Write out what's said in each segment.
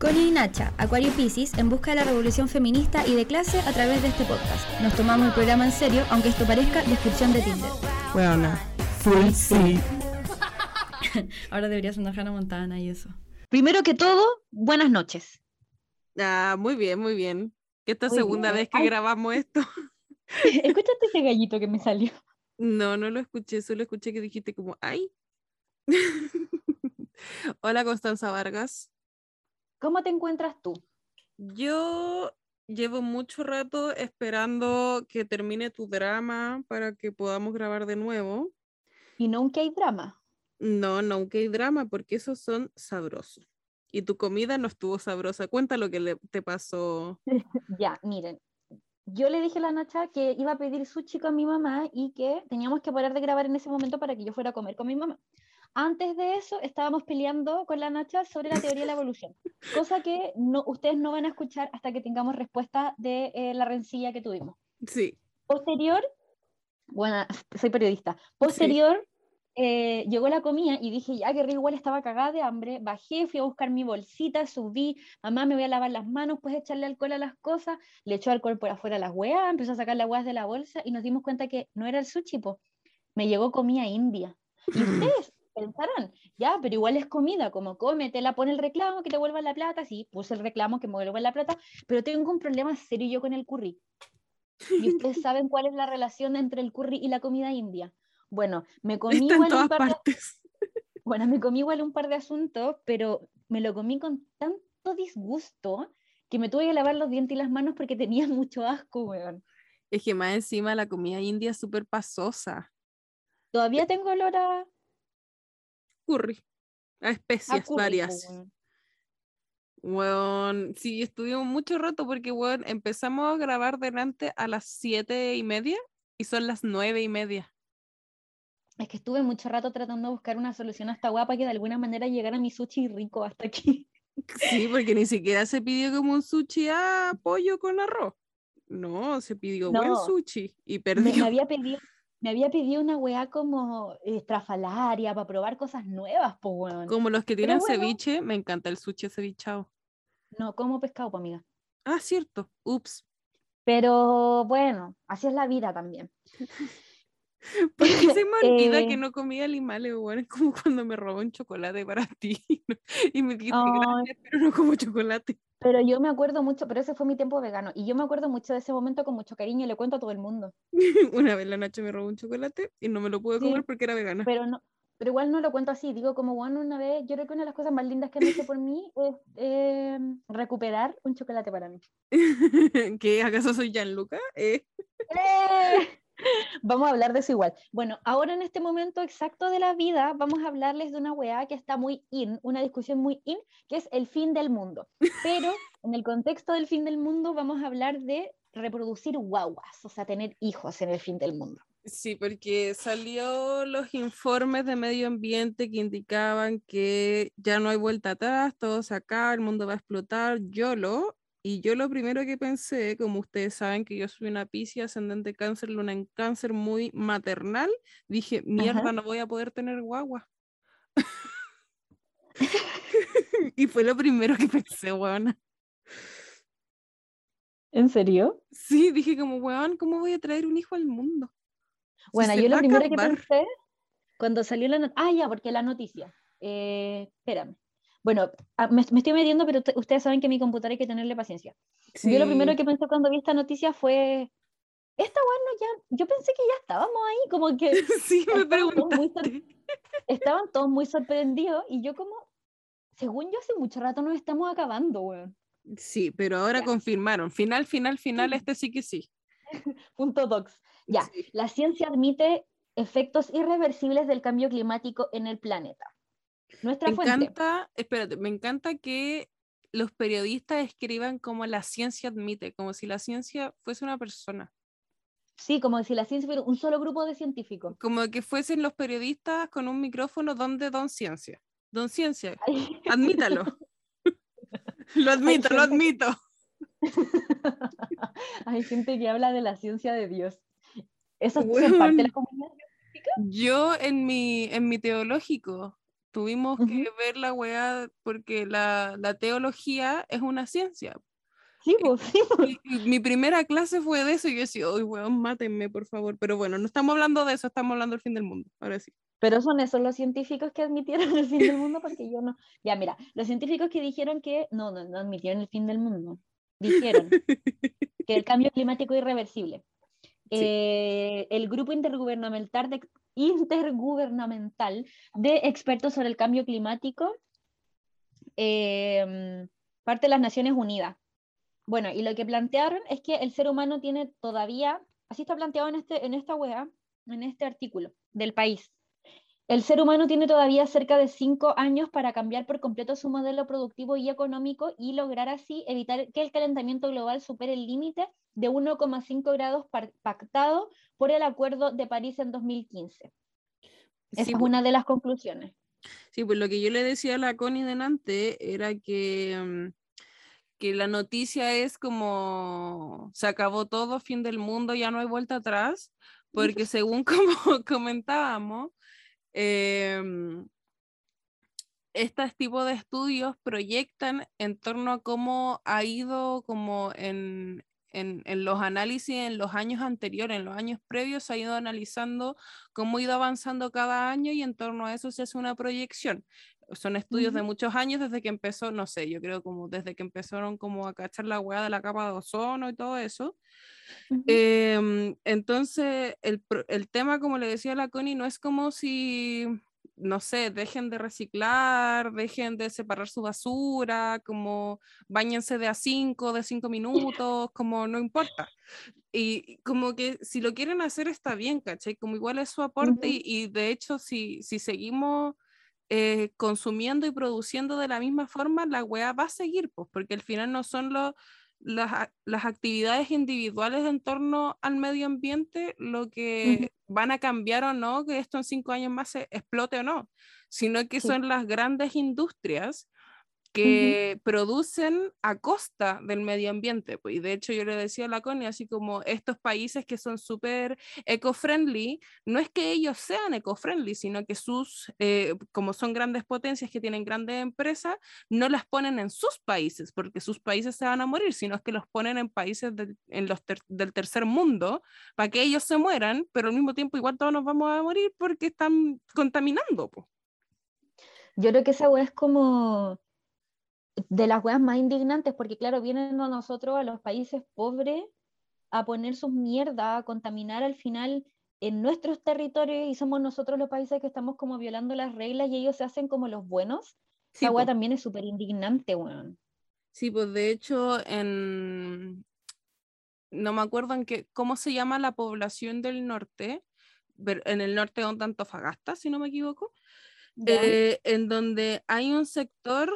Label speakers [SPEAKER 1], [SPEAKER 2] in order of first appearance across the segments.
[SPEAKER 1] Connie y Nacha, Acuario Pisces, en busca de la revolución feminista y de clase a través de este podcast. Nos tomamos el programa en serio, aunque esto parezca descripción de Tinder.
[SPEAKER 2] Bueno, full sí.
[SPEAKER 1] Ahora deberías andar Hannah Montana y eso.
[SPEAKER 3] Primero que todo, buenas noches.
[SPEAKER 2] Ah, muy bien, muy bien. Esta segunda vez que grabamos esto.
[SPEAKER 3] ¿Escuchaste ese gallito que me salió?
[SPEAKER 2] No, no lo escuché, solo escuché que dijiste como, ay. Hola Constanza Vargas.
[SPEAKER 3] ¿Cómo te encuentras tú?
[SPEAKER 2] Yo llevo mucho rato esperando que termine tu drama para que podamos grabar de nuevo.
[SPEAKER 3] ¿Y no un hay drama?
[SPEAKER 2] No, no un hay drama, porque esos son sabrosos. Y tu comida no estuvo sabrosa. Cuenta lo que le, te pasó.
[SPEAKER 3] ya, miren. Yo le dije a la Nacha que iba a pedir sushi con mi mamá y que teníamos que parar de grabar en ese momento para que yo fuera a comer con mi mamá. Antes de eso, estábamos peleando con la Nacha sobre la teoría de la evolución, cosa que no, ustedes no van a escuchar hasta que tengamos respuesta de eh, la rencilla que tuvimos.
[SPEAKER 2] Sí.
[SPEAKER 3] Posterior, bueno, soy periodista. Posterior, eh, llegó la comida y dije, ya que igual estaba cagada de hambre, bajé, fui a buscar mi bolsita, subí, mamá me voy a lavar las manos, puedes echarle alcohol a las cosas, le echó alcohol por afuera a las weas, empezó a sacar las weas de la bolsa y nos dimos cuenta que no era el sushi, po. me llegó comida india. Y ustedes pensarán, ya, pero igual es comida, como come, te la pone el reclamo, que te vuelva la plata, sí, puse el reclamo, que me vuelva la plata, pero tengo un problema serio yo con el curry. Y ustedes saben cuál es la relación entre el curry y la comida india. Bueno, me comí igual un par de... Bueno, me comí igual un par de asuntos, pero me lo comí con tanto disgusto que me tuve que lavar los dientes y las manos porque tenía mucho asco, weón.
[SPEAKER 2] Es que más encima la comida india es súper pasosa.
[SPEAKER 3] Todavía tengo olor a,
[SPEAKER 2] curry, a especias varias. Bueno, sí, estuvimos mucho rato porque, bueno, empezamos a grabar delante a las siete y media y son las nueve y media.
[SPEAKER 3] Es que estuve mucho rato tratando de buscar una solución a esta guapa que de alguna manera llegara mi sushi rico hasta aquí.
[SPEAKER 2] Sí, porque ni siquiera se pidió como un sushi a pollo con arroz. No, se pidió buen sushi y perdió.
[SPEAKER 3] me había pedido me había pedido una weá como estrafalaria para probar cosas nuevas, pues
[SPEAKER 2] Como los que tienen ceviche, me encanta el sushi cevichado.
[SPEAKER 3] No, como pescado, pues amiga.
[SPEAKER 2] Ah, cierto. Ups.
[SPEAKER 3] Pero bueno, así es la vida también.
[SPEAKER 2] Porque se me olvida que eh, no comía animales, bueno, es como cuando me robó un chocolate para ti y me dijiste gracias, pero no como chocolate.
[SPEAKER 3] Pero yo me acuerdo mucho, pero ese fue mi tiempo vegano, y yo me acuerdo mucho de ese momento con mucho cariño y le cuento a todo el mundo.
[SPEAKER 2] una vez la noche me robó un chocolate y no me lo pude comer porque era vegana.
[SPEAKER 3] Pero no, pero igual no lo cuento así, digo como bueno, una vez, yo creo que una de las cosas más lindas que han hecho por mí es em, recuperar un chocolate para mí.
[SPEAKER 2] ¿Qué? ¿Acaso soy Gianluca? ¿Eh?
[SPEAKER 3] ¡Eh! Vamos a hablar de eso igual. Bueno, ahora en este momento exacto de la vida, vamos a hablarles de una weá que está muy in, una discusión muy in, que es el fin del mundo. Pero en el contexto del fin del mundo, vamos a hablar de reproducir guaguas, o sea, tener hijos en el fin del mundo.
[SPEAKER 2] Sí, porque salió los informes de medio ambiente que indicaban que ya no hay vuelta atrás, todo se acaba, el mundo va a explotar, YOLO, y yo lo primero que pensé, como ustedes saben que yo soy una piscia ascendente cáncer, luna en cáncer muy maternal, dije, mierda, no voy a poder tener guagua. y fue lo primero que pensé, weón.
[SPEAKER 3] ¿En serio?
[SPEAKER 2] Sí, dije como, weón, ¿cómo voy a traer un hijo al mundo?
[SPEAKER 3] Bueno, yo lo primero que pensé, cuando salió la noticia, ah, ya, porque la noticia, eh, espérame. Bueno, ah, me, estoy metiendo, pero ustedes saben que mi computadora hay que tenerle paciencia. Yo lo primero que pensé cuando vi esta noticia fue, esta bueno ya, yo pensé que ya estábamos ahí, como que...
[SPEAKER 2] sí, me pregunté.
[SPEAKER 3] Estaban todos muy sorprendidos y yo como, según yo hace mucho rato nos estamos acabando, weón.
[SPEAKER 2] Sí, pero ahora confirmaron, final, final, final, este sí que sí.
[SPEAKER 3] Punto docs. Ya, la ciencia admite efectos irreversibles del cambio climático en el planeta. Nuestra
[SPEAKER 2] me encanta, espérate, me encanta que los periodistas escriban como la ciencia admite, como si la ciencia fuese una persona.
[SPEAKER 3] Sí, como si la ciencia fuera un solo grupo de científicos.
[SPEAKER 2] Como que fuesen los periodistas con un micrófono donde don ciencia. Don ciencia, admítalo. lo admito, lo admito.
[SPEAKER 3] Hay gente que habla de la ciencia de Dios. ¿Eso es parte de la comunidad
[SPEAKER 2] científica? Yo en mi, en mi teológico Tuvimos que ver la weá porque la, la teología es una ciencia.
[SPEAKER 3] Sí, pues, sí, pues.
[SPEAKER 2] Y- y mi primera clase fue de eso y yo decía, uy, weón, mátenme, por favor. Pero bueno, no estamos hablando de eso, estamos hablando del fin del mundo. Ahora sí.
[SPEAKER 3] Pero son esos los científicos que admitieron el fin del mundo porque yo no. Ya, mira, los científicos que dijeron que no, no, no admitieron el fin del mundo. Dijeron que el cambio climático es irreversible.
[SPEAKER 2] Sí.
[SPEAKER 3] Eh, el grupo intergubernamental de, intergubernamental de expertos sobre el cambio climático, eh, parte de las Naciones Unidas. Bueno, y lo que plantearon es que el ser humano tiene todavía, así está planteado en, este, en esta wea, en este artículo del país. El ser humano tiene todavía cerca de cinco años para cambiar por completo su modelo productivo y económico y lograr así evitar que el calentamiento global supere el límite de 1,5 grados pactado por el Acuerdo de París en 2015. Esa
[SPEAKER 2] Sí,
[SPEAKER 3] es
[SPEAKER 2] po-
[SPEAKER 3] una de las conclusiones.
[SPEAKER 2] Sí, pues lo que yo le decía a la Connie delante era que, mm, que la noticia es como se acabó todo, fin del mundo, ya no hay vuelta atrás, porque según como comentábamos, em, estos tipos de estudios proyectan en torno a cómo ha ido como en, en, en los análisis en los años anteriores, en los años previos, ha ido analizando cómo ha ido avanzando cada año y en torno a eso se hace una proyección. Son estudios de
[SPEAKER 3] Ujú.
[SPEAKER 2] muchos años desde que empezó, no sé, yo creo como desde que empezaron como a cachar la hueá de la capa de ozono y todo eso.
[SPEAKER 3] Ujú.
[SPEAKER 2] Em, entonces, el, el tema, como le decía la Connie, no es como si, no sé, dejen de reciclar, dejen de separar su basura, como bañense de a cinco, de cinco minutos, como no importa. Y como que si lo quieren hacer está bien, ¿cachai? Como igual es su aporte
[SPEAKER 3] Ujú.
[SPEAKER 2] y, y de hecho si, si seguimos eh, consumiendo y produciendo de la misma forma, la weá va a seguir, pues, porque al final no son los las, las actividades individuales en torno al medio ambiente lo que van a cambiar o no, que esto en cinco años más se explote o no, sino que
[SPEAKER 3] Sí.
[SPEAKER 2] son las grandes industrias que producen a costa del medio ambiente. pues, Y de hecho yo le decía a la Connie, así como estos países que son súper eco-friendly, no es que ellos sean eco-friendly, sino que sus, eh, como son grandes potencias que tienen grandes empresas, no las ponen en sus países, porque sus países se van a morir, sino es que los ponen en países del- en los ter- del tercer mundo para que ellos se mueran, pero al mismo tiempo igual todos nos vamos a morir porque están contaminando. po.
[SPEAKER 3] Yo creo que esa weá es como de las weas más indignantes, porque claro, vienen a nosotros, a los países pobres, a poner sus mierdas, a contaminar al final en nuestros territorios y somos nosotros los países que estamos como violando las reglas y ellos se hacen como los buenos.
[SPEAKER 2] Sí,
[SPEAKER 3] Esa
[SPEAKER 2] po.
[SPEAKER 3] también es súper indignante, weón.
[SPEAKER 2] Sí, pues de hecho, en no me acuerdo en qué, cómo se llama la población del norte, en el norte de Antofagasta, si no me equivoco, eh, en donde hay un sector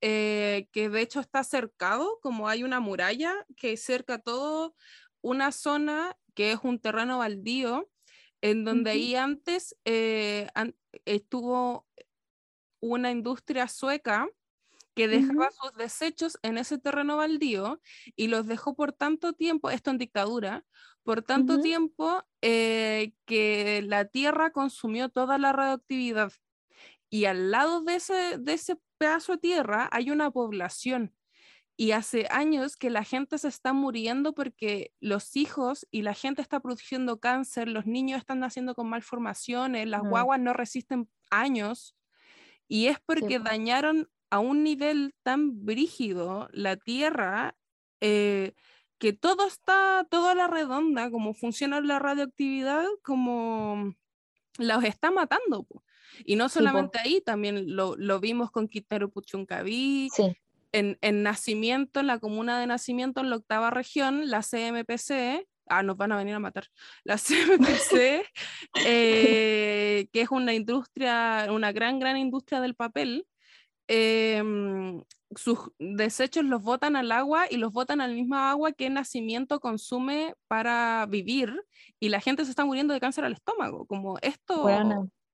[SPEAKER 2] eh, que de hecho está cercado, como hay una muralla que cerca todo una zona que es un terreno baldío, en donde ahí antes eh, an- estuvo una industria sueca que dejaba sus desechos en ese terreno baldío y los dejó por tanto tiempo, esto en dictadura, por tanto tiempo eh, que la tierra consumió toda la radioactividad. Y al lado de ese, de ese pedazo de tierra hay una población. Y hace años que la gente se está muriendo porque los hijos y la gente está produciendo cáncer, los niños están naciendo con malformaciones, las
[SPEAKER 3] Mm.
[SPEAKER 2] guaguas no resisten años. Y es porque
[SPEAKER 3] po.
[SPEAKER 2] dañaron a un nivel tan brígido la tierra eh, que todo está, toda la redonda, como funciona la radioactividad, como los está matando. po. Y no
[SPEAKER 3] Sí,
[SPEAKER 2] solamente ahí, también lo, lo vimos con Quintero Puchuncaví,
[SPEAKER 3] Sí.
[SPEAKER 2] en, en Nacimiento, en la comuna de Nacimiento, en la octava región, la CMPC, ah, nos van a venir a matar, la CMPC, eh, que es una industria, una gran, gran industria del papel, em, sus desechos los botan al agua y los botan al mismo agua que Nacimiento consume para vivir y la gente se está muriendo de cáncer al estómago, como esto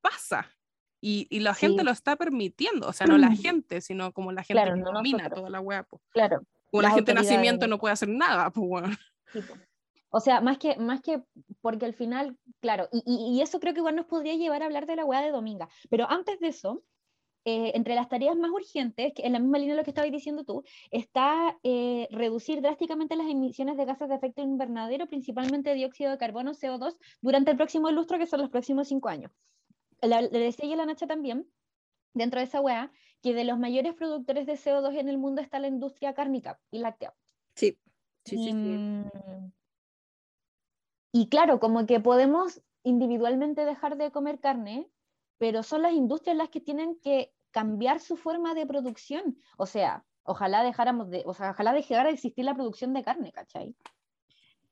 [SPEAKER 2] pasa. Y, y la gente lo está permitiendo, o sea, no la gente, sino como la gente
[SPEAKER 3] Claro,
[SPEAKER 2] que
[SPEAKER 3] no
[SPEAKER 2] domina
[SPEAKER 3] nosotros.
[SPEAKER 2] toda la wea. po.
[SPEAKER 3] Claro.
[SPEAKER 2] Como la gente de nacimiento no puede hacer nada, pues.
[SPEAKER 3] Sí, po. O sea, más que, más que, porque al final, claro, y, y- y eso creo que igual nos podría llevar a hablar de la weá de Dominga. Pero antes de eso, eh, entre las tareas más urgentes, que en la misma línea de lo que estabas diciendo tú, está eh, reducir drásticamente las emisiones de gases de efecto invernadero, principalmente dióxido de carbono, CO2, durante el próximo lustro, que son los próximos cinco años. Le decía yo a la Nacha también, dentro de esa weá, que de los mayores productores de CO2 en el mundo está la industria cárnica y láctea.
[SPEAKER 2] Sí, sí, sí. sí.
[SPEAKER 3] Mm, y claro, como que podemos individualmente dejar de comer carne, pero son las industrias las que tienen que cambiar su forma de producción. O sea, ojalá dejáramos de, o sea, ojalá dejara de existir la producción de carne, ¿cachai?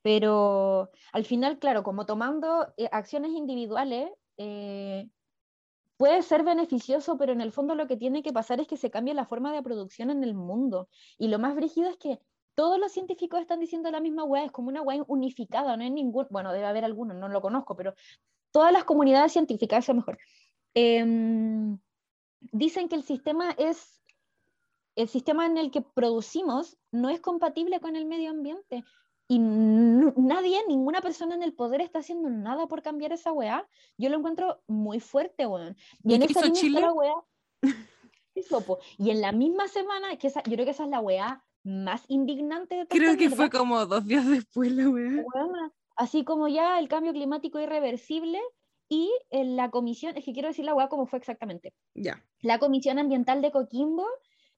[SPEAKER 3] Pero al final, claro, como tomando eh, acciones individuales, eh, puede ser beneficioso, pero en el fondo lo que tiene que pasar es que se cambie la forma de producción en el mundo. Y lo más brígido es que todos los científicos están diciendo la misma weá, es como una weá unificada, no hay ningún, bueno, debe haber algunos, no lo conozco, pero todas las comunidades científicas, eso mejor, em, dicen que el sistema es, el sistema en el que producimos no es compatible con el medio ambiente. Y nadie, ninguna persona en el poder está haciendo nada por cambiar esa weá. Yo lo encuentro muy fuerte, weón. Y, en esa Chile? la weá. y en la misma semana, que esa, yo creo que esa es la weá más indignante de
[SPEAKER 2] todo Creo que fue como dos días después la weá.
[SPEAKER 3] Así como ya el cambio climático irreversible y en la comisión, es que quiero decir la weá como fue exactamente.
[SPEAKER 2] Ya.
[SPEAKER 3] La Comisión Ambiental de Coquimbo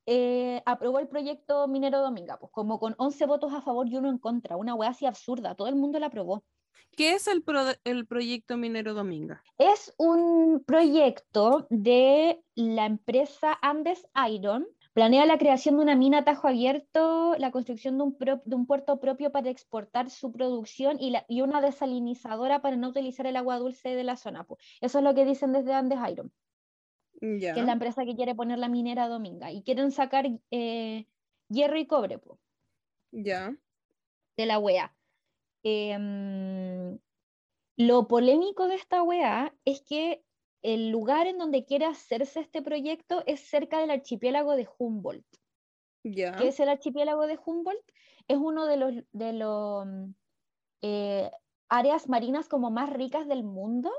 [SPEAKER 3] eh, aprobó el proyecto Minero Dominga, pues como con 11 votos a favor y uno en contra, una weá así absurda, todo el mundo la aprobó.
[SPEAKER 2] ¿Qué es el, el proyecto Minero Dominga?
[SPEAKER 3] Es un proyecto de la empresa Andes Iron, Planea la creación de una mina a tajo abierto, la construcción de un, de un puerto propio para exportar su producción y, la, y, una desalinizadora para no utilizar el agua dulce de la zona. Eso es lo que dicen desde Andes Iron, que es la empresa que quiere poner la minera Dominga. Y quieren sacar eh, hierro y cobre
[SPEAKER 2] ya
[SPEAKER 3] de la wea. Em, lo polémico de esta wea es que el lugar en donde quiere hacerse este proyecto es cerca del archipiélago de Humboldt.
[SPEAKER 2] Ya.
[SPEAKER 3] ¿Qué es el archipiélago de Humboldt? Es uno de los, de los eh, áreas marinas como más ricas del mundo.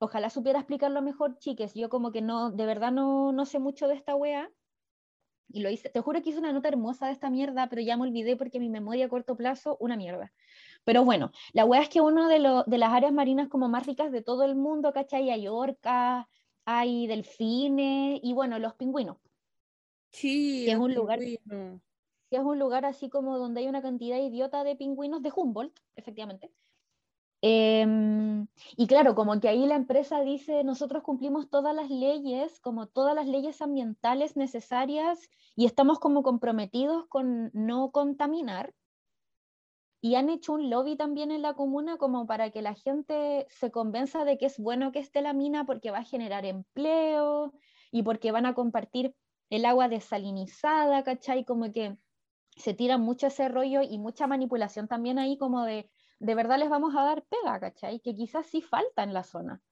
[SPEAKER 3] Ojalá supiera explicarlo mejor, chiques. Yo como que no, de verdad no, no sé mucho de esta wea. Y lo hice, te juro que hice una nota hermosa de esta mierda, pero ya me olvidé porque mi memoria a corto plazo, una mierda. Pero bueno, la wea es que uno de, de las áreas marinas como más ricas de todo el mundo, ¿cachai? Hay orcas, hay delfines y bueno, los pingüinos.
[SPEAKER 2] Sí,
[SPEAKER 3] que es un lugar que es un lugar así como donde hay una cantidad idiota de pingüinos de Humboldt, efectivamente. Em, y claro, como que ahí la empresa dice, nosotros cumplimos todas las leyes, como todas las leyes ambientales necesarias y estamos como comprometidos con no contaminar y han hecho un lobby también en la comuna como para que la gente se convenza de que es bueno que esté la mina porque va a generar empleo y porque van a compartir el agua desalinizada, ¿cachai? Como que se tira mucho ese rollo y mucha manipulación también ahí como de, de verdad les vamos a dar pega, ¿cachai? Que quizás sí falta en la zona.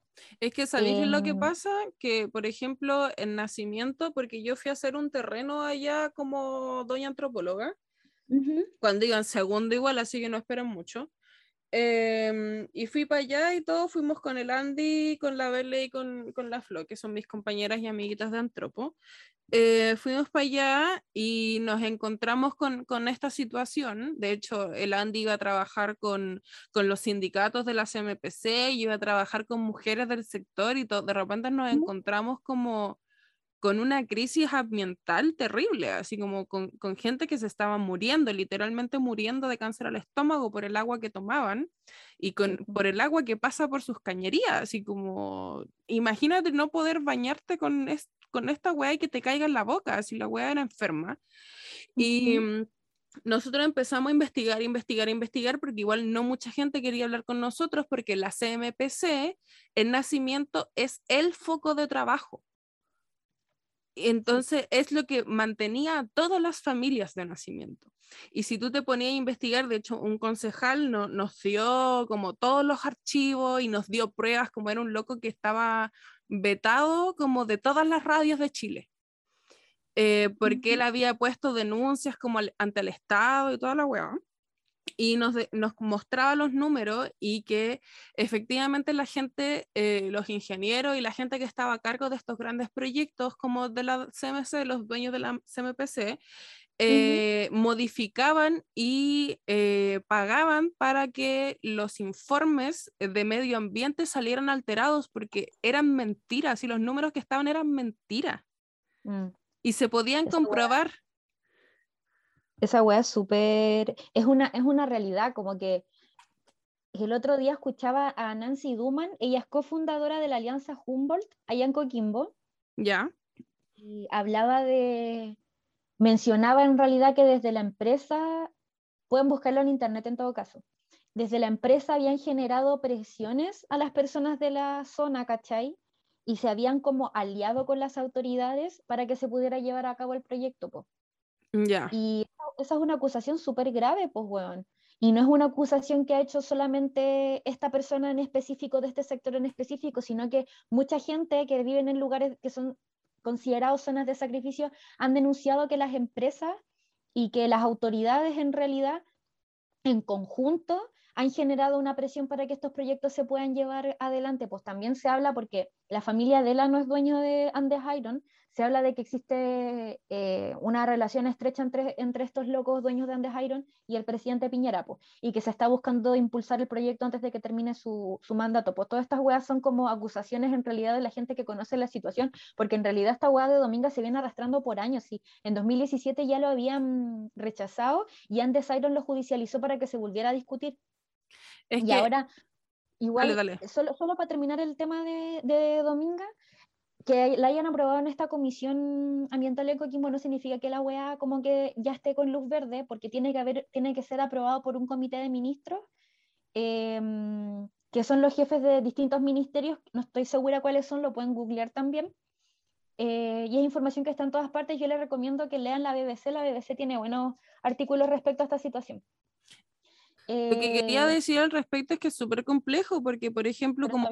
[SPEAKER 2] Es que sabéis lo que em. pasa, que por ejemplo en nacimiento, porque yo fui a hacer un terreno allá como doña antropóloga, cuando digan segundo igual, así que no esperen mucho. Em, y fui para allá y todos fuimos con el Andy, con la Belle y con, con la Flo, que son mis compañeras y amiguitas de Antropo. Eh, fuimos para allá y nos encontramos con, con, esta situación. De hecho, el Andy iba a trabajar con, con, los sindicatos de la CMPC y iba a trabajar con mujeres del sector y de repente nos encontramos como con una crisis ambiental terrible, así como con, con, gente que se estaba muriendo, literalmente muriendo de cáncer al estómago por el agua que tomaban y con, por el agua que pasa por sus cañerías, así como, imagínate no poder bañarte con, con esta weá y que te caiga en la boca, si la weá era enferma. Y mm, nosotros empezamos a investigar, investigar, investigar, porque igual no mucha gente quería hablar con nosotros, porque la CMPC, el nacimiento, es el foco de trabajo. Entonces es lo que mantenía a todas las familias de nacimiento. Y si tú te ponías a investigar, de hecho, un concejal nos dio como todos los archivos y nos dio pruebas, como era un loco que estaba vetado como de todas las radios de Chile. Eh, porque él había puesto denuncias como ante el Estado y toda la weá. Y nos, nos, mostraba los números y que efectivamente la gente, eh, los ingenieros y la gente que estaba a cargo de estos grandes proyectos como de la CMC, los dueños de la CMPC, eh, modificaban y eh, pagaban para que los informes de medio ambiente salieran alterados porque eran mentiras y los números que estaban eran mentiras. Mm. Y se podían comprobar.
[SPEAKER 3] Esa weá es súper, es una, es una realidad, como que el otro día escuchaba a Nancy Duman, ella es cofundadora de la Alianza Humboldt allá en Coquimbo.
[SPEAKER 2] Ya.
[SPEAKER 3] Y hablaba de, mencionaba en realidad que desde la empresa, pueden buscarlo en internet en todo caso, desde la empresa habían generado presiones a las personas de la zona, ¿cachai? Y se habían como aliado con las autoridades para que se pudiera llevar a cabo el proyecto, pues.
[SPEAKER 2] Ya.
[SPEAKER 3] Y esa es una acusación súper grave, pues, weón. Y no es una acusación que ha hecho solamente esta persona en específico, de este sector en específico, sino que mucha gente que vive en lugares que son considerados zonas de sacrificio han denunciado que las empresas y que las autoridades en realidad en conjunto han generado una presión para que estos proyectos se puedan llevar adelante. Pues también se habla, porque la familia de la no es dueño de Andes Iron, se habla de que existe eh, una relación estrecha entre, entre estos locos dueños de Andes Iron y el presidente Piñera, pues, y que se está buscando impulsar el proyecto antes de que termine su, su mandato. Pues todas estas weas son como acusaciones en realidad de la gente que conoce la situación, porque en realidad esta wea de Dominga se viene arrastrando por años. Y en 2017 ya lo habían rechazado y Andes Iron lo judicializó para que se volviera a discutir. y ahora, igual, Solo, solo para terminar el tema de, de Dominga, que la hayan aprobado en esta comisión ambiental de Coquimbo no significa que la UEA como que ya esté con luz verde, porque tiene que, haber, tiene que ser aprobado por un comité de ministros, em, que son los jefes de distintos ministerios, no estoy segura cuáles son, lo pueden googlear también. Eh, y es información que está en todas partes, yo les recomiendo que lean la BBC, la BBC tiene buenos artículos respecto a esta situación.
[SPEAKER 2] Lo que quería eh, decir al respecto es que es súper complejo, porque por ejemplo, como...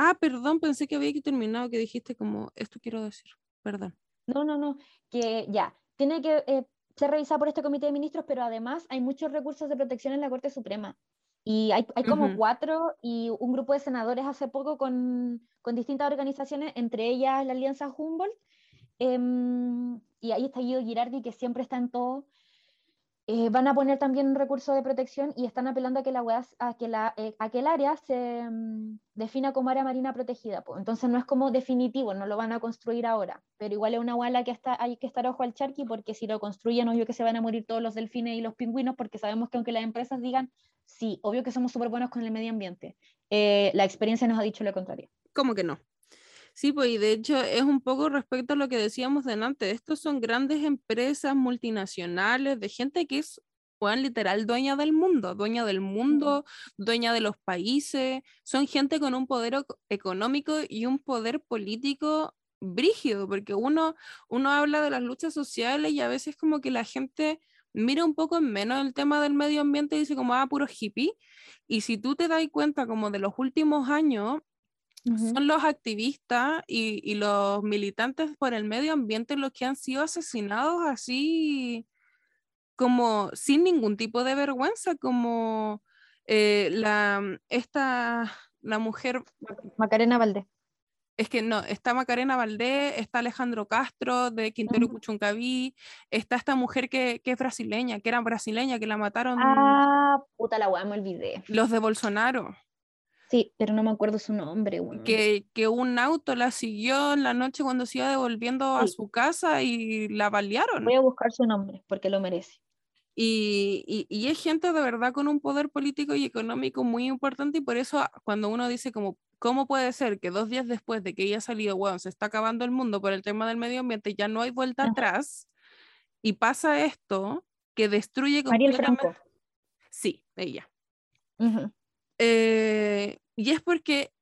[SPEAKER 2] Ah, perdón, pensé que había que terminado, que dijiste como, esto quiero decir, perdón.
[SPEAKER 3] No, no, no, que ya, tiene que eh, ser revisado por este comité de ministros, pero además hay muchos recursos de protección en la Corte Suprema. Y hay, hay como cuatro y un grupo de senadores hace poco con, con distintas organizaciones, entre ellas la Alianza Humboldt. Em, y ahí está Guido Girardi, que siempre está en todo. Eh, van a poner también recursos de protección y están apelando a que, la a que, la, eh, área se mm, defina como área marina protegida. Pues. Entonces no es como definitivo, no lo van a construir ahora, pero igual es una huala que hay que estar ojo al charqui porque si lo construyen, obvio que se van a morir todos los delfines y los pingüinos porque sabemos que aunque las empresas digan, sí, obvio que somos súper buenos con el medio ambiente, eh, la experiencia nos ha dicho lo contrario.
[SPEAKER 2] ¿Cómo que no? Sí, pues y de hecho es un poco respecto a lo que decíamos delante. Estos son grandes empresas multinacionales de gente que es, Juan, literal, dueña del mundo, dueña del mundo, dueña de los países. Son gente con un poder económico y un poder político brígido, porque uno, uno habla de las luchas sociales y a veces como que la gente mira un poco en menos el tema del medio ambiente y dice como, ah, puro hippie. Y si tú te das cuenta como de los últimos años, son los activistas y, los militantes por el medio ambiente los que han sido asesinados así como sin ningún tipo de vergüenza, como eh, la, esta, la mujer...
[SPEAKER 3] Macarena Valdés.
[SPEAKER 2] Es que no, está Macarena Valdés, está Alejandro Castro de Quintero Cuchuncaví, está esta mujer que, que, es brasileña, que era brasileña, que la mataron.
[SPEAKER 3] Ah, puta la weá, me olvidé.
[SPEAKER 2] Los de Bolsonaro.
[SPEAKER 3] Sí, pero no me acuerdo su nombre.
[SPEAKER 2] Que, que, un auto la siguió en la noche cuando se iba devolviendo a su casa y la balearon.
[SPEAKER 3] Voy a buscar su nombre porque lo merece.
[SPEAKER 2] Y, y, y, es gente de verdad con un poder político y económico muy importante y por eso ah, cuando uno dice como, ¿cómo puede ser que dos días después de que ella ha salido, bueno, se está acabando el mundo por el tema del medio ambiente, ya no hay vuelta atrás y pasa esto que destruye
[SPEAKER 3] completamente... Franco.
[SPEAKER 2] Sí, ella. Eh, y es porque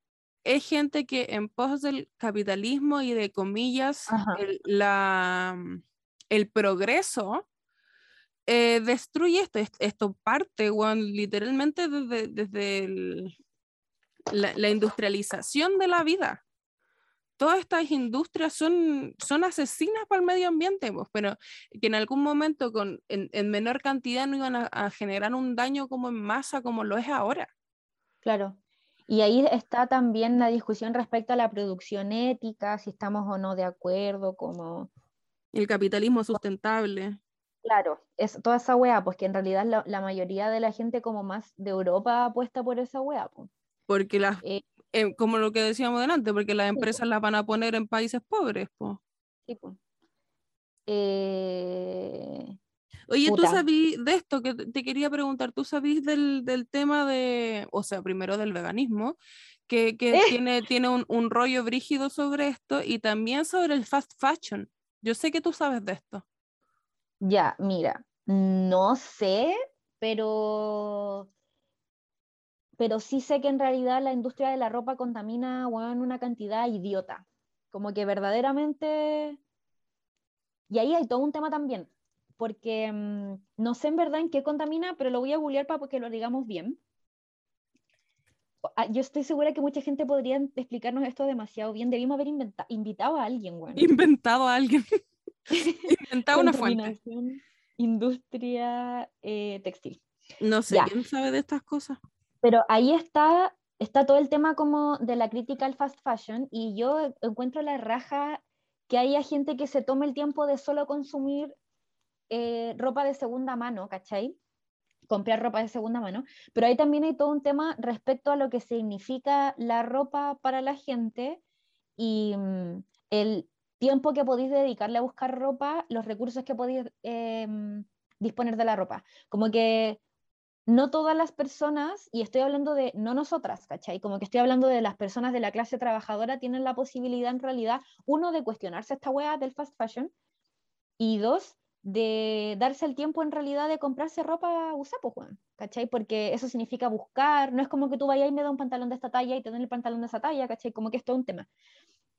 [SPEAKER 2] es gente que en pos del capitalismo y de comillas, el, la, mm, el progreso eh, destruye esto. Esto parte, literalmente desde, desde la, industrialización de la vida. todas estas industrias son, son asesinas para el medio ambiente, pues, pero que en algún momento con, en, en menor cantidad no iban a, a, generar un daño como en masa como lo es ahora.
[SPEAKER 3] Claro. Y ahí está también la discusión respecto a la producción ética, si estamos o no de acuerdo, como...
[SPEAKER 2] El capitalismo sustentable.
[SPEAKER 3] Claro, es toda esa weá, pues que en realidad la, la, mayoría de la gente como más de Europa apuesta por esa weá. Pues.
[SPEAKER 2] Porque las, eh, eh, como lo que decíamos delante, porque las empresas sí, las van a poner en países pobres. Pues.
[SPEAKER 3] Sí, pues. Eh...
[SPEAKER 2] Oye, Puta. ¿tú sabís de esto que te quería preguntar? ¿Tú sabís del, del tema de, o sea, primero del veganismo, que, que ¿Eh? tiene, tiene un, un rollo brígido sobre esto y también sobre el fast fashion? Yo sé que tú sabes de esto.
[SPEAKER 3] Ya, mira, no sé, pero pero sí sé que en realidad la industria de la ropa contamina bueno, una cantidad idiota. Como que verdaderamente... Y ahí hay todo un tema también, porque mmm, no sé en verdad en qué contamina, pero lo voy a googlear para que lo digamos bien. Yo estoy segura que mucha gente podría explicarnos esto demasiado bien. Debimos haber invitado a alguien, bueno.
[SPEAKER 2] Inventado a alguien. Inventado una fuente.
[SPEAKER 3] Industria eh, textil.
[SPEAKER 2] No sé, ya. ¿quién sabe de estas cosas?
[SPEAKER 3] Pero ahí está, está todo el tema como de la crítica al fast fashion y yo encuentro la raja que haya gente que se tome el tiempo de solo consumir eh, ropa de segunda mano, ¿cachai? Comprar ropa de segunda mano, pero ahí también hay todo un tema respecto a lo que significa la ropa para la gente y mm, el tiempo que podéis dedicarle a buscar ropa, los recursos que podéis eh, disponer de la ropa. Como que no todas las personas, y estoy hablando de no nosotras, ¿cachai? Como que estoy hablando de las personas de la clase trabajadora, tienen la posibilidad en realidad, uno, de cuestionarse esta wea del fast fashion, y dos, de darse el tiempo en realidad de comprarse ropa usada, pues, Juan, ¿cachai? Porque eso significa buscar, no es como que tú vayas y me da un pantalón de esta talla y te den el pantalón de esa talla, ¿cachai? Como que es todo un tema.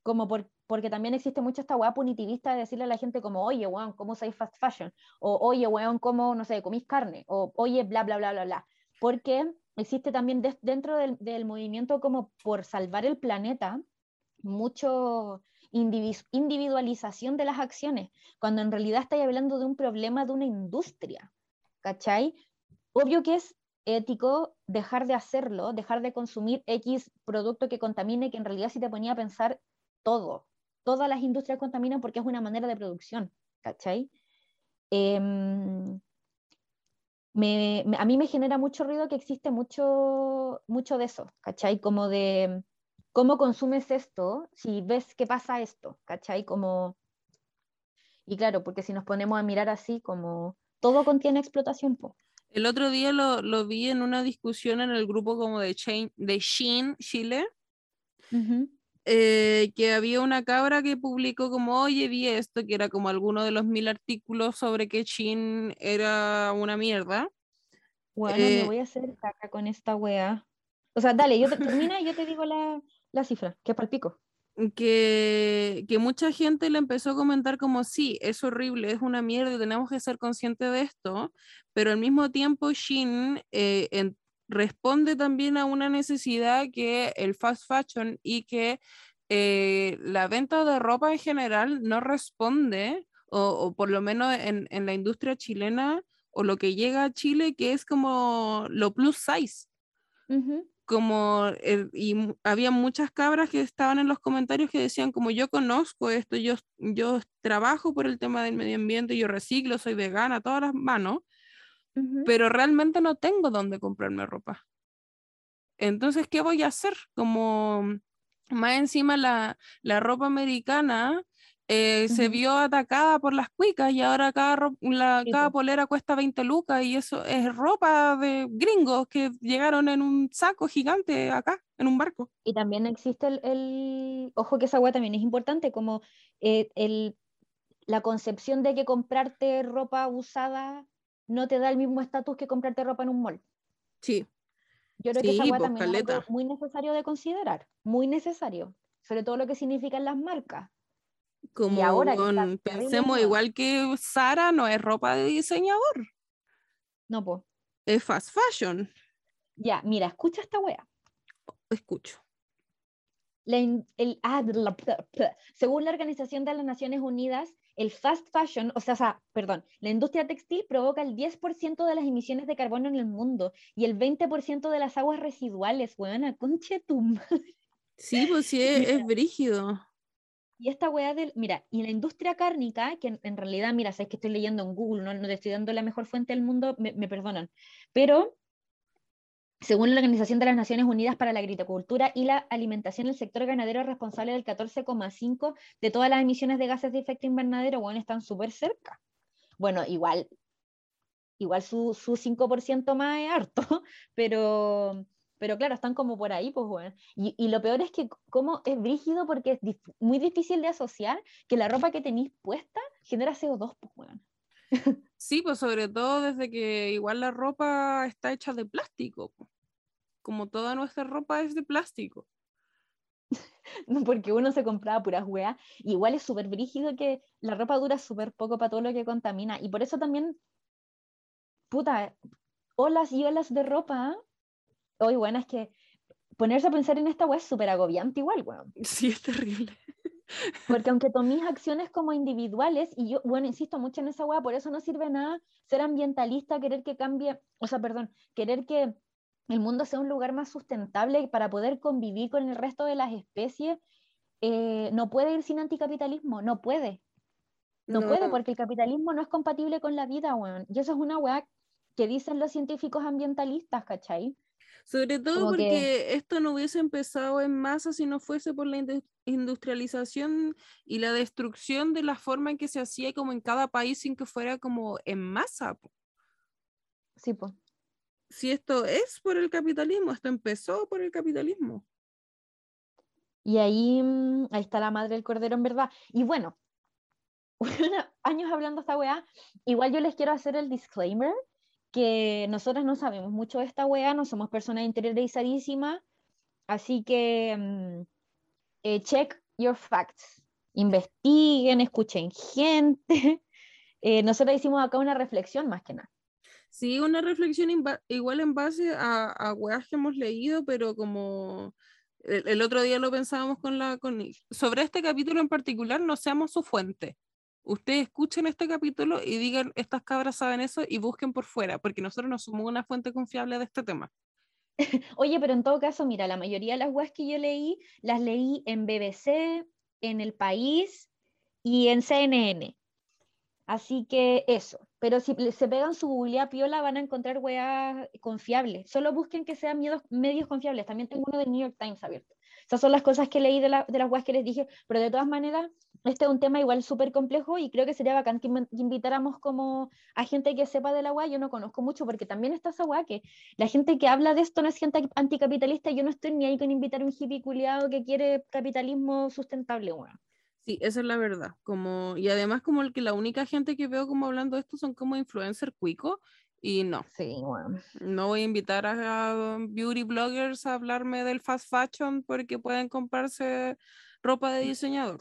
[SPEAKER 3] Como por, porque también existe mucho esta weá punitivista de decirle a la gente como, oye, weón, ¿cómo sois fast fashion? O, oye, weón, ¿cómo, no sé, comís carne? O, oye, bla, bla, bla, bla, bla. Porque existe también de, dentro del movimiento como por salvar el planeta, mucho individualización de las acciones, cuando en realidad estáis hablando de un problema de una industria, ¿cachai? Obvio que es ético dejar de hacerlo, dejar de consumir X producto que contamine, que en realidad si te ponía a pensar todo, todas las industrias contaminan porque es una manera de producción, ¿cachai? Me, a mí me genera mucho ruido que existe mucho, mucho de eso, ¿cachai? Como de cómo consumes esto si ves que pasa esto, ¿cachai? Como... Y claro, porque si nos ponemos a mirar así, como todo contiene explotación. Po.
[SPEAKER 2] El otro día lo, lo, vi en una discusión en el grupo como de, Chain, de Shein Chile, uh -huh. eh, que había una cabra que publicó como, oye, vi esto, que era como alguno de los mil artículos sobre que Shein era una mierda.
[SPEAKER 3] Bueno, eh, me voy a hacer caca con esta wea. O sea, dale, yo te, termina y yo te digo la, la cifra, que es para el pico.
[SPEAKER 2] Que, que, mucha gente le empezó a comentar como sí, es horrible, es una mierda, tenemos que ser conscientes de esto, pero al mismo tiempo Shin eh, en, responde también a una necesidad que el fast fashion y que eh, la venta de ropa en general no responde, o, o por lo menos en, en, la industria chilena, o lo que llega a Chile, que es como lo plus size. Uh -huh como, eh, y había muchas cabras que estaban en los comentarios que decían como yo conozco esto, yo, yo trabajo por el tema del medio ambiente, yo reciclo, soy vegana, todas las manos, uh -huh. pero realmente no tengo dónde comprarme ropa. Entonces, ¿qué voy a hacer? Como más encima la, la ropa americana eh, uh -huh. se vio atacada por las cuicas y ahora cada, la, cada polera cuesta 20 lucas y eso es ropa de gringos que llegaron en un saco gigante acá, en un barco.
[SPEAKER 3] Y también existe el, el... ojo que esa agua también es importante, como eh, el, la concepción de que comprarte ropa usada no te da el mismo estatus que comprarte ropa en un mall.
[SPEAKER 2] Sí.
[SPEAKER 3] Yo creo sí, que esa agua también caleta. es algo muy necesario de considerar, muy necesario, sobre todo lo que significan las marcas
[SPEAKER 2] como ahora con, pensemos igual que Sara no es ropa de diseñador.
[SPEAKER 3] No, pues.
[SPEAKER 2] Es fast fashion.
[SPEAKER 3] Ya, mira, escucha esta wea.
[SPEAKER 2] Escucho.
[SPEAKER 3] el, ah, según la Organización de las Naciones Unidas, el fast fashion, o sea, perdón, la industria textil provoca el 10% de las emisiones de carbono en el mundo y el 20% de las aguas residuales, weona, conche tu
[SPEAKER 2] Sí, pues sí, es, brígido.
[SPEAKER 3] Y esta weá del, mira, y la industria cárnica, que en, realidad, mira, sabes que estoy leyendo en Google, no, no te estoy dando la mejor fuente del mundo, me, perdonan, pero según la Organización de las Naciones Unidas para la Agricultura y la Alimentación, el sector ganadero es responsable del 14,5% de todas las emisiones de gases de efecto invernadero, bueno, están súper cerca. Bueno, igual, igual su, su 5% más es harto, pero, pero claro, están como por ahí, pues bueno. Y, y lo peor es que como es brígido porque es muy difícil de asociar que la ropa que tenéis puesta genera CO2, pues bueno.
[SPEAKER 2] Sí, pues sobre todo desde que igual la ropa está hecha de plástico, como toda nuestra ropa es de plástico.
[SPEAKER 3] No, porque uno se compraba puras weas. Igual es súper brígido que la ropa dura súper poco para todo lo que contamina. Y por eso también, puta, olas y olas de ropa. Hoy, bueno, es que ponerse a pensar en esta wea es súper agobiante igual, weón.
[SPEAKER 2] Sí, es terrible.
[SPEAKER 3] Porque aunque tomes acciones como individuales, y yo, bueno, insisto mucho en esa hueá, por eso no sirve nada ser ambientalista, querer que cambie, o sea, perdón, querer que el mundo sea un lugar más sustentable para poder convivir con el resto de las especies, eh, no puede ir sin anticapitalismo, no puede. No, puede, porque el capitalismo no es compatible con la vida, weón. Y eso es una weá que dicen los científicos ambientalistas, ¿cachai?
[SPEAKER 2] Sobre todo porque esto no hubiese empezado en masa si no fuese por la industrialización y la destrucción de la forma en que se hacía como en cada país sin que fuera como en masa.
[SPEAKER 3] Sí, pues.
[SPEAKER 2] Si esto es por el capitalismo, esto empezó por el capitalismo.
[SPEAKER 3] Y ahí, mm, ahí está la madre del cordero en verdad. Y bueno, años hablando esta weá, igual yo les quiero hacer el disclaimer que nosotros no sabemos mucho de esta weá, no somos personas interiorizadísimas, así que mm, eh, check your facts, investiguen, escuchen gente. Eh, nosotros hicimos acá una reflexión más que nada.
[SPEAKER 2] Sí, una reflexión igual en base a, a weas que hemos leído, pero como el, otro día lo pensábamos con la con sobre este capítulo en particular, no seamos su fuente ustedes escuchen este capítulo y digan, estas cabras saben eso y busquen por fuera, porque nosotros no somos una fuente confiable de este tema.
[SPEAKER 3] Oye, pero en todo caso, mira, la mayoría de las webs que yo leí, las leí en BBC, en El País y en CNN. Así que eso. Pero si se pegan su googlea piola, van a encontrar weas confiables. Solo busquen que sean medios confiables. También tengo uno del New York Times abierto. Esas son las cosas que leí de, las weas que les dije. Pero de todas maneras, este es un tema igual súper complejo y creo que sería bacán que, invitáramos como a gente que sepa de la wea. Yo no conozco mucho porque también está esa wea que la gente que habla de esto no es gente anticapitalista. Yo no estoy ni ahí con invitar a un hippie culiado que quiere capitalismo sustentable, wea.
[SPEAKER 2] Sí, esa es la verdad. Como, y además como el que la única gente que veo como hablando de esto son como influencer cuico y no.
[SPEAKER 3] Sí, bueno.
[SPEAKER 2] No voy a invitar a, beauty bloggers a hablarme del fast fashion porque pueden comprarse ropa de diseñador.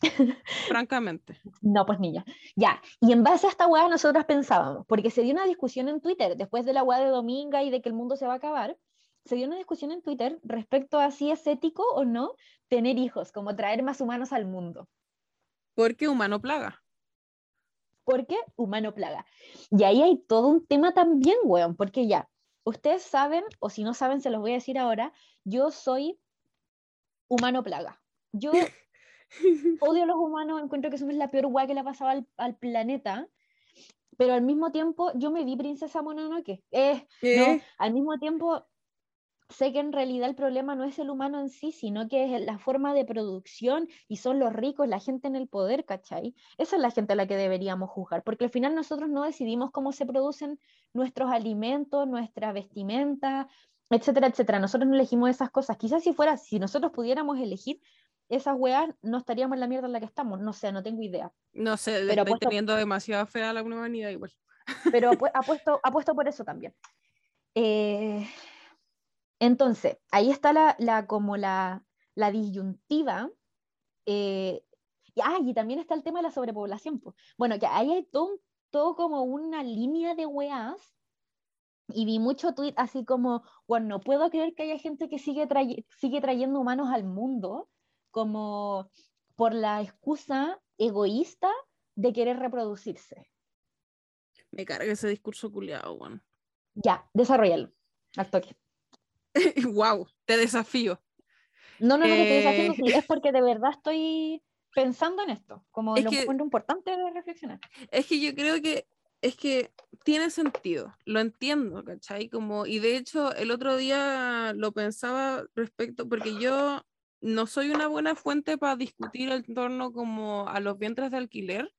[SPEAKER 2] Francamente.
[SPEAKER 3] No, pues niña. Ya, y en base a esta weá nosotras pensábamos, porque se dio una discusión en Twitter después de la weá de Dominga y de que el mundo se va a acabar, se dio una discusión en Twitter respecto a si es ético o no tener hijos, como traer más humanos al mundo.
[SPEAKER 2] Porque humano plaga.
[SPEAKER 3] Porque humano plaga. Y ahí hay todo un tema también, weón, porque ya, ustedes saben, o si no saben, se los voy a decir ahora, yo soy humano plaga. Yo odio a los humanos, encuentro que somos la peor weá que le ha pasado al, al, planeta, pero al mismo tiempo yo me vi princesa Mononoke. Eh, no, al mismo tiempo sé que en realidad el problema no es el humano en sí, sino que es la forma de producción y son los ricos, la gente en el poder, ¿cachai? Esa es la gente a la que deberíamos juzgar, porque al final nosotros no decidimos cómo se producen nuestros alimentos, nuestra vestimenta, etcétera, etcétera. Nosotros no elegimos esas cosas. Quizás si fuera, si nosotros pudiéramos elegir esas weas, no estaríamos en la mierda en la que estamos. No sé, no tengo idea.
[SPEAKER 2] No sé, pero estoy teniendo demasiada fe a la humanidad igual.
[SPEAKER 3] Pero apuesto, apuesto por eso también. Eh, entonces, ahí está la, como la, disyuntiva. Eh, y, ah, y también está el tema de la sobrepoblación. Bueno, que ahí hay todo, todo como una línea de weas y vi mucho tweet así como, bueno, no puedo creer que haya gente que sigue, sigue trayendo humanos al mundo como por la excusa egoísta de querer reproducirse.
[SPEAKER 2] Me carga ese discurso culiado, bueno.
[SPEAKER 3] Ya, desarrollalo, al toque.
[SPEAKER 2] wow, te desafío.
[SPEAKER 3] No, no, no, que te desafío, eh, es porque de verdad estoy pensando en esto, como es lo que, importante de reflexionar.
[SPEAKER 2] Es que yo creo que es que tiene sentido, lo entiendo, ¿cachai? Como, y de hecho, el otro día lo pensaba respecto, porque yo no soy una buena fuente para discutir en torno como a los vientres de alquiler,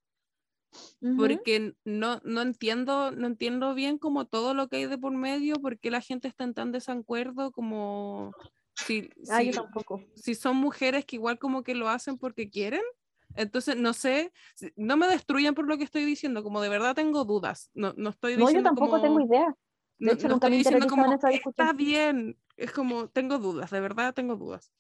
[SPEAKER 2] porque no, no, entiendo, no entiendo bien como todo lo que hay de por medio, porque la gente está en tan desacuerdo como si,
[SPEAKER 3] ah, tampoco.
[SPEAKER 2] si son mujeres que igual como que lo hacen porque quieren. Entonces, no sé, no me destruyan por lo que estoy diciendo, como de verdad tengo dudas. No, no estoy diciendo.
[SPEAKER 3] No, yo tampoco tengo idea. De hecho, nunca me diciendo
[SPEAKER 2] como, está bien. Es como, tengo dudas, de verdad tengo dudas.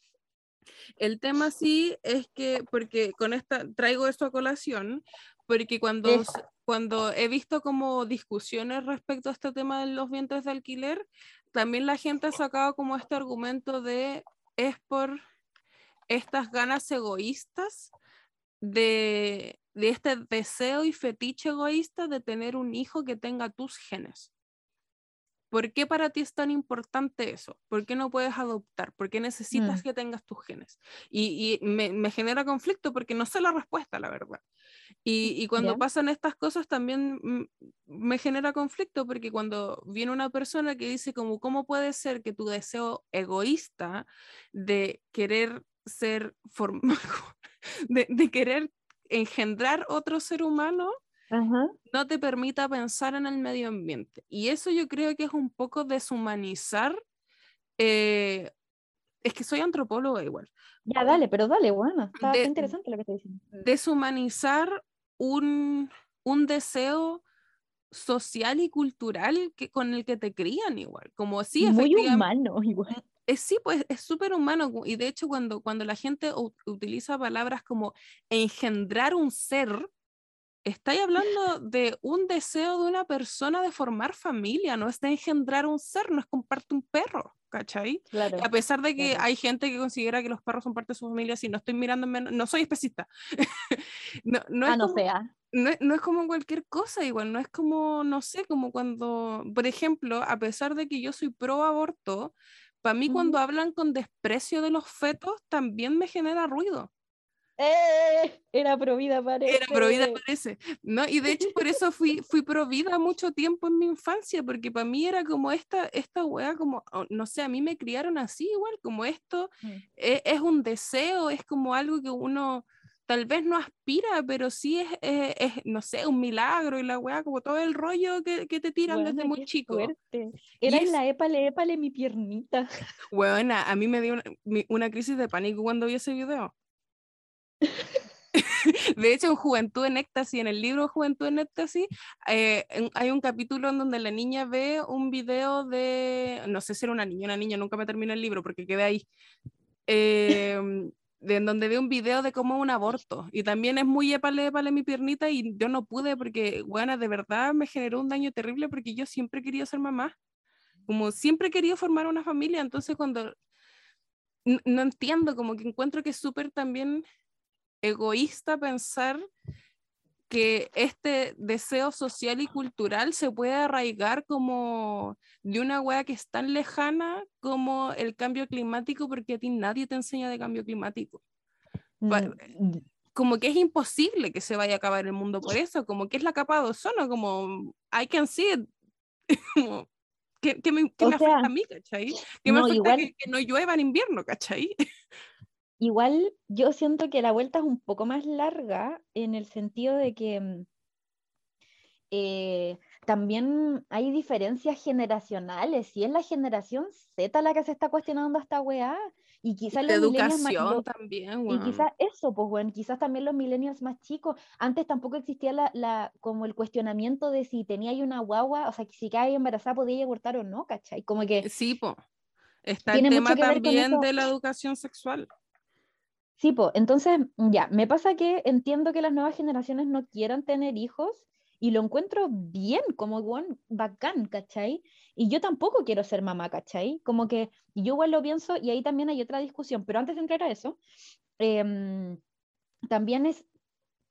[SPEAKER 2] El tema sí es que, porque con esta, traigo esto a colación, porque cuando, cuando he visto como discusiones respecto a este tema de los vientres de alquiler, también la gente ha sacado como este argumento de es por estas ganas egoístas de, de este deseo y fetiche egoísta de tener un hijo que tenga tus genes. ¿Por qué para ti es tan importante eso? ¿Por qué no puedes adoptar? ¿Por qué necesitas mm. que tengas tus genes? Y, y me, me, genera conflicto porque no sé la respuesta, la verdad. Y, y cuando pasan estas cosas también me genera conflicto porque cuando viene una persona que dice como, ¿cómo puede ser que tu deseo egoísta de querer ser de, de querer engendrar otro ser humano no te permita pensar en el medio ambiente. Y eso yo creo que es un poco deshumanizar. Eh, es que soy antropóloga igual.
[SPEAKER 3] Ya, dale, pero dale, bueno, está interesante lo que te diciendo.
[SPEAKER 2] Deshumanizar un, un deseo social y cultural que, con el que te crían igual, como sí,
[SPEAKER 3] Muy humano igual.
[SPEAKER 2] Es, sí, pues es súper humano y de hecho cuando, cuando la gente utiliza palabras como engendrar un ser, estáis hablando de un deseo de una persona de formar familia, no es de engendrar un ser, no es comparte un perro, ¿cachai? a pesar de que hay gente que considera que los perros son parte de su familia, si no estoy mirando, no soy especista. no, no,
[SPEAKER 3] ah,
[SPEAKER 2] es
[SPEAKER 3] no sea.
[SPEAKER 2] No, no, es como cualquier cosa, igual, no es como, no sé, como cuando, por ejemplo, a pesar de que yo soy pro aborto, para mí cuando hablan con desprecio de los fetos también me genera ruido.
[SPEAKER 3] ¡Eh! Era provida parece.
[SPEAKER 2] Era provida parece. ¿no? Y de hecho por eso fui, fui provida mucho tiempo en mi infancia, porque para mí era como esta, esta wea, como, oh, no sé, a mí me criaron así igual, como esto mm. e, es, un deseo, es como algo que uno tal vez no aspira, pero sí es, es, no sé, un milagro y la wea, como todo el rollo que, que te tiran desde muy chico.
[SPEAKER 3] Era en la épale, épale mi piernita.
[SPEAKER 2] Bueno, a mí me dio una, una crisis de pánico cuando vi ese video. De hecho, en Juventud en Éxtasis, en el libro Juventud en Éxtasis, eh, hay un capítulo en donde la niña ve un video de, no sé si era una niña, una niña, nunca me termina el libro porque quedé ahí, eh, de, en donde ve un video de cómo un aborto. Y también es muy épale, épale mi piernita y yo no pude porque, bueno, de verdad me generó un daño terrible porque yo siempre quería ser mamá. Como siempre he querido formar una familia, entonces cuando no entiendo, como que encuentro que es súper también egoísta pensar que este deseo social y cultural se puede arraigar como de una wea que es tan lejana como el cambio climático, porque a ti nadie te enseña de cambio climático. Mm. Como que es imposible que se vaya a acabar el mundo por eso, como que es la capa de ozono, como I can see it. ¿Qué, me, afecta a mí, cachai? ¿Qué me afecta que, que, no llueva en invierno, cachai?
[SPEAKER 3] Igual yo siento que la vuelta es un poco más larga en el sentido de que mm, eh, también hay diferencias generacionales. Si es la generación Z la que se está cuestionando esta weá, y quizás
[SPEAKER 2] los educación también,
[SPEAKER 3] Y quizás eso, pues bueno, quizás también los millennials más chicos. Antes tampoco existía la, la, como el cuestionamiento de si tenía una guagua, o sea, si cae embarazada podía abortar o no, ¿cachai? Como que...
[SPEAKER 2] Sí, pues. Está el tema también de la educación sexual.
[SPEAKER 3] Sí, pues, entonces, ya, me pasa que entiendo que las nuevas generaciones no quieran tener hijos y lo encuentro bien, como buen bacán, ¿cachai? Y yo tampoco quiero ser mamá, ¿cachai? Como que yo igual lo pienso y ahí también hay otra discusión, pero antes de entrar a eso, em, también es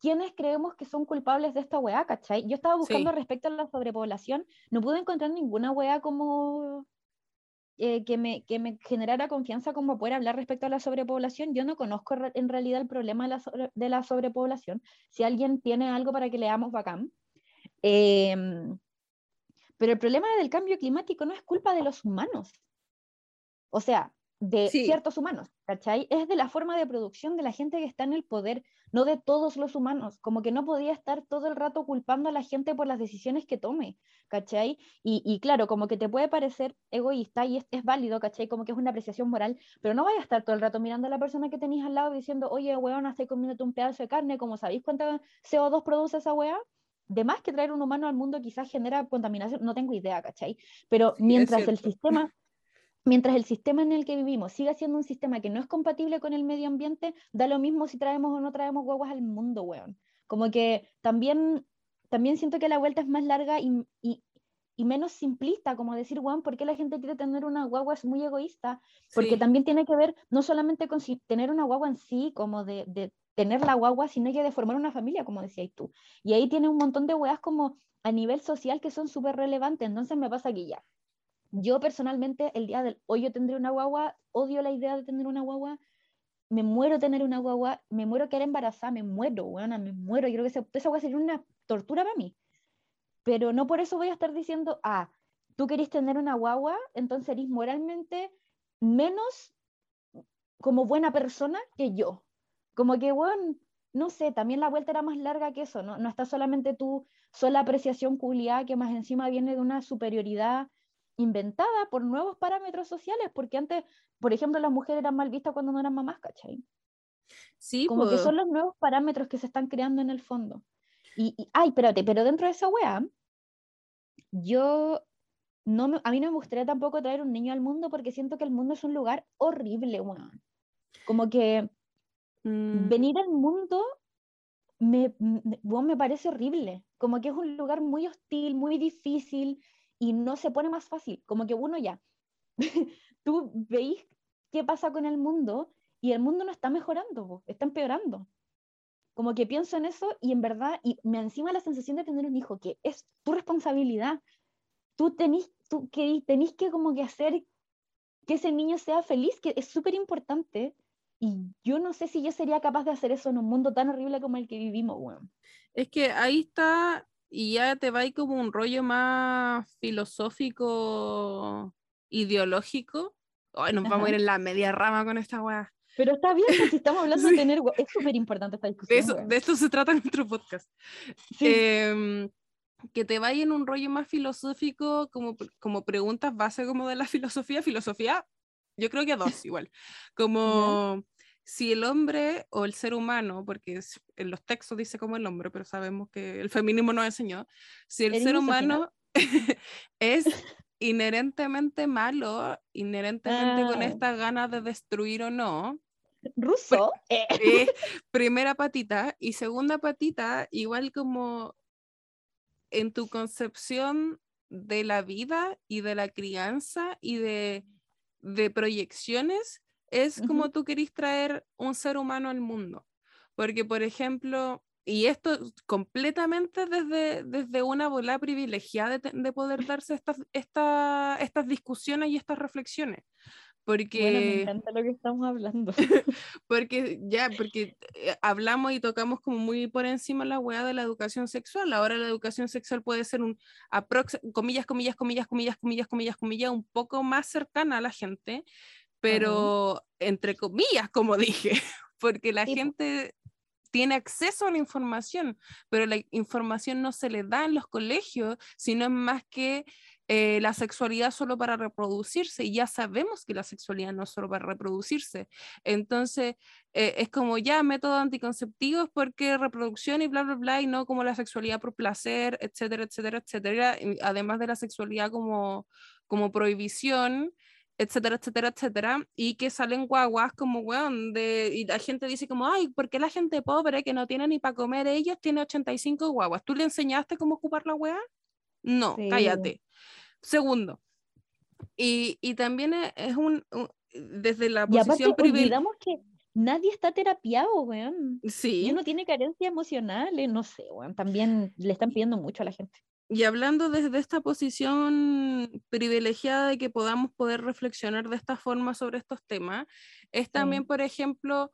[SPEAKER 3] quiénes creemos que son culpables de esta weá, ¿cachai? Yo estaba buscando respecto a la sobrepoblación, no pude encontrar ninguna weá como eh, que, me, que me generara confianza como poder hablar respecto a la sobrepoblación. Yo no conozco en realidad el problema de la, la sobrepoblación. Si alguien tiene algo para que leamos, bacán. Em, pero el problema del cambio climático no es culpa de los humanos. O sea, de ciertos humanos, ¿cachai? Es de la forma de producción de la gente que está en el poder, no de todos los humanos, como que no podía estar todo el rato culpando a la gente por las decisiones que tome, ¿cachai? Y, claro, como que te puede parecer egoísta y es, válido, ¿cachai? Como que es una apreciación moral, pero no vaya a estar todo el rato mirando a la persona que tenéis al lado diciendo, oye, weón, estoy comiéndote un pedazo de carne, como sabéis cuánta CO2 produce esa weá, de más que traer un humano al mundo quizás genera contaminación, no tengo idea, ¿cachai? Pero mientras el sistema mientras el sistema en el que vivimos siga siendo un sistema que no es compatible con el medio ambiente, da lo mismo si traemos o no traemos guaguas al mundo, weón. Como que también, también siento que la vuelta es más larga y, y, menos simplista, como decir, weón, ¿por qué la gente quiere tener una guagua? Es muy egoísta, porque también tiene que ver no solamente con tener una guagua en sí, como de, de tener la guagua, sino que de formar una familia, como decías tú. Y ahí tiene un montón de weas como a nivel social que son súper relevantes, entonces me pasa aquí ya yo personalmente, el día del hoy yo tendré una guagua, odio la idea de tener una guagua, me muero tener una guagua, me muero quedar embarazada, me muero, buena, me muero. Yo creo que esa, esa guagua sería una tortura para mí. Pero no por eso voy a estar diciendo, ah, tú querés tener una guagua, entonces eres moralmente menos como buena persona que yo. Como que, bueno, no sé, también la vuelta era más larga que eso, no, no está solamente tu sola apreciación culiada que más encima viene de una superioridad inventada por nuevos parámetros sociales, porque antes, por ejemplo, las mujeres eran mal vistas cuando no eran mamás, ¿cachai? Sí, Como que son los nuevos parámetros que se están creando en el fondo. Y, ay, espérate, pero dentro de esa weá, yo no me, a mí no me gustaría tampoco traer un niño al mundo porque siento que el mundo es un lugar horrible, weón. Como que mm. venir al mundo me, me, me parece horrible. Como que es un lugar muy hostil, muy difícil, y no se pone más fácil, como que uno ya, tú veis qué pasa con el mundo y el mundo no está mejorando, está empeorando. Como que pienso en eso y en verdad, y me encima la sensación de tener un hijo, que es tu responsabilidad. Tú tenés, tú, que, tenés que como que hacer que ese niño sea feliz, que es súper importante. Y yo no sé si yo sería capaz de hacer eso en un mundo tan horrible como el que vivimos, bueno.
[SPEAKER 2] Es que ahí está y ya te va ahí como un rollo más filosófico, ideológico. Ay, nos vamos a ir en la media rama con esta weá.
[SPEAKER 3] Pero está bien, si estamos hablando de tener. Es súper importante esta
[SPEAKER 2] discusión. De, esto se trata nuestro podcast. Em, que te vaya en un rollo más filosófico, como, como preguntas base como de la filosofía. Filosofía, yo creo que dos igual. Como si el hombre o el ser humano, porque en los textos dice como el hombre, pero sabemos que el feminismo nos enseñó, si el ser humano es inherentemente malo, inherentemente con ah. esta ganas de destruir o no.
[SPEAKER 3] Ruso.
[SPEAKER 2] Eh, primera patita y segunda patita, igual como en tu concepción de la vida y de la crianza y de, de proyecciones, es como tú querís traer un ser humano al mundo. Porque, por ejemplo, y esto completamente desde, desde una bola privilegiada de, poder darse estas, estas discusiones y estas reflexiones. Porque,
[SPEAKER 3] bueno, me encanta lo que estamos hablando.
[SPEAKER 2] porque ya, porque eh, hablamos y tocamos como muy por encima la hueá de la educación sexual. Ahora la educación sexual puede ser un, comillas, comillas, comillas, comillas, comillas, comillas, comillas, un poco más cercana a la gente, pero entre comillas, como dije, porque la gente tiene acceso a la información, pero la información no se le da en los colegios, sino es más que eh, la sexualidad solo para reproducirse, y ya sabemos que la sexualidad no es solo para reproducirse. Entonces, eh, es como ya métodos anticonceptivos porque reproducción y bla, bla, bla, y no como la sexualidad por placer, etcétera, etcétera, etcétera, además de la sexualidad como, como prohibición etcétera, etcétera, etcétera, y que salen guaguas como, weón, de, y la gente dice como, ay, ¿por qué la gente pobre que no tiene ni para comer ellos tiene 85 guaguas? ¿Tú le enseñaste cómo ocupar la weá? No, cállate. Segundo, y, y también e, es un, desde la posición
[SPEAKER 3] privilegiada. que nadie está terapiado, weón. Sí. Y uno tiene carencias emocionales, no sé, weón. También le están pidiendo mucho a la gente.
[SPEAKER 2] Y hablando desde esta posición privilegiada de que podamos poder reflexionar de esta forma sobre estos temas, es también, por ejemplo,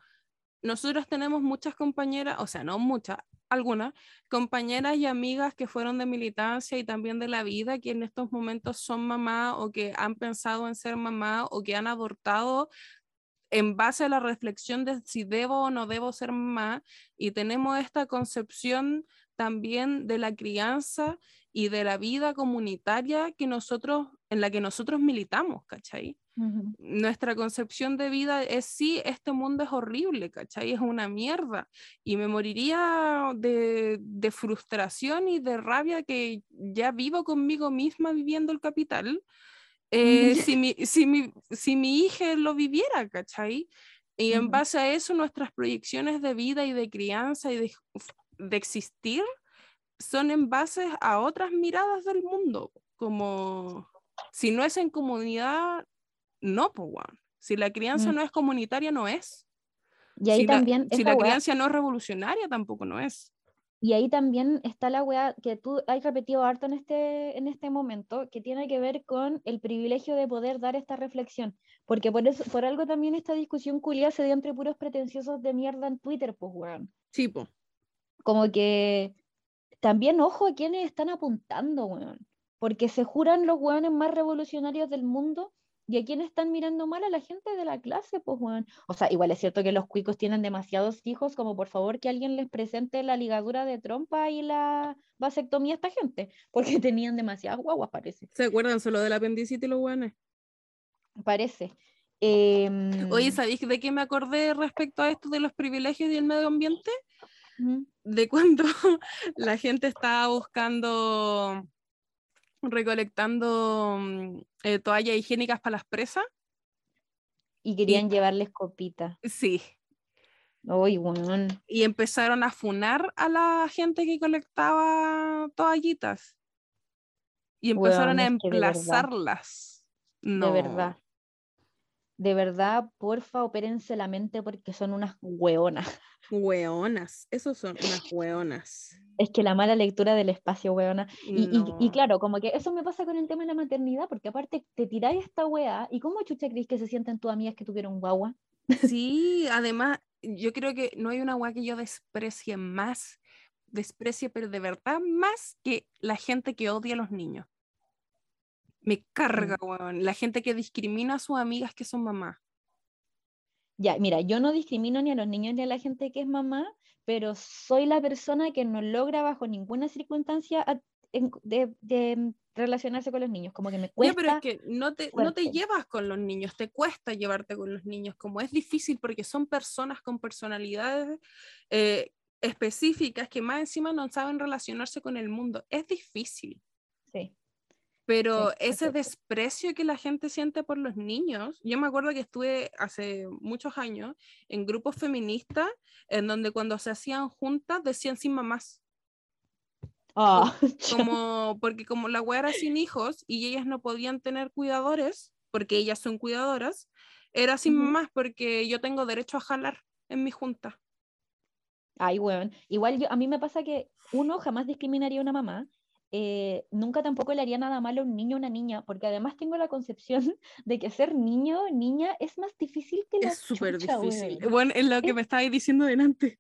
[SPEAKER 2] nosotros tenemos muchas compañeras, o sea, no muchas, algunas compañeras y amigas que fueron de militancia y también de la vida, que en estos momentos son mamá o que han pensado en ser mamá o que han abortado en base a la reflexión de si debo o no debo ser mamá y tenemos esta concepción también de la crianza y de la vida comunitaria que nosotros, en la que nosotros militamos, ¿cachai? Nuestra concepción de vida es sí, este mundo es horrible, ¿cachai? Es una mierda. Y me moriría de, de frustración y de rabia que ya vivo conmigo misma viviendo el capital. Eh, si, mi, si, mi, si mi hija lo viviera, ¿cachai? Y en base a eso, nuestras proyecciones de vida y de crianza y de, de existir son en base a otras miradas del mundo, como si no es en comunidad, no, pues, Si la crianza mm. no es comunitaria, no es.
[SPEAKER 3] Y ahí
[SPEAKER 2] si
[SPEAKER 3] también.
[SPEAKER 2] La, si la crianza no es revolucionaria, tampoco no es.
[SPEAKER 3] Y ahí también está la weá que tú has repetido harto en este, en este momento, que tiene que ver con el privilegio de poder dar esta reflexión. Porque por, eso, por algo también esta discusión culia se dio entre puros pretenciosos de mierda en Twitter, pues, weón.
[SPEAKER 2] Sí, pues.
[SPEAKER 3] Como que también ojo a quienes están apuntando, weón. Porque se juran los weones más revolucionarios del mundo y a quienes están mirando mal a la gente de la clase, pues, weón. O sea, igual es cierto que los cuicos tienen demasiados hijos, como por favor que alguien les presente la ligadura de trompa y la vasectomía a esta gente, porque tenían demasiadas guaguas, parece.
[SPEAKER 2] ¿Se acuerdan solo del apendicitis los weones?
[SPEAKER 3] Parece.
[SPEAKER 2] Oye, em, ¿sabéis de qué me acordé respecto a esto de los privilegios y el medio ambiente? De cuando la gente estaba buscando, recolectando mm, eh, toallas higiénicas para las presas.
[SPEAKER 3] Y querían llevarles copita.
[SPEAKER 2] Sí.
[SPEAKER 3] Bueno.
[SPEAKER 2] Y empezaron a funar a la gente que colectaba toallitas. Y empezaron a emplazarlas.
[SPEAKER 3] De verdad. De verdad, porfa, opérense la mente porque son unas hueonas.
[SPEAKER 2] Hueonas, esos son unas hueonas.
[SPEAKER 3] Es que la mala lectura del espacio, hueona. Y, y, claro, como que eso me pasa con el tema de la maternidad, porque aparte te tiráis esta hueá, ¿y cómo chucha crees que se sienten tus amigas que tuvieron guagua?
[SPEAKER 2] Sí, además, yo creo que no hay una hueá que yo desprecie más, desprecie, pero de verdad más que la gente que odia a los niños. Me carga, hueón, la gente que discrimina a sus amigas que son mamás.
[SPEAKER 3] Ya, mira, yo no discrimino ni a los niños ni a la gente que es mamá, pero soy la persona que no logra bajo ninguna circunstancia de, relacionarse con los niños, como que me cuesta.
[SPEAKER 2] pero es que no te, no te llevas con los niños, te cuesta llevarte con los niños, como es difícil porque son personas con personalidades eh, específicas que más encima no saben relacionarse con el mundo. Es difícil.
[SPEAKER 3] Sí.
[SPEAKER 2] Pero ese desprecio que la gente siente por los niños, yo me acuerdo que estuve hace muchos años en grupos feministas en donde cuando se hacían juntas decían sin mamás.
[SPEAKER 3] Ah,
[SPEAKER 2] como, porque como la güera era sin hijos y ellas no podían tener cuidadores, porque ellas son cuidadoras, era sin mamás porque yo tengo derecho a jalar en mi junta.
[SPEAKER 3] Ay, bueno, igual yo, a mí me pasa que uno jamás discriminaría a una mamá eh, nunca tampoco le haría nada malo a un niño o una niña, porque además tengo la concepción de que ser niño o niña es más difícil que la
[SPEAKER 2] Es súper difícil. Bueno, es lo que me estabais diciendo delante.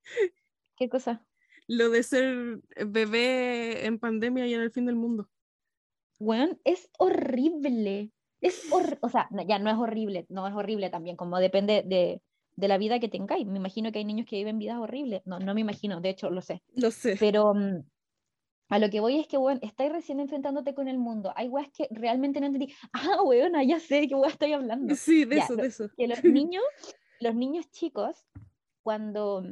[SPEAKER 3] ¿Qué cosa?
[SPEAKER 2] Lo de ser bebé en pandemia y en el fin del mundo.
[SPEAKER 3] Bueno, es horrible. Es o sea, ya no es horrible, no es horrible también, como depende de, de la vida que tengáis. Me imagino que hay niños que viven vidas horribles. No, no me imagino, de hecho lo sé.
[SPEAKER 2] Lo sé.
[SPEAKER 3] Pero mm, a lo que voy es que, bueno, estáis recién enfrentándote con el mundo. Hay weas que realmente no entendí. Ah, weona, ya sé de qué wea estoy hablando.
[SPEAKER 2] Sí, de eso, de eso.
[SPEAKER 3] Que los niños, los niños chicos, cuando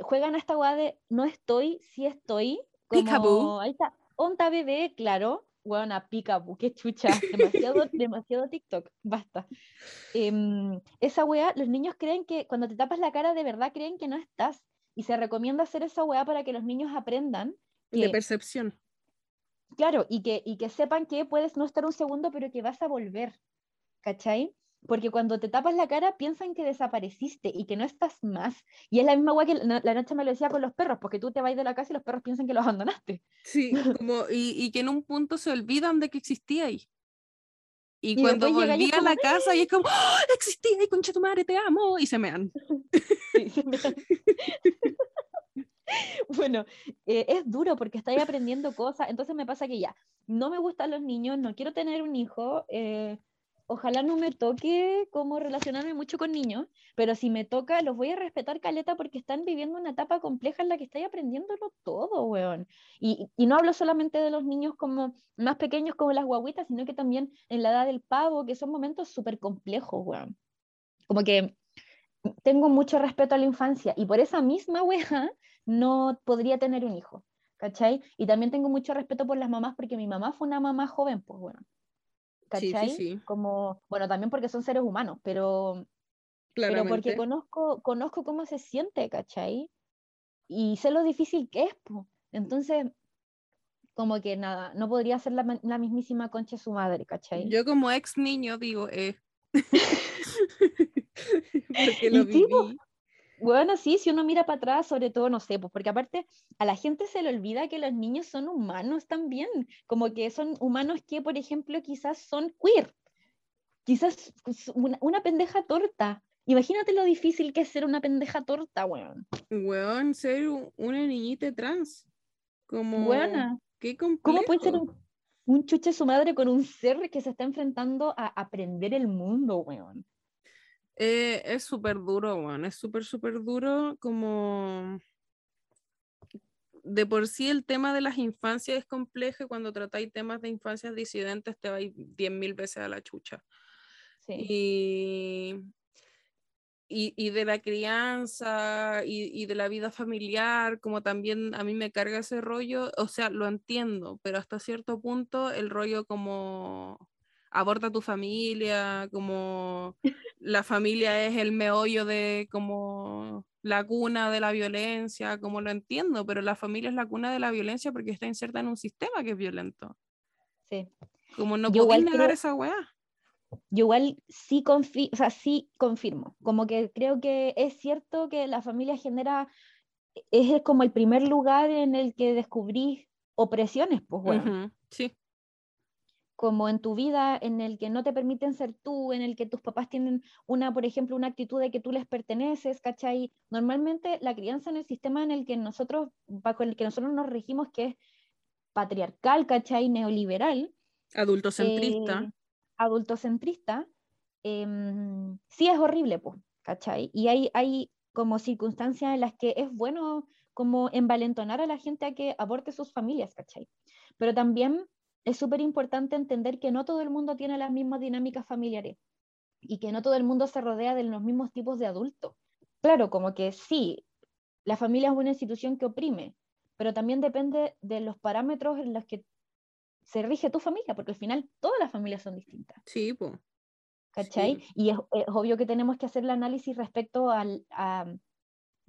[SPEAKER 3] juegan a esta wea de no estoy, sí estoy, como, ahí está, onta bebé, claro, weona, pica, qué chucha, demasiado, demasiado TikTok, basta. Em, esa weá, los niños creen que cuando te tapas la cara de verdad creen que no estás. Y se recomienda hacer esa weá para que los niños aprendan.
[SPEAKER 2] De percepción.
[SPEAKER 3] Claro, y que, y que sepan que puedes no estar un segundo, pero que vas a volver. ¿Cachai? Porque cuando te tapas la cara piensan que desapareciste y que no estás más. Y es la misma weá que la, noche me lo decía con los perros, porque tú te vas de la casa y los perros piensan que los abandonaste.
[SPEAKER 2] Sí, como, y, y que en un punto se olvidan de que existía ahí. Y, cuando volví a la casa y es como, ¡Oh, existía y concha tu madre, te amo, y se mean. Sí, se mean.
[SPEAKER 3] bueno, eh, es duro porque estáis aprendiendo cosas, entonces me pasa que ya, no me gustan los niños, no quiero tener un hijo, eh, ojalá no me toque como relacionarme mucho con niños, pero si me toca, los voy a respetar caleta porque están viviendo una etapa compleja en la que estáis aprendiéndolo todo, weón. Y, y, no hablo solamente de los niños como más pequeños como las guaguitas, sino que también en la edad del pavo, que son momentos súper complejos, weón. Como que tengo mucho respeto a la infancia y por esa misma weá no podría tener un hijo, ¿cachai? Y también tengo mucho respeto por las mamás porque mi mamá fue una mamá joven, pues bueno. ¿cachai? Sí, sí, Como, bueno, también porque son seres humanos, pero, pero porque conozco, conozco cómo se siente, ¿cachai? Y sé lo difícil que es, pues. Entonces, como que nada, no podría ser la, la, mismísima concha su madre, ¿cachai?
[SPEAKER 2] Yo como ex niño digo, eh. porque lo viví.
[SPEAKER 3] Bueno, sí, si uno mira para atrás, sobre todo, no sé, pues porque aparte a la gente se le olvida que los niños son humanos también, como que son humanos que, por ejemplo, quizás son queer, quizás una, pendeja torta. Imagínate lo difícil que es ser una pendeja torta, weón.
[SPEAKER 2] Weón, ser una niñita trans. Como... Buena. Qué complejo.
[SPEAKER 3] ¿Cómo puede ser un, un chuche su madre con un ser que se está enfrentando a aprender el mundo, weón?
[SPEAKER 2] Eh, es súper duro, bueno, es súper, súper duro como... De por sí el tema de las infancias es complejo y cuando tratáis temas de infancias disidentes te vais diez mil veces a la chucha. Y, y, de la crianza y, y, de la vida familiar, como también a mí me carga ese rollo, o sea, lo entiendo, pero hasta cierto punto el rollo como aborta tu familia, como la familia es el meollo de como la cuna de la violencia, como lo entiendo, pero la familia es la cuna de la violencia porque está inserta en un sistema que es violento.
[SPEAKER 3] Sí.
[SPEAKER 2] Como no puedo negar esa weá.
[SPEAKER 3] Yo igual sí, o sea, sí confirmo, como que creo que es cierto que la familia genera, es como el primer lugar en el que descubrís opresiones, pues bueno.
[SPEAKER 2] Sí
[SPEAKER 3] como en tu vida en el que no te permiten ser tú, en el que tus papás tienen una, por ejemplo, una actitud de que tú les perteneces, ¿cachai? Normalmente la crianza en el sistema en el que nosotros, bajo el que nosotros nos regimos, que es patriarcal, ¿cachai? Neoliberal.
[SPEAKER 2] Adultocentrista.
[SPEAKER 3] Eh, adultocentrista, em, sí es horrible, pues, ¿cachai? Y hay, hay como circunstancias en las que es bueno como envalentonar a la gente a que aborte sus familias, ¿cachai? Pero también es súper importante entender que no todo el mundo tiene las mismas dinámicas familiares y que no todo el mundo se rodea de los mismos tipos de adultos. Claro, como que sí, la familia es una institución que oprime, pero también depende de los parámetros en los que se rige tu familia, porque al final todas las familias son distintas.
[SPEAKER 2] Sí, pues.
[SPEAKER 3] ¿Cachai? Y es, obvio que tenemos que hacer el análisis respecto al, a,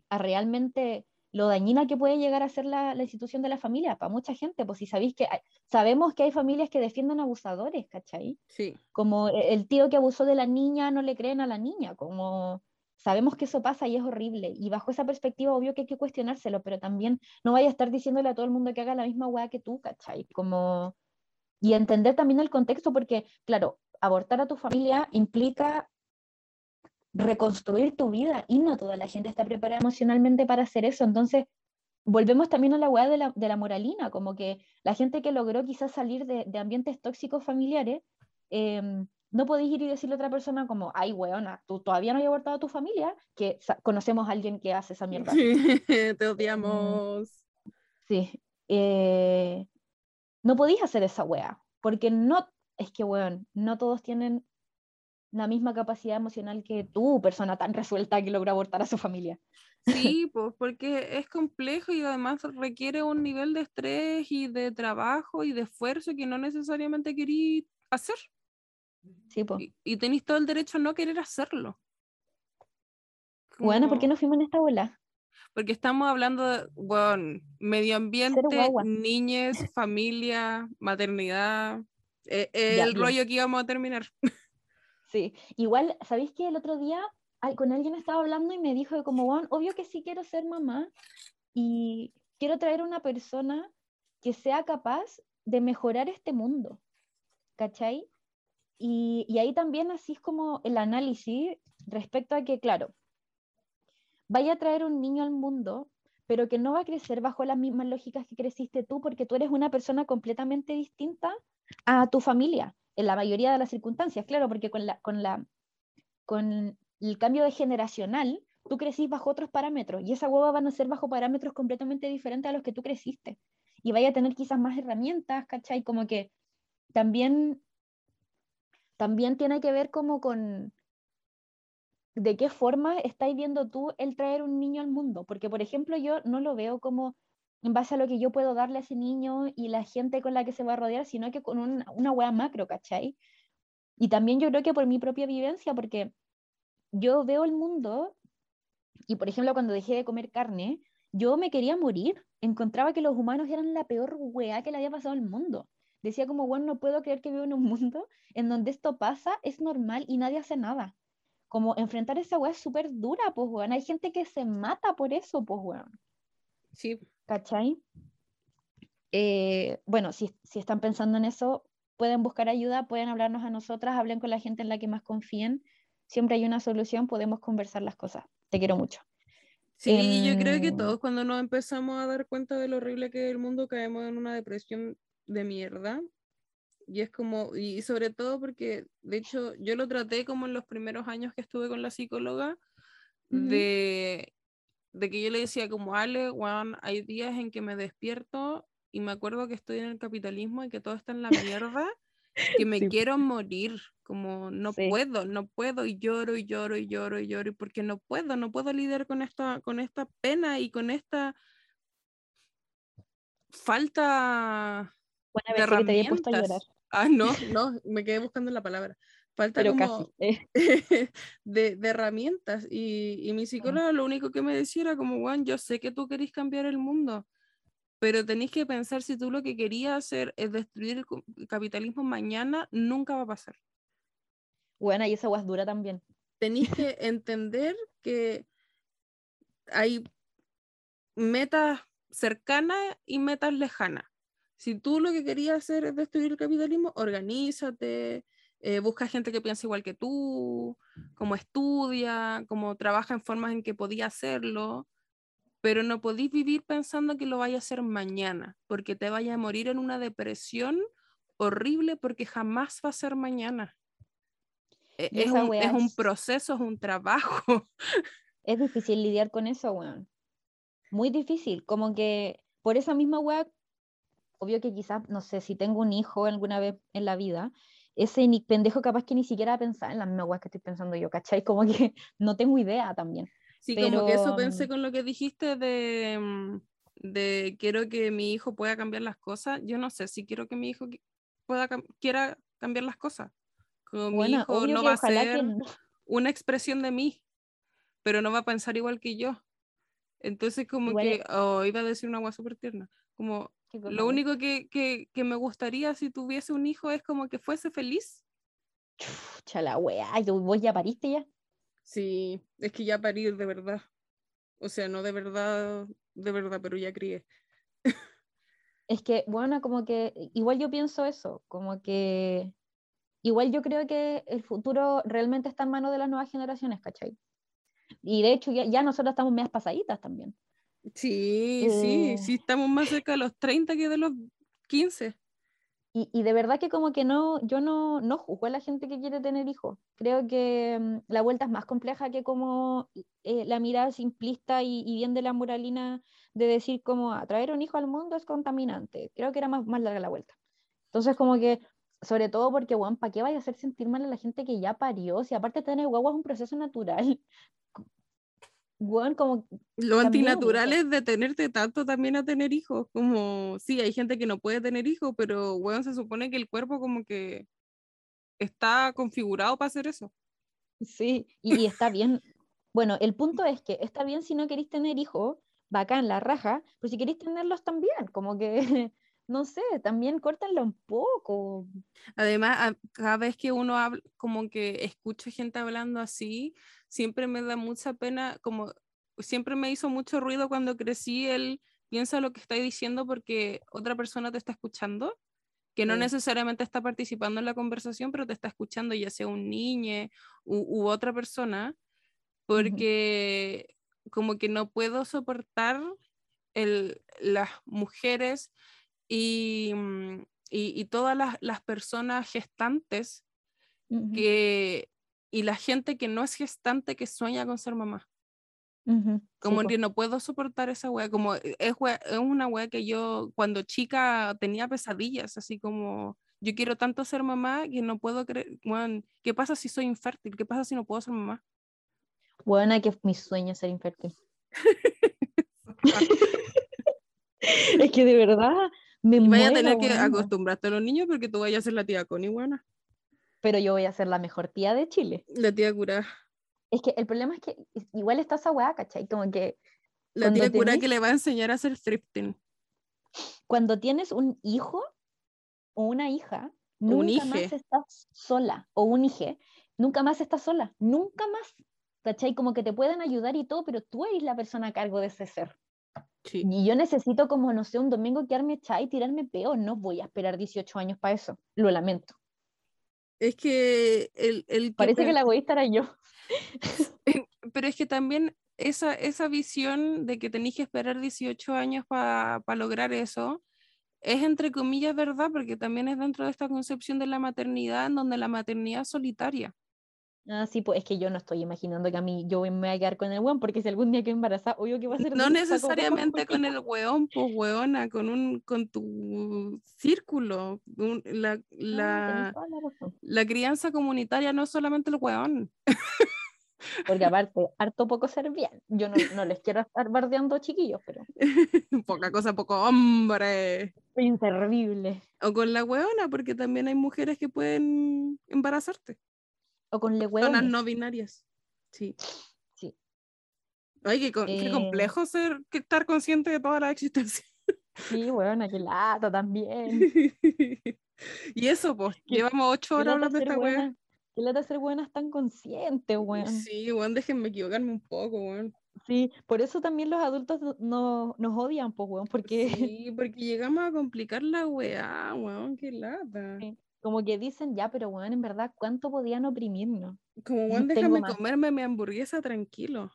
[SPEAKER 3] a realmente lo dañina que puede llegar a ser la, institución de la familia para mucha gente, pues si sabéis que sabemos que hay familias que defienden abusadores, ¿cachai?
[SPEAKER 2] Sí.
[SPEAKER 3] Como e, el tío que abusó de la niña no le creen a la niña, como sabemos que eso pasa y es horrible, y bajo esa perspectiva obvio que hay que cuestionárselo, pero también no vaya a estar diciéndole a todo el mundo que haga la misma weá que tú, ¿cachai? Como... Y entender también el contexto, porque, claro, abortar a tu familia implica reconstruir tu vida y no toda la gente está preparada emocionalmente para hacer eso. Entonces, volvemos también a la hueá de la, de la moralina, como que la gente que logró quizás salir de, de ambientes tóxicos familiares, em, no podéis ir y decirle a otra persona como, ay, weona, tú todavía no has abortado a tu familia, que conocemos a alguien que hace esa mierda.
[SPEAKER 2] te odiamos.
[SPEAKER 3] Sí. Eh, no podéis hacer esa wea, porque no, es que, weón, no todos tienen la misma capacidad emocional que tú, persona tan resuelta que logra abortar a su familia.
[SPEAKER 2] Sí, pues porque es complejo y además requiere un nivel de estrés y de trabajo y de esfuerzo que no necesariamente querí hacer.
[SPEAKER 3] Sí, pues.
[SPEAKER 2] Y, y tenéis todo el derecho a no querer hacerlo.
[SPEAKER 3] Bueno, ¿por qué no fuimos en esta bola?
[SPEAKER 2] Porque estamos hablando de bueno, medio ambiente, niñez, familia, maternidad, eh,
[SPEAKER 3] Ya,
[SPEAKER 2] el
[SPEAKER 3] bien.
[SPEAKER 2] rollo que íbamos a terminar.
[SPEAKER 3] Sí, igual, ¿sabéis que el otro día con alguien estaba hablando y me dijo como, bueno, obvio que sí quiero ser mamá y quiero traer una persona que sea capaz de mejorar este mundo, ¿cachai? Y, y ahí también así es como el análisis respecto a que, claro, vaya a traer un niño al mundo, pero que no va a crecer bajo las mismas lógicas que creciste tú, porque tú eres una persona completamente distinta a tu familia, en la mayoría de las circunstancias, claro, porque con la, con la, con el cambio de generacional, tú crecís bajo otros parámetros, y esa hueva van a ser bajo parámetros completamente diferentes a los que tú creciste. Y vaya a tener quizás más herramientas, ¿cachai? Como que también, también tiene que ver como con de qué forma estáis viendo tú el traer un niño al mundo. Porque, por ejemplo, yo no lo veo como en base a lo que yo puedo darle a ese niño y la gente con la que se va a rodear, sino que con un- una hueá macro, ¿cachai? Y también yo creo que por mi propia vivencia, porque yo veo el mundo y, por ejemplo, cuando dejé de comer carne, yo me quería morir. Encontraba que los humanos eran la peor hueá que le había pasado al mundo. Decía como, bueno, no puedo creer que vivo en un mundo en donde esto pasa, es normal y nadie hace nada. Como enfrentar esa hueá es súper dura, pues, weón. Hay gente que se mata por eso, pues, weón.
[SPEAKER 2] Sí,
[SPEAKER 3] ¿Cachai? Eh, bueno, si, si están pensando en eso, pueden buscar ayuda, pueden hablarnos a nosotras, hablen con la gente en la que más confíen. Siempre hay una solución, podemos conversar las cosas. Te quiero mucho.
[SPEAKER 2] Sí, y yo creo que
[SPEAKER 3] Em,
[SPEAKER 2] todos cuando nos empezamos a dar cuenta de lo horrible que es el mundo caemos en una depresión de mierda. Y es como, y sobre todo porque, de hecho, yo lo traté como en los primeros años que estuve con la psicóloga,
[SPEAKER 3] Ujú.
[SPEAKER 2] de, de que yo le decía como, Ale, weón, hay días en que me despierto y me acuerdo que estoy en el capitalismo y que todo está en la mierda, que me
[SPEAKER 3] Sí.
[SPEAKER 2] quiero morir, como no
[SPEAKER 3] Sí.
[SPEAKER 2] puedo, no puedo, y lloro y lloro y lloro y lloro, porque no puedo, no puedo lidiar con esta, con esta pena y con esta falta
[SPEAKER 3] Buena
[SPEAKER 2] de
[SPEAKER 3] que te había puesto a llorar,
[SPEAKER 2] herramientas. Ah, no, no, me quedé buscando la palabra. Falta
[SPEAKER 3] pero
[SPEAKER 2] como
[SPEAKER 3] casi. eh.
[SPEAKER 2] de, de herramientas. Y, y mi psicóloga lo único que me decía era como, Juan, yo sé que tú querés cambiar el mundo, pero tenéis que pensar si tú lo que querías hacer es destruir el capitalismo mañana, nunca va a pasar.
[SPEAKER 3] Bueno, y esa hueá es dura también.
[SPEAKER 2] Tenéis que entender que hay metas cercanas y metas lejanas. Si tú lo que querías hacer es destruir el capitalismo, organízate, eh, busca gente que piense igual que tú, como estudia, como trabaja en formas en que podía hacerlo, pero no podéis vivir pensando que lo vaya a hacer mañana, porque te vaya a morir en una depresión horrible porque jamás va a ser mañana. E- Es un, es un
[SPEAKER 3] es-
[SPEAKER 2] proceso, es un trabajo.
[SPEAKER 3] Es difícil lidiar con eso, weón. Muy difícil. Como que por esa misma weá, obvio que quizás, no sé, si tengo un hijo alguna vez en la vida, ese ni pendejo capaz que ni siquiera va a pensar en las weas que estoy pensando yo, ¿cachai? Como que no tengo idea también.
[SPEAKER 2] Sí, como que eso
[SPEAKER 3] Pero,
[SPEAKER 2] pensé
[SPEAKER 3] mm,
[SPEAKER 2] con lo que dijiste de, mm, de quiero que mi hijo pueda cambiar las cosas. Yo no sé si quiero que mi hijo pueda quiera cambiar las cosas. Como mi
[SPEAKER 3] Bueno,
[SPEAKER 2] hijo
[SPEAKER 3] obvio
[SPEAKER 2] no va a
[SPEAKER 3] que
[SPEAKER 2] ser una expresión de mí, pero no va a pensar igual que yo. Entonces como
[SPEAKER 3] Igual
[SPEAKER 2] que,
[SPEAKER 3] es-
[SPEAKER 2] oh, iba a decir una agua súper tierna, como
[SPEAKER 3] ¿Qué cosa,
[SPEAKER 2] lo único que, que, que me gustaría si tuviese un hijo es como que fuese feliz.
[SPEAKER 3] Chucha la weá, vos ya pariste ya.
[SPEAKER 2] Sí, es que ya parí de verdad. O sea, no de verdad, de verdad, pero ya crié.
[SPEAKER 3] Es que, bueno, como que igual yo pienso eso, como que igual yo creo que el futuro realmente está en manos de las nuevas generaciones, ¿cachai? Y de hecho ya, ya nosotros estamos medias pasaditas también.
[SPEAKER 2] Sí, sí,
[SPEAKER 3] Eh,
[SPEAKER 2] sí, estamos más cerca de los 30 que de los 15.
[SPEAKER 3] Y, y de verdad que como que no, yo no, no juzgo a la gente que quiere tener hijos. Creo que mm, la vuelta es más compleja que como eh, la mirada simplista y, y bien de la moralina de decir como "Ah, traer un hijo al mundo es contaminante. Creo que era más, más larga la vuelta. Entonces como que Sobre todo porque, weón, ¿para qué vaya a hacer sentir mal a la gente que ya parió? Si aparte tener guagua es un proceso natural. Weón, como...
[SPEAKER 2] Lo antinatural es detenerte tanto también a tener hijos. Como, sí, hay gente que no puede tener hijos, pero, weón, se supone que el cuerpo como que está configurado para hacer eso.
[SPEAKER 3] Sí, y, y está bien. Bueno, el punto es que está bien si no queréis tener hijos, bacán, la raja, pero si queréis tenerlos también, como que, no sé, también córtenlo un poco.
[SPEAKER 2] Además, cada vez que uno habla, como que escucho gente hablando así, siempre me da mucha pena, como siempre me hizo mucho ruido cuando crecí el piensa lo que estoy diciendo porque otra persona te está escuchando, que no
[SPEAKER 3] Sí.
[SPEAKER 2] necesariamente está participando en la conversación, pero te está escuchando, ya sea un niño u, u otra persona, porque como que no puedo soportar el, las mujeres y, mm, y, y todas las, las personas gestantes
[SPEAKER 3] Ujú,
[SPEAKER 2] que, y la gente que no es gestante que sueña con ser mamá.
[SPEAKER 3] ujú, sí,
[SPEAKER 2] Como
[SPEAKER 3] po.
[SPEAKER 2] que no puedo soportar esa wea, como e- es, wea- es una wea que yo cuando chica tenía pesadillas, así como yo quiero tanto ser mamá que no puedo creer, weón, ¿qué pasa si soy infértil? ¿Qué pasa si no puedo ser mamá?
[SPEAKER 3] Buena que mi sueño es ser infértil. es que de verdad me
[SPEAKER 2] Y vaya a tener que
[SPEAKER 3] weona.
[SPEAKER 2] acostumbrarte a los niños porque tú vayas a ser la tía Connie, buena.
[SPEAKER 3] Pero yo voy a ser la mejor tía de Chile.
[SPEAKER 2] La tía cura.
[SPEAKER 3] Es que el problema es que igual está esa weá, ¿cachai? Como que
[SPEAKER 2] La tía cura
[SPEAKER 3] tenés-
[SPEAKER 2] que le va a enseñar a hacer thrifting.
[SPEAKER 3] cuando tienes un hijo o una hija,
[SPEAKER 2] un
[SPEAKER 3] nunca más
[SPEAKER 2] hije.
[SPEAKER 3] estás sola, o un hije, nunca más estás sola, nunca más. ¿Cachai? Como que te pueden ayudar y todo, pero tú eres la persona a cargo de ese ser.
[SPEAKER 2] Sí.
[SPEAKER 3] Y yo necesito como, no sé, un domingo quedarme echada y tirarme peo. No voy a esperar 18 años para eso. Lo lamento.
[SPEAKER 2] Es que el, el que
[SPEAKER 3] Parece que la egoísta era yo.
[SPEAKER 2] pero es que también esa, esa visión de que tenéis que esperar 18 años para lograr eso es entre comillas verdad, porque también es dentro de esta concepción de la maternidad, en donde la maternidad es solitaria.
[SPEAKER 3] Ah, sí, pues es que yo no estoy imaginando que a mí yo me voy a quedar con el buen, porque si algún día quedo embarazada, obvio que va a ser
[SPEAKER 2] No necesariamente con el weón, pues weona, con, un, con tu círculo. un- la,
[SPEAKER 3] Ah,
[SPEAKER 2] la, crianza comunitaria no es solamente el weón.
[SPEAKER 3] Porque aparte, harto poco ser bien. Yo no, no les quiero estar bardeando chiquillos, pero
[SPEAKER 2] Poca cosa, poco hombre.
[SPEAKER 3] inservible.
[SPEAKER 2] O con la weona, porque también hay mujeres que pueden embarazarte.
[SPEAKER 3] O con le
[SPEAKER 2] Personas no binarias. Sí.
[SPEAKER 3] Sí.
[SPEAKER 2] Ay, qué,
[SPEAKER 3] Eh,
[SPEAKER 2] complejo ser, que estar consciente de toda la existencia.
[SPEAKER 3] Sí, hueona, qué lata también.
[SPEAKER 2] y eso, pues, llevamos ocho horas hablando de esta
[SPEAKER 3] buena. Qué lata ser buenas tan conscientes, weón.
[SPEAKER 2] Sí, weón, déjenme equivocarme un poco, weón.
[SPEAKER 3] Sí, por eso también los adultos no- nos odian, pues, weón, porque
[SPEAKER 2] Sí, porque llegamos a complicar la weá, weón, qué lata.
[SPEAKER 3] Sí. Como que dicen, ya, pero weón, en verdad, ¿cuánto podían oprimirnos?
[SPEAKER 2] Como,
[SPEAKER 3] tengo
[SPEAKER 2] déjame
[SPEAKER 3] más.
[SPEAKER 2] comerme mi hamburguesa tranquilo.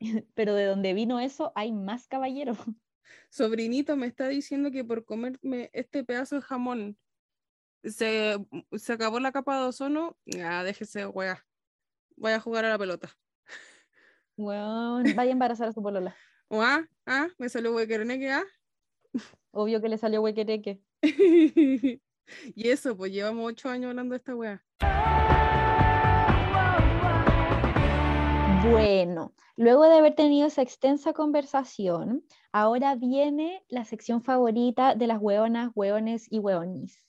[SPEAKER 3] Pero de donde vino eso, hay más caballeros.
[SPEAKER 2] Sobrinito me está diciendo que por comerme este pedazo de jamón se, se acabó la capa de ozono. Ah, déjese, weá. Voy a jugar a la pelota.
[SPEAKER 3] Weón, vaya a embarazar a su polola.
[SPEAKER 2] O ah, ah, me salió huequereneque, ah.
[SPEAKER 3] Obvio que le salió huequereque.
[SPEAKER 2] y eso, pues llevamos ocho años hablando de esta weá.
[SPEAKER 3] Bueno, luego de haber tenido esa extensa conversación, ahora viene la sección favorita de las hueonas, hueones y hueonis.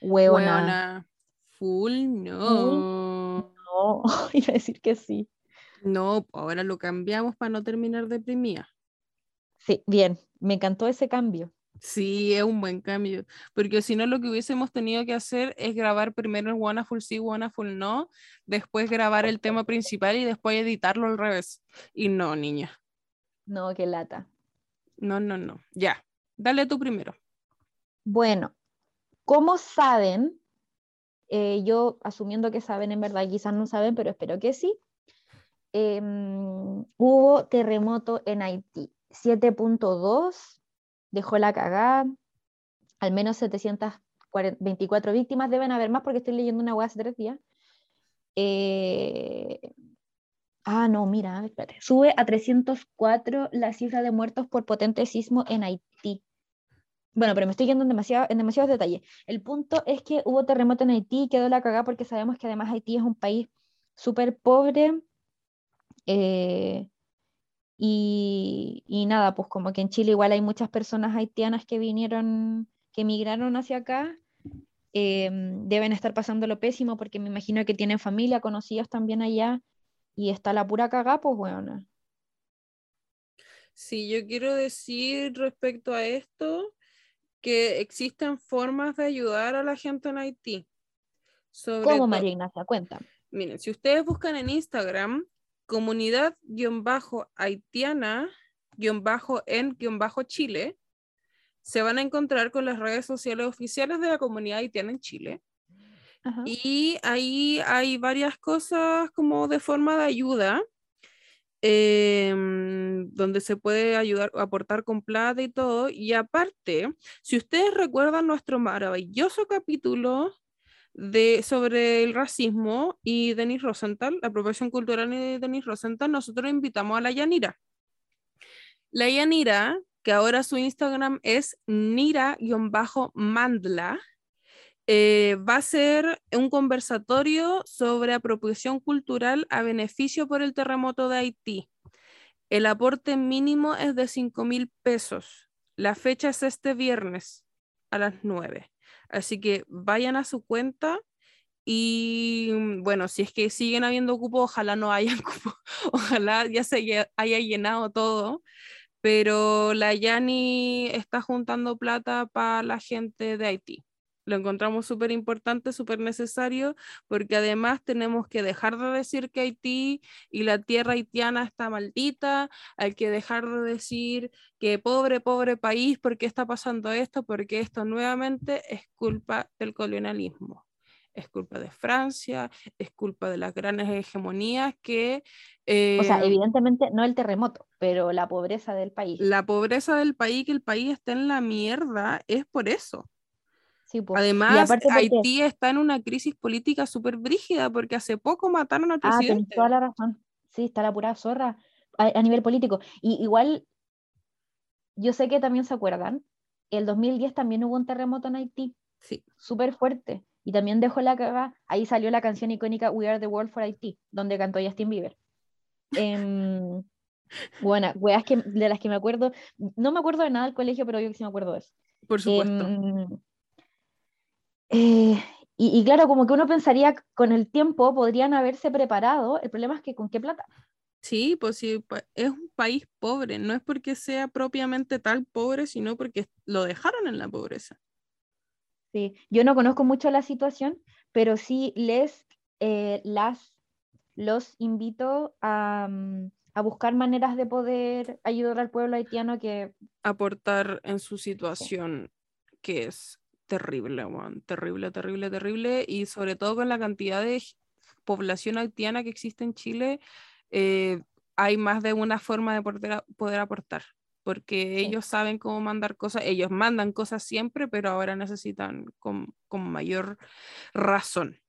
[SPEAKER 3] Hueona.
[SPEAKER 2] Weona, Full no.
[SPEAKER 3] No, iba a decir que sí.
[SPEAKER 2] No, ahora lo cambiamos para no terminar deprimida.
[SPEAKER 3] Sí, bien, me encantó ese cambio.
[SPEAKER 2] Sí, es un buen cambio, porque si no lo que hubiésemos tenido que hacer es grabar primero el Full sí, Full no, después grabar el tema principal y después editarlo al revés. Y no, niña,
[SPEAKER 3] No, qué lata.
[SPEAKER 2] no, no, no. Ya, dale tú primero.
[SPEAKER 3] Bueno, como saben, eh, yo asumiendo que saben en verdad, quizás no saben, pero espero que sí, em, hubo terremoto en Haití. 7.2 dejó la cagada, al menos 724 víctimas, deben haber más porque estoy leyendo una web hace tres días. Eh, Ah, no, mira, espérate. Sube a 304 la cifra de muertos por potente sismo en Haití. Bueno, pero me estoy yendo en, demasiado, en demasiados detalles. El punto es que hubo terremoto en Haití, quedó la cagada porque sabemos que además Haití es un país súper pobre. eh, y, y nada, pues como que en Chile igual hay muchas personas haitianas que vinieron, que emigraron hacia acá. eh, deben estar pasando lo pésimo porque me imagino que tienen familia, conocidos también allá. Y está la pura cagada, pues bueno.
[SPEAKER 2] Sí, yo quiero decir respecto a esto que existen formas de ayudar a la gente en Haití. Sobre
[SPEAKER 3] ¿Cómo, María Ignacia? Cuéntame.
[SPEAKER 2] Miren, si ustedes buscan en Instagram comunidad-haitiana-en-chile, se van a encontrar con las redes sociales oficiales de la comunidad haitiana en Chile.
[SPEAKER 3] Ajá.
[SPEAKER 2] Y ahí hay varias cosas como de forma de ayuda, em, donde se puede ayudar, aportar con plata y todo. Y aparte, si ustedes recuerdan nuestro maravilloso capítulo de, sobre el racismo y Denis Rosenthal, la apropiación cultural de Denis Rosenthal, nosotros invitamos a la Yanira. La Yanira, que ahora su Instagram es Nira-Mandla, eh, va a ser un conversatorio sobre apropiación cultural a beneficio por el terremoto de Haití. El aporte mínimo es de 5 mil pesos. La fecha es este viernes a las 9. Así que vayan a su cuenta y mm, bueno, si es que siguen habiendo cupo, ojalá no hayan cupo, ojalá ya se haya- haya llenado todo, pero la Yani está juntando plata para la gente de Haití. Lo encontramos súper importante, súper necesario, porque además tenemos que dejar de decir que Haití y la tierra haitiana está maldita, hay que dejar de decir que pobre, pobre país, ¿por qué está pasando esto? Porque esto nuevamente es culpa del colonialismo, es culpa de Francia, es culpa de las grandes hegemonías que...
[SPEAKER 3] O sea,
[SPEAKER 2] eh,
[SPEAKER 3] evidentemente no el terremoto, pero la pobreza del país.
[SPEAKER 2] la pobreza del país, que el país está en la mierda, es por eso.
[SPEAKER 3] Sí,
[SPEAKER 2] Además,
[SPEAKER 3] porque-
[SPEAKER 2] Haití está en una crisis política súper brígida porque hace poco mataron al
[SPEAKER 3] Ah, tenés
[SPEAKER 2] presidente.
[SPEAKER 3] toda la razón. Sí, está la pura zorra a, a nivel político. Y igual, yo sé que también se acuerdan, el 2010 también hubo un terremoto en Haití,
[SPEAKER 2] Sí.
[SPEAKER 3] súper fuerte, y también dejó la cagada. Ahí salió la canción icónica We Are the World for Haití, donde cantó Justin Bieber. Em, bueno, weas que, de las que me acuerdo, no me acuerdo de nada del colegio, pero yo sí me acuerdo de eso.
[SPEAKER 2] Por supuesto.
[SPEAKER 3] Em, eh, y, y claro, como que uno pensaría con el tiempo podrían haberse preparado, el problema es que con qué plata.
[SPEAKER 2] Sí, pues sí, es un país pobre, no es porque sea propiamente tal pobre, sino porque lo dejaron en la pobreza.
[SPEAKER 3] Sí, yo no conozco mucho la situación, pero sí les, eh, las, los invito a, mm, a buscar maneras de poder ayudar al pueblo haitiano que
[SPEAKER 2] Aportar en su situación que es terrible, weón, terrible, terrible, terrible, y sobre todo con la cantidad de población haitiana que existe en Chile, eh, hay más de una forma de poder, poder aportar, porque
[SPEAKER 3] Sí.
[SPEAKER 2] ellos saben cómo mandar cosas, ellos mandan cosas siempre, pero ahora necesitan con, con mayor razón.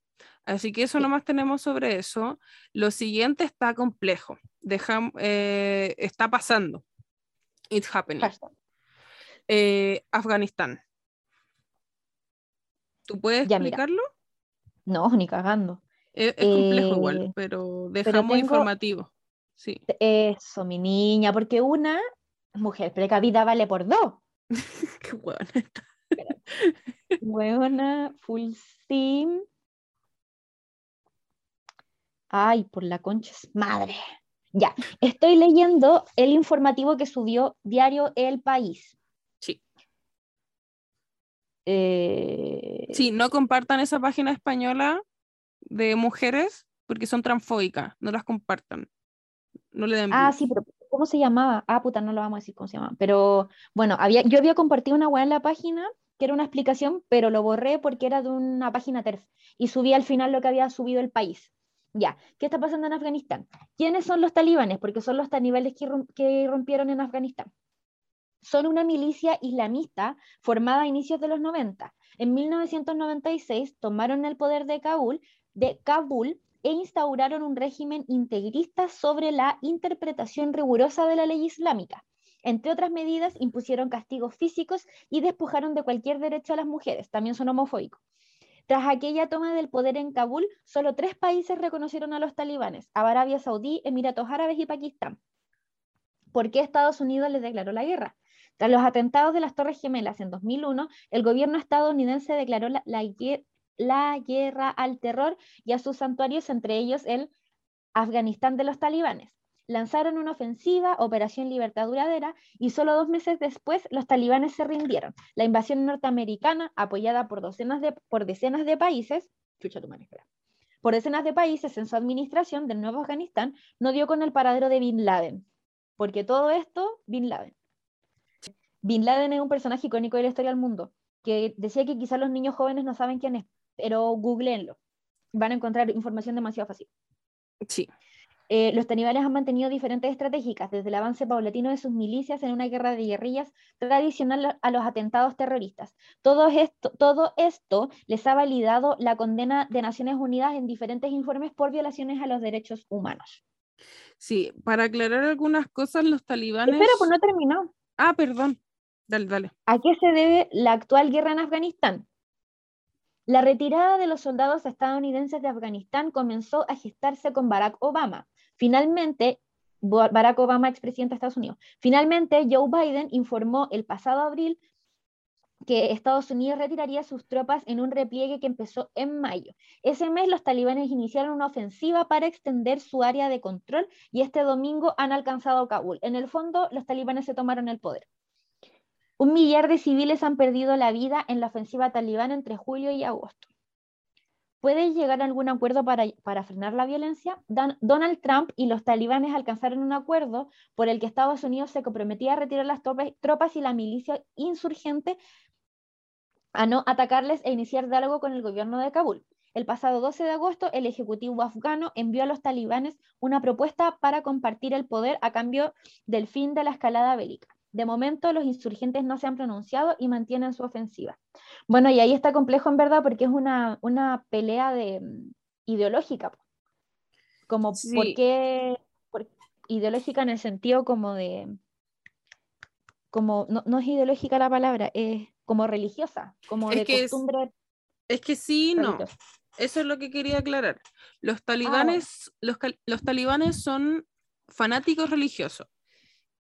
[SPEAKER 2] Así que eso
[SPEAKER 3] Sí.
[SPEAKER 2] nomás tenemos sobre eso. Lo siguiente está complejo, Dejam- eh, está pasando. It's happening. Eh, Afganistán. ¿Tú puedes
[SPEAKER 3] Ya, mira.
[SPEAKER 2] explicarlo?
[SPEAKER 3] No, ni cagando.
[SPEAKER 2] Es, es complejo
[SPEAKER 3] Eh,
[SPEAKER 2] igual, pero dejamos
[SPEAKER 3] tengo-
[SPEAKER 2] informativo. Sí.
[SPEAKER 3] Eso, mi niña, porque una mujer precavida vale por dos.
[SPEAKER 2] Qué.
[SPEAKER 3] Buena, full steam. Ay, por la concha es madre. Ya, estoy leyendo el informativo que subió Diario El País. Eh,
[SPEAKER 2] Sí, no compartan esa página española de mujeres porque son transfóbicas. No las compartan. No le den
[SPEAKER 3] Ah, sí, pero ¿cómo se llamaba? Ah, puta, no lo vamos a decir cómo se llama. Pero bueno, había, yo había compartido una weá en la página que era una explicación, pero lo borré porque era de una página TERF y subí al final lo que había subido el país. Ya, ¿qué está pasando en Afganistán? ¿Quiénes son los talibanes? Porque son los talibanes que, irrum- que irrumpieron en Afganistán. Son una milicia islamista formada a inicios de los 90. En 1996 tomaron el poder de Kabul, de Kabul e instauraron un régimen integrista sobre la interpretación rigurosa de la ley islámica. Entre otras medidas, impusieron castigos físicos y despojaron de cualquier derecho a las mujeres. También son homofóbicos. Tras aquella toma del poder en Kabul, solo tres países reconocieron a los talibanes, Arabia Saudí, Emiratos Árabes y Pakistán. ¿Por qué Estados Unidos les declaró la guerra? Tras los atentados de las Torres Gemelas en 2001, el gobierno estadounidense declaró la, guerra al terror y a sus santuarios, entre ellos el Afganistán de los talibanes lanzaron una ofensiva, Operación Libertad Duradera, y solo dos meses después los talibanes se rindieron. La invasión norteamericana, apoyada por, decenas de países, por decenas de países en su administración del nuevo Afganistán, no dio con el paradero de Bin Laden. Porque todo esto, Bin Laden. Bin Laden es un personaje icónico de la historia del mundo, que decía que quizás los niños jóvenes no saben quién es, pero googleenlo. Van a encontrar información demasiado fácil.
[SPEAKER 2] Sí.
[SPEAKER 3] Eh, los talibanes han mantenido diferentes estrategias, desde el avance paulatino de sus milicias en una guerra de guerrillas tradicional a los atentados terroristas. Todo esto, todo esto les ha validado la condena de Naciones Unidas en diferentes informes por violaciones a los derechos humanos.
[SPEAKER 2] Sí, para aclarar algunas cosas, los talibanes...
[SPEAKER 3] Espera, pues no terminó.
[SPEAKER 2] Ah, perdón.
[SPEAKER 3] ¿A qué se debe la actual guerra en Afganistán? La retirada de los soldados estadounidenses de Afganistán comenzó a gestarse con Barack Obama, Finalmente, Barack Obama, expresidente de Estados Unidos. Finalmente, Joe Biden informó el pasado abril que Estados Unidos retiraría sus tropas en un repliegue que empezó en mayo. Ese mes los talibanes iniciaron una ofensiva para extender su área de control y este domingo han alcanzado Kabul. En el fondo, los talibanes se tomaron el poder. Un millar de civiles han perdido la vida en la ofensiva talibán entre julio y agosto. ¿Puede llegar a algún acuerdo para, frenar la violencia? Donald Trump y los talibanes alcanzaron un acuerdo por el que Estados Unidos se comprometía a retirar las tropas y la milicia insurgente a no atacarles e iniciar diálogo con el gobierno de Kabul. El pasado 12 de agosto, el Ejecutivo afgano envió a los talibanes una propuesta para compartir el poder a cambio del fin de la escalada bélica. De momento, los insurgentes no se han pronunciado y mantienen su ofensiva. Bueno, y ahí está complejo en verdad porque es una, pelea de, mm, ideológica. Como por qué, ideológica en el sentido como de, como, no, es ideológica la palabra, es como religiosa, como de costumbre.
[SPEAKER 2] Es, que sí, no. Eso es lo que quería aclarar. Los ah, talibanes, los, los, talibanes son fanáticos religiosos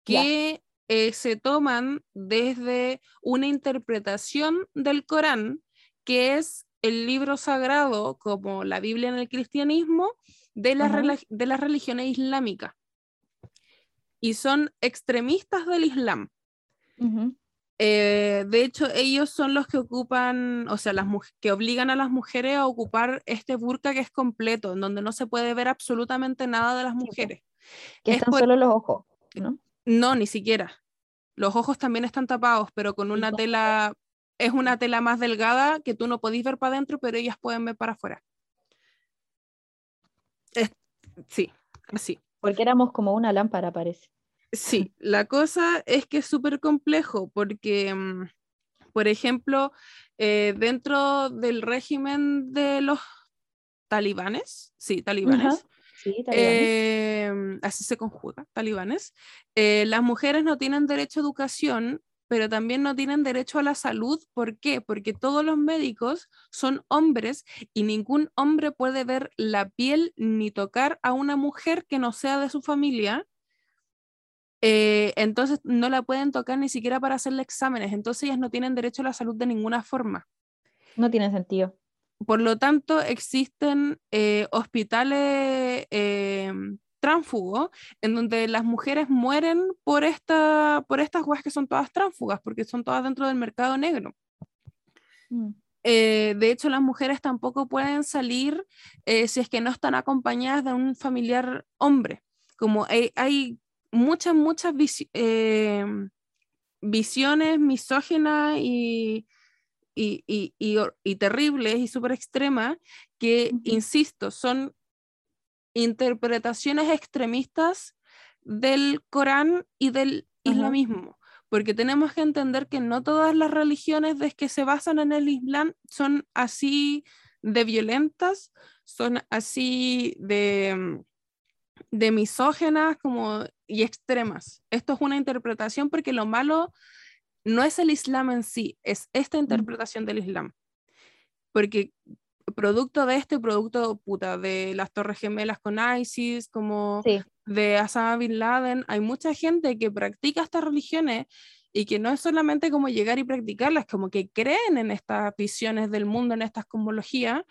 [SPEAKER 2] que eh, se toman desde una interpretación del Corán, que es el libro sagrado, como la Biblia en el cristianismo, de, de las religiones islámicas. Y son extremistas del Islam. Eh, de hecho, ellos son los que ocupan, o sea, las que obligan a las mujeres a ocupar este burka que es completo, en donde no se puede ver absolutamente nada de las mujeres.
[SPEAKER 3] Que están solo los ojos, ¿no?
[SPEAKER 2] No, ni siquiera. Los ojos también están tapados, pero con una tela, es una tela más delgada que tú no podís ver para adentro, pero ellas pueden ver para afuera. sí, así.
[SPEAKER 3] Porque éramos como una lámpara, parece.
[SPEAKER 2] Sí, la cosa es que es súper complejo porque, mm, por ejemplo, eh, dentro del régimen de los talibanes, sí, talibanes, Em, así se conjuga, talibanes. Eh, las mujeres no tienen derecho a educación, pero también no tienen derecho a la salud. ¿Por qué? Porque todos los médicos son hombres y ningún hombre puede ver la piel ni tocar a una mujer que no sea de su familia. Eh, entonces no la pueden tocar ni siquiera para hacerle exámenes. Entonces ellas no tienen derecho a la salud de ninguna forma.
[SPEAKER 3] No tiene sentido.
[SPEAKER 2] Por lo tanto, existen eh, hospitales eh, tránsfugos en donde las mujeres mueren por, esta, por estas cosas que son todas tránsfugas, porque son todas dentro del mercado negro. Mm. Eh, de hecho, las mujeres tampoco pueden salir si es que no están acompañadas de un familiar hombre. Como hay, hay muchas, muchas visiones misógenas y, y, y, terribles y súper extremas que, insisto, son interpretaciones extremistas del Corán y del islamismo, porque tenemos que entender que no todas las religiones de que se basan en el Islam son así de violentas, son así de, de misógenas como, y extremas. Esto es una interpretación porque lo malo no es el Islam en sí, es esta interpretación del Islam. Porque producto de este producto puta, de las Torres Gemelas con ISIS, como de Osama Bin Laden, hay mucha gente que practica estas religiones y que no es solamente como llegar y practicarlas, como que creen en estas visiones del mundo, en estas cosmologías,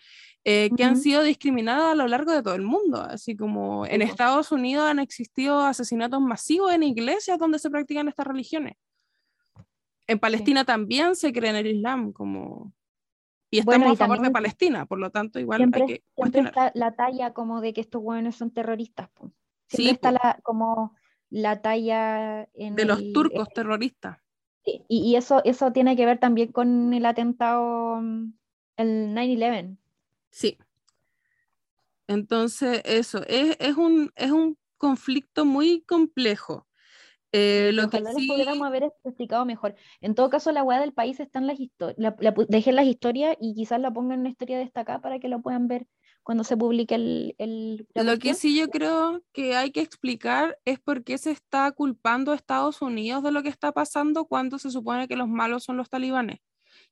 [SPEAKER 2] eh, que han sido discriminadas a lo largo de todo el mundo. Así como en Estados Unidos han existido asesinatos masivos en iglesias donde se practican estas religiones. En Palestina también se cree en el Islam, como y estamos a favor de Palestina, por lo tanto, igual
[SPEAKER 3] siempre,
[SPEAKER 2] hay que cuestionar.
[SPEAKER 3] Está la talla como de que estos hueones son terroristas. Siempre está la, como la talla
[SPEAKER 2] en de los turcos terroristas.
[SPEAKER 3] Sí, y, eso, eso tiene que ver también con el atentado, el 9-11.
[SPEAKER 2] Sí. Entonces, eso, es, es, un, es un conflicto muy complejo. Eh, lo
[SPEAKER 3] Ojalá que sí... pudiéramos haber explicado mejor. En todo caso, la weá del país está en las historias. Dejen las historias y quizás la pongan en una historia destacada para que lo puedan ver cuando se publique el. el
[SPEAKER 2] lo que sí yo creo que hay que explicar es por qué se está culpando a Estados Unidos de lo que está pasando cuando se supone que los malos son los talibanes.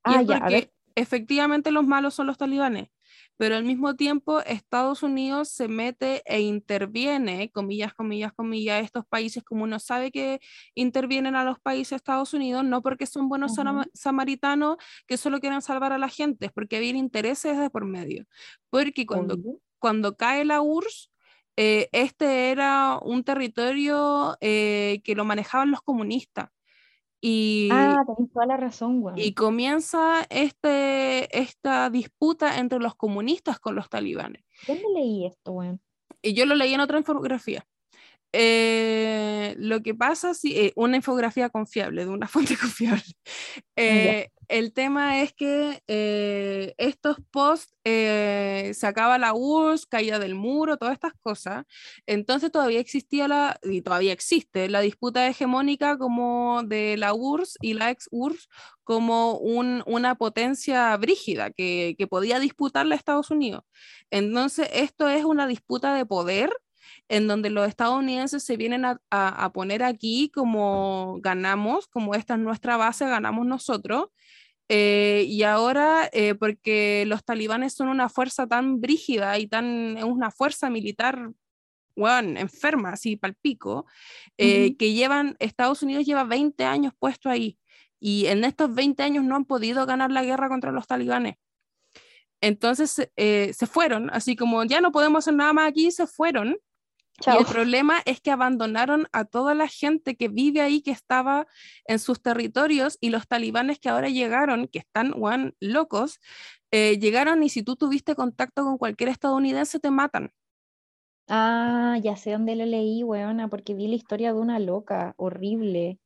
[SPEAKER 2] Y ah, es porque efectivamente los malos son los talibanes pero al mismo tiempo Estados Unidos se mete e interviene, comillas, comillas, comillas, estos países como uno sabe que intervienen a los países de Estados Unidos, no porque son buenos samaritanos que solo quieren salvar a la gente, es porque había intereses de por medio. Porque cuando, cuando cae la URSS, eh, este era un territorio eh, que lo manejaban los comunistas. Y,
[SPEAKER 3] ah, tenés toda la razón, güey.
[SPEAKER 2] Y comienza este, esta disputa entre los comunistas con los talibanes.
[SPEAKER 3] ¿Dónde leí esto, güey?
[SPEAKER 2] Y yo lo leí en otra infografía. Eh, lo que pasa, si eh, una infografía confiable, de una fuente confiable. Eh, el tema es que eh, estos posts eh, se acaba la URSS, caída del muro, todas estas cosas. Entonces todavía existía la, y todavía existe, la disputa hegemónica como de la URSS y la ex URSS como una potencia brígida que, que podía disputarle a Estados Unidos. Entonces esto es una disputa de poder en donde los estadounidenses se vienen a, a, poner aquí como ganamos, como esta es nuestra base, ganamos nosotros. Eh, y ahora, eh, porque los talibanes son una fuerza tan brígida y tan, es una fuerza militar, bueno, enferma, así palpico, eh, que llevan, Estados Unidos lleva 20 años puesto ahí. Y en estos 20 años no han podido ganar la guerra contra los talibanes. Entonces se fueron, así como ya no podemos hacer nada más aquí, se fueron y el problema es que abandonaron a toda la gente que vive ahí, que estaba en sus territorios, y los talibanes que ahora llegaron, que están locos, eh, llegaron y si tú tuviste contacto con cualquier estadounidense, te matan.
[SPEAKER 3] Ah, ya sé dónde lo leí, weona, porque vi la historia de una loca, horrible.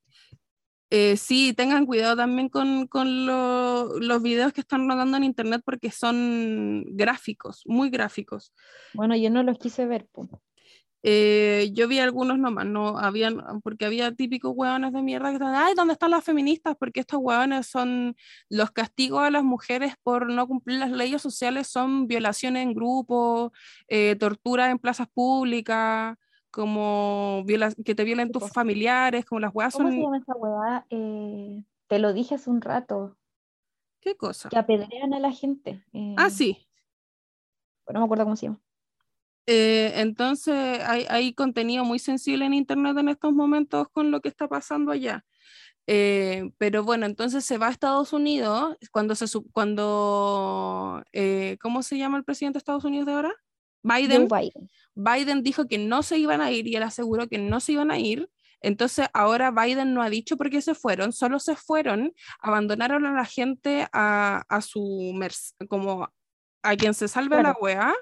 [SPEAKER 2] Eh, sí, tengan cuidado también con, con los videos que están rodando en internet porque son gráficos, muy gráficos.
[SPEAKER 3] Bueno, yo no los quise ver. pues.
[SPEAKER 2] Eh, yo vi algunos nomás, no habían, porque había típicos hueones de mierda que están, ay, ¿dónde están las feministas? Porque estos hueones son los castigos a las mujeres por no cumplir las leyes sociales, son violaciones en grupo, eh, tortura en plazas públicas, como que te violen tus familiares, como las hueas
[SPEAKER 3] son... ¿Cómo se llama esa hueá? Eh, te lo dije hace un rato.
[SPEAKER 2] ¿Qué cosa?
[SPEAKER 3] Que apedrean a la gente.
[SPEAKER 2] ah, sí.
[SPEAKER 3] No me acuerdo cómo se llama.
[SPEAKER 2] Eh, entonces hay, contenido muy sensible en Internet en estos momentos con lo que está pasando allá. Eh, pero bueno, entonces se va a Estados Unidos cuando se cuando eh, ¿cómo se llama el presidente de Estados Unidos de ahora? Biden.
[SPEAKER 3] Biden.
[SPEAKER 2] Biden dijo que no se iban a ir y él aseguró que no se iban a ir. Entonces ahora Biden no ha dicho por qué se fueron, solo se fueron, abandonaron a la gente a, a su como a quien se salve la wea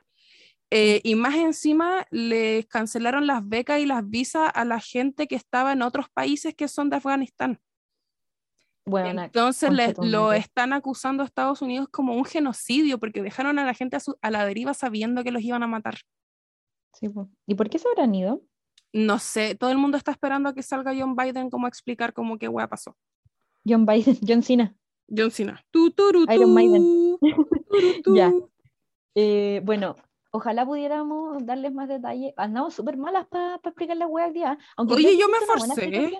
[SPEAKER 2] eh, y más encima les cancelaron las becas y las visas a la gente que estaba en otros países que son de Afganistán. Bueno, Entonces lo están acusando a Estados Unidos como un genocidio porque dejaron a la gente a, la deriva sabiendo que los iban a matar.
[SPEAKER 3] ¿Y por qué se habrán ido?
[SPEAKER 2] No sé, todo el mundo está esperando a que salga John Biden como a explicar cómo qué hueá pasó.
[SPEAKER 3] John Biden, John Cena.
[SPEAKER 2] John Cena.
[SPEAKER 3] Iron Biden. ya. Eh, bueno, Ojalá pudiéramos darles más detalles. Andamos súper malas para explicar la web día. Aunque
[SPEAKER 2] Oye, yo me esforcé.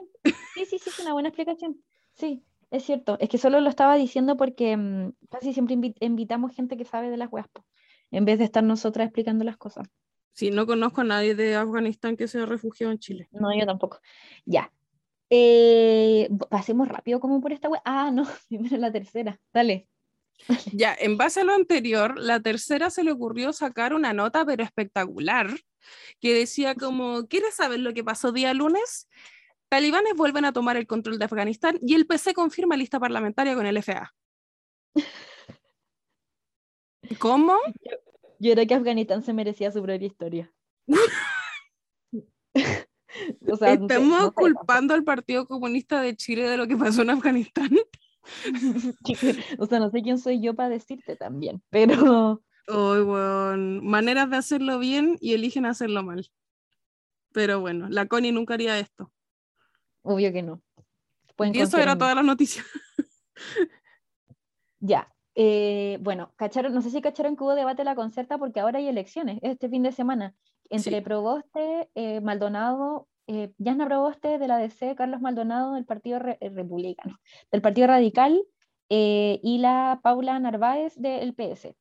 [SPEAKER 3] Sí, sí, sí, es una buena explicación. Sí, es cierto. Es que solo lo estaba diciendo porque mm, casi siempre invi- invitamos gente que sabe de las weas, po, en vez de estar nosotras explicando las cosas.
[SPEAKER 2] Sí, no conozco a nadie de Afganistán que sea refugiado en Chile.
[SPEAKER 3] No, yo tampoco. Ya. Eh, pasemos rápido como por esta web. Ah, no, primero la tercera. Dale.
[SPEAKER 2] Ya, en base a lo anterior, la tercera se le ocurrió sacar una nota, pero espectacular, que decía como, ¿quieres saber lo que pasó día lunes? Talibanes vuelven a tomar el control de Afganistán y el PC confirma lista parlamentaria con el FA. ¿Cómo?
[SPEAKER 3] Yo era que Afganistán se merecía su propia historia. O sea, no sé,
[SPEAKER 2] ¿Estamos
[SPEAKER 3] no sé,
[SPEAKER 2] culpando al Partido Comunista de Chile de lo que pasó en Afganistán?
[SPEAKER 3] o sea, no sé quién soy yo para decirte también, pero
[SPEAKER 2] Ay, weón. Maneras de hacerlo bien y eligen hacerlo mal. Pero bueno, la Connie nunca haría esto.
[SPEAKER 3] obvio que no. Pueden
[SPEAKER 2] y eso era todas las noticias.
[SPEAKER 3] Ya. eh, bueno, cacharon, no sé si cacharon que hubo debate en la concerta porque ahora hay elecciones este fin de semana entre
[SPEAKER 2] Sí.
[SPEAKER 3] Proboste, eh, Maldonado, eh, Yasna Proboste de la DC, Carlos Maldonado del Partido Re- eh, Republicano, del Partido Radical eh, y la Paula Narváez del PS.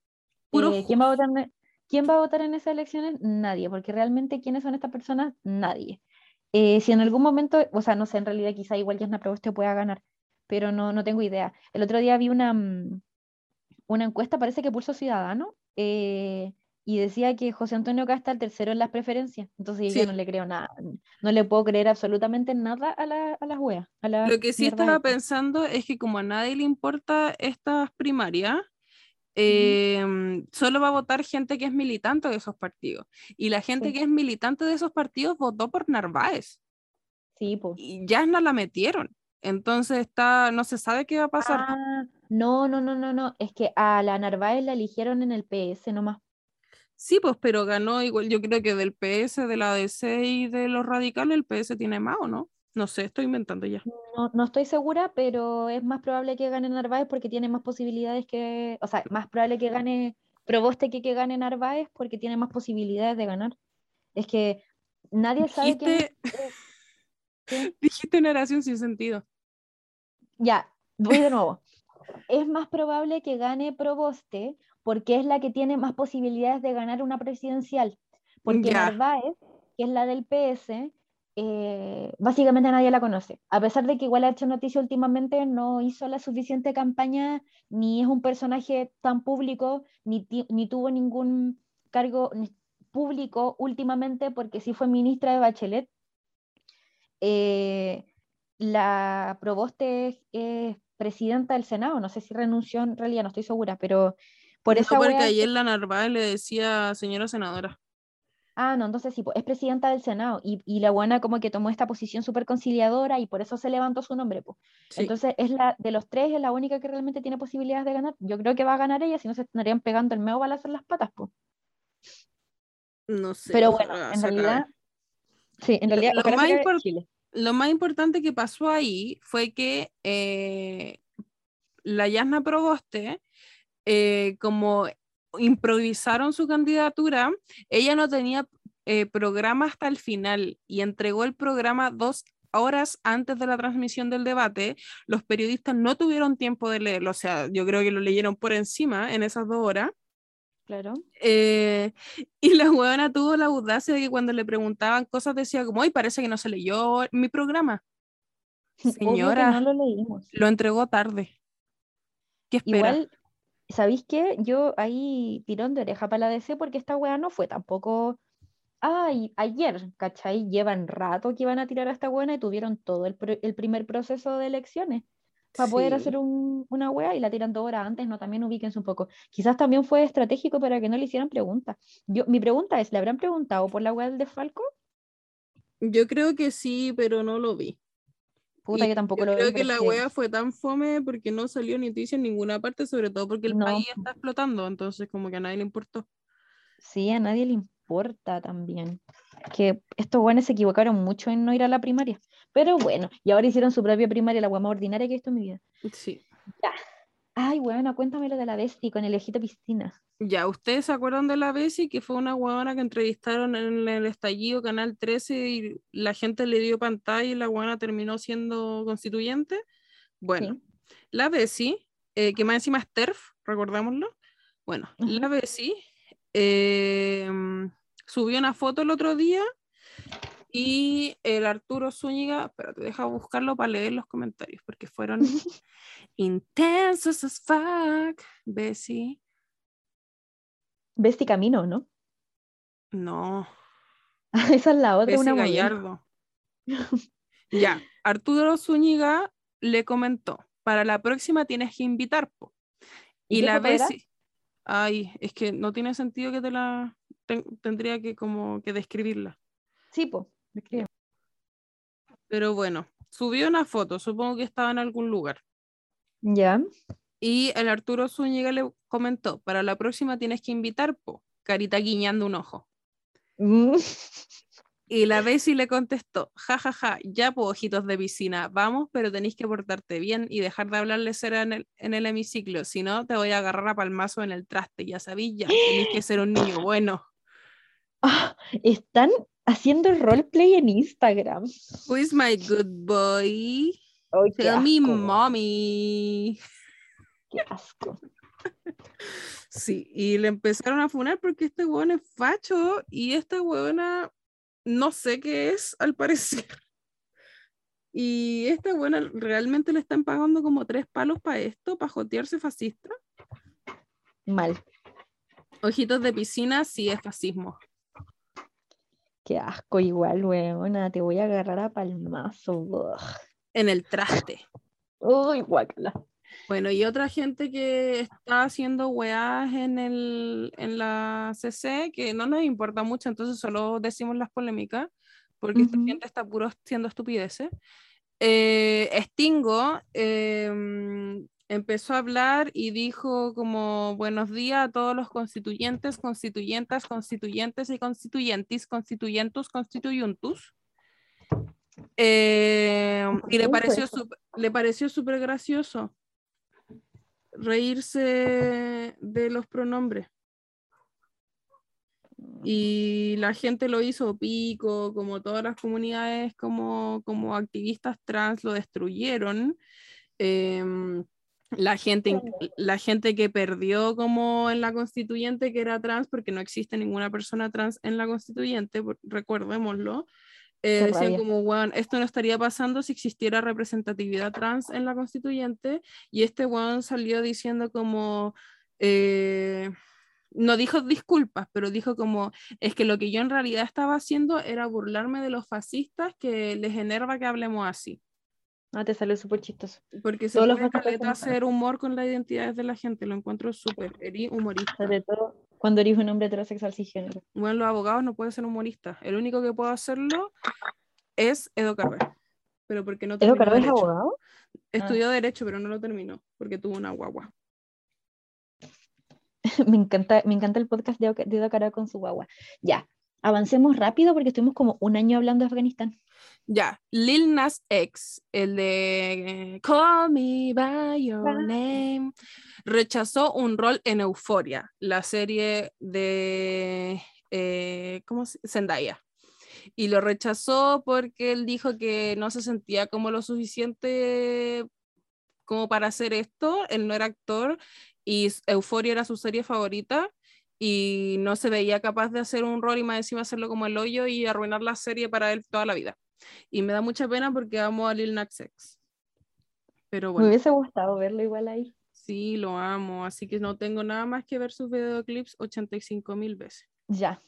[SPEAKER 3] Eh, ¿quién, va a votar en, ¿Quién va a votar en esas elecciones? Nadie, porque realmente ¿quiénes son estas personas? Nadie. Eh, si en algún momento, o sea, no sé, en realidad quizá igual Yasna Proboste pueda ganar, pero no, no tengo idea. El otro día vi una, mm, una encuesta, parece que Pulso Ciudadano, eh, y decía que José Antonio Casta el tercero en las preferencias. Entonces yo no le creo nada, no le puedo creer absolutamente nada a, la, a las weas. a las
[SPEAKER 2] Lo que sí estaba pensando es que como a nadie le importa estas primarias, eh, solo va a votar gente que es militante de esos partidos. Y la gente
[SPEAKER 3] Sí.
[SPEAKER 2] que es militante de esos partidos votó por Narváez.
[SPEAKER 3] Sí, pues.
[SPEAKER 2] Y ya no la metieron. Entonces está, no se sabe qué va a pasar.
[SPEAKER 3] Ah, no, no, no, no, no. Es que a la Narváez la eligieron en el PS nomás.
[SPEAKER 2] Sí, pues, pero ganó igual, yo creo que del PS, de la DC y de los radicales, el PS tiene más, ¿o no? No sé, estoy inventando ya.
[SPEAKER 3] No, no estoy segura, pero es más probable que gane Narváez porque tiene más posibilidades que, o sea, más probable que gane Proboste que que gane Narváez porque tiene más posibilidades de ganar. Es que nadie sabe quién
[SPEAKER 2] Dijiste,
[SPEAKER 3] es- ¿qué?
[SPEAKER 2] dijiste una oración sin sentido.
[SPEAKER 3] Ya, voy de nuevo. Es más probable que gane Proboste porque es la que tiene más posibilidades de ganar una presidencial. Porque
[SPEAKER 2] Ya.
[SPEAKER 3] Narváez, que es la del PS, eh, básicamente nadie la conoce. A pesar de que igual ha hecho noticia últimamente, no hizo la suficiente campaña, ni es un personaje tan público, ni, ni tuvo ningún cargo público últimamente, porque sí fue ministra de Bachelet. Eh, la Proboste es, es presidenta del Senado, no sé si renunció en realidad, no estoy segura, pero por
[SPEAKER 2] No,
[SPEAKER 3] esa
[SPEAKER 2] porque
[SPEAKER 3] wea-
[SPEAKER 2] ayer la Narváez le decía señora senadora.
[SPEAKER 3] Ah, no, entonces sí, es presidenta del Senado y, y la buena como que tomó esta posición súper conciliadora y por eso se levantó su nombre. pues.
[SPEAKER 2] Sí.
[SPEAKER 3] Entonces es la de los tres, es la única que realmente tiene posibilidades de ganar. Yo creo que va a ganar ella, si no se estarían pegando el medio balazo en las patas. pues.
[SPEAKER 2] no sé.
[SPEAKER 3] Pero bueno, en realidad, sí, en realidad,
[SPEAKER 2] lo más
[SPEAKER 3] Chile.
[SPEAKER 2] Lo más importante que pasó ahí fue que eh, la Yasna Proboste, eh, como improvisaron su candidatura, ella no tenía eh, programa hasta el final y entregó el programa dos horas antes de la transmisión del debate. Los periodistas no tuvieron tiempo de leerlo, o sea, yo creo que lo leyeron por encima en esas dos horas.
[SPEAKER 3] Claro.
[SPEAKER 2] Eh, y la huevona tuvo la audacia de que cuando le preguntaban cosas decía como, ay, parece que no se leyó mi programa. Señora,
[SPEAKER 3] no lo leímos.
[SPEAKER 2] lo entregó tarde. ¿Qué espera?
[SPEAKER 3] Igual, ¿sabéis qué? Yo ahí tirón de oreja para la DC porque esta weá no fue tampoco. Ay, ayer, ¿cachai? Llevan rato que iban a tirar a esta buena y tuvieron todo el, el primer proceso de elecciones para poder hacer un- una weá y la tiran dos horas antes, no, también ubíquense un poco. Quizás también fue estratégico para que no le hicieran preguntas. Yo, mi pregunta es, ¿le habrán preguntado por la weá del desfalco?
[SPEAKER 2] Yo creo que sí, pero no lo vi.
[SPEAKER 3] Puta,
[SPEAKER 2] Y
[SPEAKER 3] yo tampoco
[SPEAKER 2] yo
[SPEAKER 3] lo
[SPEAKER 2] creo que la wea fue tan fome porque no salió noticia en ninguna parte, sobre todo porque el
[SPEAKER 3] No.
[SPEAKER 2] país está explotando, entonces como que a nadie le importó.
[SPEAKER 3] Sí, a nadie le importa también. Que estos buenos se equivocaron mucho en no ir a la primaria. Pero bueno, y ahora hicieron su propia primaria, la guama ordinaria que he visto en mi vida.
[SPEAKER 2] Sí.
[SPEAKER 3] Ay, bueno, cuéntamelo de la Bessie con el ojito piscina.
[SPEAKER 2] Ya, ¿ustedes se acuerdan de la Bessie? Que fue una huevona que entrevistaron en el estallido Canal 13 y la gente le dio pantalla y la huevona terminó siendo constituyente. Bueno, la Bessie, eh, que más encima es TERF, recordémoslo. Bueno, la Bessie em, subió una foto el otro día y el Arturo Zúñiga, pero te deja buscarlo para leer los comentarios porque fueron intensos as fuck, Bessie.
[SPEAKER 3] Bessie Camino, ¿no?
[SPEAKER 2] No.
[SPEAKER 3] Esa es la otra,
[SPEAKER 2] Bessie
[SPEAKER 3] una
[SPEAKER 2] Gallardo. ya, Arturo Zúñiga le comentó, para la próxima tienes que invitar, po. Y,
[SPEAKER 3] ¿Y qué
[SPEAKER 2] la? Bessie, ay, es que no tiene sentido que te la, ten- tendría que como que describirla.
[SPEAKER 3] Sí, po. Me.
[SPEAKER 2] Pero bueno, subió una foto, supongo que estaba en algún lugar.
[SPEAKER 3] Ya.
[SPEAKER 2] Y el Arturo Zúñiga le comentó, para la próxima tienes que invitar, po, carita guiñando un ojo.
[SPEAKER 3] Mm.
[SPEAKER 2] Y la Bessie le contestó, jajaja, ya po, ojitos de piscina, vamos, pero tenéis que portarte bien y dejar de hablarle cera en el, en el hemiciclo, si no te voy a agarrar a palmazo en el traste, ya sabéis, ya, tenéis que ser un niño bueno.
[SPEAKER 3] Ah, están haciendo roleplay en Instagram.
[SPEAKER 2] Who is my good boy?
[SPEAKER 3] Qué
[SPEAKER 2] Tell me mommy.
[SPEAKER 3] Qué asco.
[SPEAKER 2] Sí, y le empezaron a funar porque este hueón es facho y esta huevona no sé qué es, al parecer. Y esta buena realmente le están pagando como tres palos para esto, para jotearse fascista.
[SPEAKER 3] Mal.
[SPEAKER 2] Ojitos de piscina sí es fascismo.
[SPEAKER 3] Qué asco igual, weona. Te voy a agarrar a palmazo. ugh.
[SPEAKER 2] En el traste.
[SPEAKER 3] Uy, guácala.
[SPEAKER 2] Bueno, y otra gente que está haciendo weás en, el, en la CC, que no nos importa mucho, entonces solo decimos las polémicas, porque esta gente está puro haciendo estupideces. Eh, Stingo em, empezó a hablar y dijo como buenos días a todos los constituyentes, constituyentas, constituyentes y constituyentis, constituyentus, constituyuntus. Em, y le pareció, le pareció súper gracioso reírse de los pronombres. Y la gente lo hizo pico, como todas las comunidades como, como activistas trans lo destruyeron. Em, la, gente, la gente que perdió como en la constituyente que era trans, porque no existe ninguna persona trans en la constituyente, recordémoslo, eh, decían como, esto no estaría pasando si existiera representatividad trans en la constituyente, y este weón salió diciendo como, eh, no dijo disculpas, pero dijo como, es que lo que yo en realidad estaba haciendo era burlarme de los fascistas que les enerva que hablemos así,
[SPEAKER 3] Ah, te salió súper chistoso.
[SPEAKER 2] porque se puede caleta hacer humor con las identidades de la gente, lo encuentro súper, humorista.
[SPEAKER 3] Sobre todo cuando eres un hombre heterosexual cisgénero.
[SPEAKER 2] Bueno, los abogados no pueden ser humoristas, el único que puede hacerlo es Edo Carver, pero porque no
[SPEAKER 3] ¿Edo Carver es abogado?
[SPEAKER 2] Estudió Derecho, pero no lo terminó, porque tuvo una guagua.
[SPEAKER 3] me, encanta, me encanta el podcast de, de Edo Carver con su guagua. Ya, avancemos rápido porque estuvimos como un año hablando de Afganistán.
[SPEAKER 2] Ya, Lil Nas X, el de eh, Call Me By Your. Name, rechazó un rol en Euforia, la serie de eh, ¿cómo se? Zendaya. Y lo rechazó porque él dijo que no se sentía como lo suficiente como para hacer esto. Él no era actor y Euforia era su serie favorita y no se veía capaz de hacer un rol y más encima hacerlo como el hoyo y arruinar la serie para él toda la vida. Y me da mucha pena porque amo a Lil Nas X. Pero
[SPEAKER 3] Me
[SPEAKER 2] bueno,
[SPEAKER 3] hubiese gustado verlo igual ahí.
[SPEAKER 2] sí, lo amo, así que no tengo nada más que ver sus videoclips 85 mil veces.
[SPEAKER 3] Ya.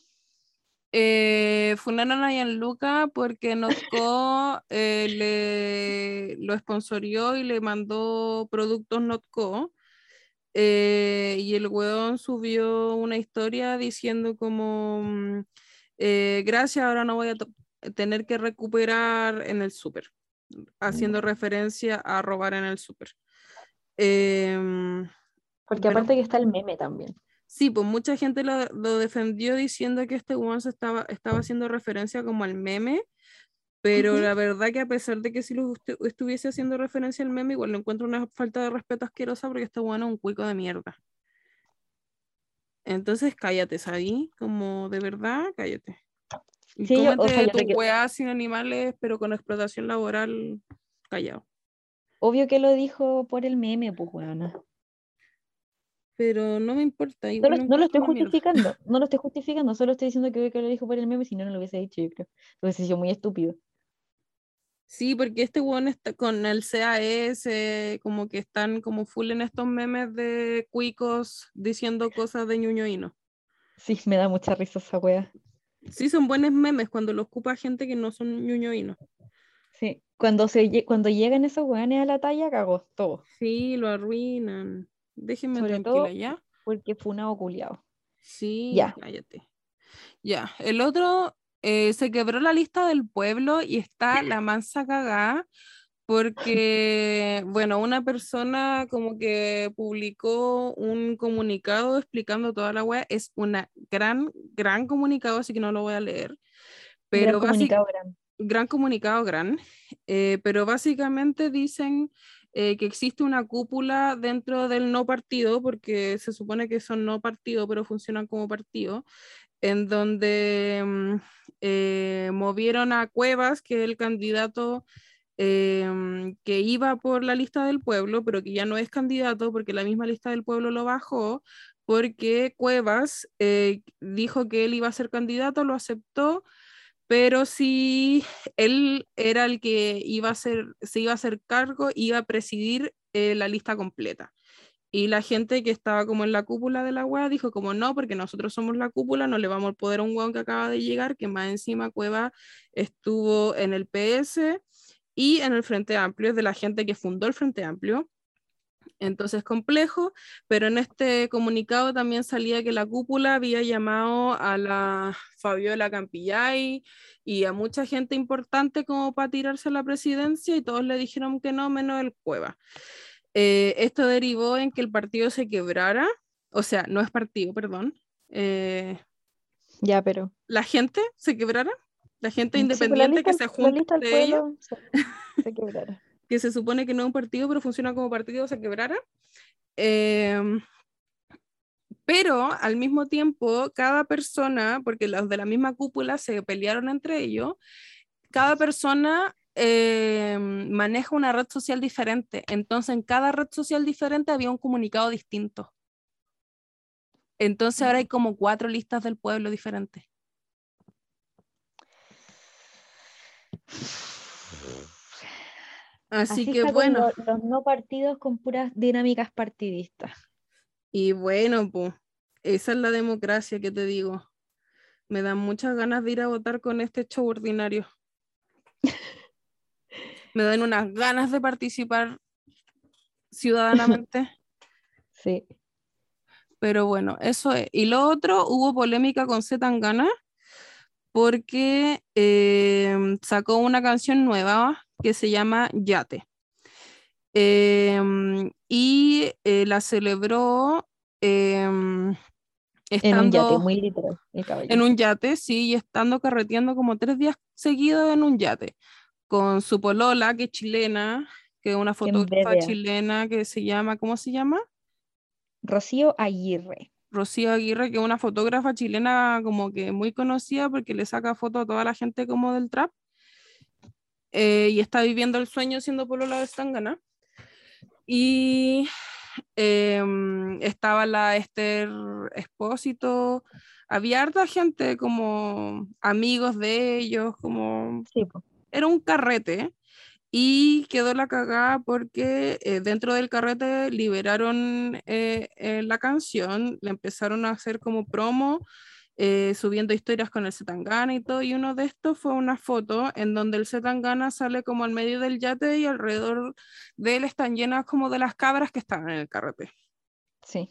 [SPEAKER 2] Eh, funaron a Gianluca porque Notco eh, le, lo sponsorió y le mandó productos Notco. Eh, y el weón subió una historia diciendo como mm, eh, gracias, ahora no voy a tener que recuperar en el súper, haciendo referencia a robar en el súper. Em,
[SPEAKER 3] Porque aparte que está el meme también.
[SPEAKER 2] Sí, pues mucha gente lo, lo defendió diciendo que este one se estaba, estaba haciendo referencia como al meme, Pero
[SPEAKER 3] Ujú.
[SPEAKER 2] la verdad que a pesar de que si lo estu- estuviese haciendo referencia al meme, igual lo encuentro una falta de respeto asquerosa porque este bueno es un cuico de mierda. Entonces cállate, ¿sabí? Como de verdad, cállate. Y
[SPEAKER 3] Sí, yo- o sea,
[SPEAKER 2] tu
[SPEAKER 3] que-
[SPEAKER 2] weá sin animales, pero con explotación laboral, callado.
[SPEAKER 3] Obvio que lo dijo por el meme, pues, weona.
[SPEAKER 2] Pero no me importa.
[SPEAKER 3] No
[SPEAKER 2] igual
[SPEAKER 3] lo,
[SPEAKER 2] lo
[SPEAKER 3] no lo estoy
[SPEAKER 2] mierda.
[SPEAKER 3] justificando, no lo estoy justificando, solo estoy diciendo que obvio que lo dijo por el meme, si no, no lo hubiese dicho, yo creo. Hubiese sido muy estúpido.
[SPEAKER 2] Sí, porque este weón está con el CAS, como que están como full en estos memes de cuicos diciendo cosas de ñuñoíno.
[SPEAKER 3] Sí, me da mucha risa esa wea.
[SPEAKER 2] Sí, son buenos memes cuando lo ocupa gente que no son ñuñoínos.
[SPEAKER 3] Sí, cuando, se, cuando llegan esos weones a la talla, cagó todo,
[SPEAKER 2] Sí, lo arruinan. Déjenme
[SPEAKER 3] Sobre
[SPEAKER 2] tranquila,
[SPEAKER 3] todo-
[SPEAKER 2] ¿ya?
[SPEAKER 3] porque fue un.
[SPEAKER 2] Sí,
[SPEAKER 3] Ya.
[SPEAKER 2] cállate. Ya, el otro eh, se quebró la lista del pueblo y está la mansa cagada porque, bueno, una persona como que publicó un comunicado explicando toda la web. Es una gran, gran comunicado, así que no lo voy a leer. Pero
[SPEAKER 3] Gran comunicado, gran.
[SPEAKER 2] gran comunicado, gran, eh, pero básicamente dicen eh, que existe una cúpula dentro del no partido, porque se supone que son no partido, pero funcionan como partido, en donde mm, eh, movieron a Cuevas, que es el candidato eh, mm, que iba por la lista del pueblo, pero que ya no es candidato porque la misma lista del pueblo lo bajó, porque Cuevas dijo que él iba a ser candidato, lo aceptó, pero si él era el que iba a ser, se iba a hacer cargo, iba a presidir eh, la lista completa. Y la gente que estaba como en la cúpula de la wea dijo como no, porque nosotros somos la cúpula, no le vamos a poder a un weón que acaba de llegar, que más encima Cueva estuvo en el PS y en el Frente Amplio, es de la gente que fundó el Frente Amplio. Entonces complejo, pero en este comunicado también salía que la cúpula había llamado a la Fabiola Campillay y a mucha gente importante como para tirarse a la presidencia y todos le dijeron que no, menos el Cueva. Eh, esto derivó en que el partido se quebrara, o sea, no es partido, perdón, eh,
[SPEAKER 3] Ya, pero.
[SPEAKER 2] la gente se quebrara, la gente
[SPEAKER 3] Sí, pues, la
[SPEAKER 2] independiente que se junta entre ellos,
[SPEAKER 3] se quebrara.
[SPEAKER 2] Que se supone que no es un partido, pero funciona como partido, se quebrara. Em, pero al mismo tiempo, cada persona, porque los de la misma cúpula se pelearon entre ellos, cada persona em, maneja una red social diferente. Entonces, en cada red social diferente había un comunicado distinto. Entonces, ahora hay como cuatro listas del pueblo diferentes. Así,
[SPEAKER 3] Así
[SPEAKER 2] que bueno.
[SPEAKER 3] lo- los no partidos con puras dinámicas partidistas.
[SPEAKER 2] Y bueno, pues, esa es la democracia que te digo. Me dan muchas ganas de ir a votar con este show ordinario. Me dan unas ganas de participar ciudadanamente.
[SPEAKER 3] Sí.
[SPEAKER 2] Pero bueno, eso es. Y lo otro, hubo polémica con Z Tangana porque eh, sacó una canción nueva que se llama Yate. Em, y eh, la celebró em,
[SPEAKER 3] En un yate,
[SPEAKER 2] estando
[SPEAKER 3] muy literal,
[SPEAKER 2] en un yate, sí, y estando carreteando como tres días seguidos en un yate, con su polola, que es chilena, que es una fotógrafa chilena que se llama, ¿cómo se llama?
[SPEAKER 3] Rocío Aguirre.
[SPEAKER 2] Rocío Aguirre, que es una fotógrafa chilena como que muy conocida porque le saca fotos a toda la gente como del trap. Eh, y está viviendo el sueño siendo polola de Stangana. Y em, estaba la Esther Espósito, había harta gente como amigos de ellos, como
[SPEAKER 3] Sí,
[SPEAKER 2] era un carrete y quedó la cagada porque eh, dentro del carrete liberaron eh, la canción, le empezaron a hacer como promo, eh, subiendo historias con el Zetangana y todo, y uno de estos fue una foto en donde el Zetangana sale como al medio del yate y alrededor de él están llenas como de las cabras que estaban en el carrete.
[SPEAKER 3] Sí.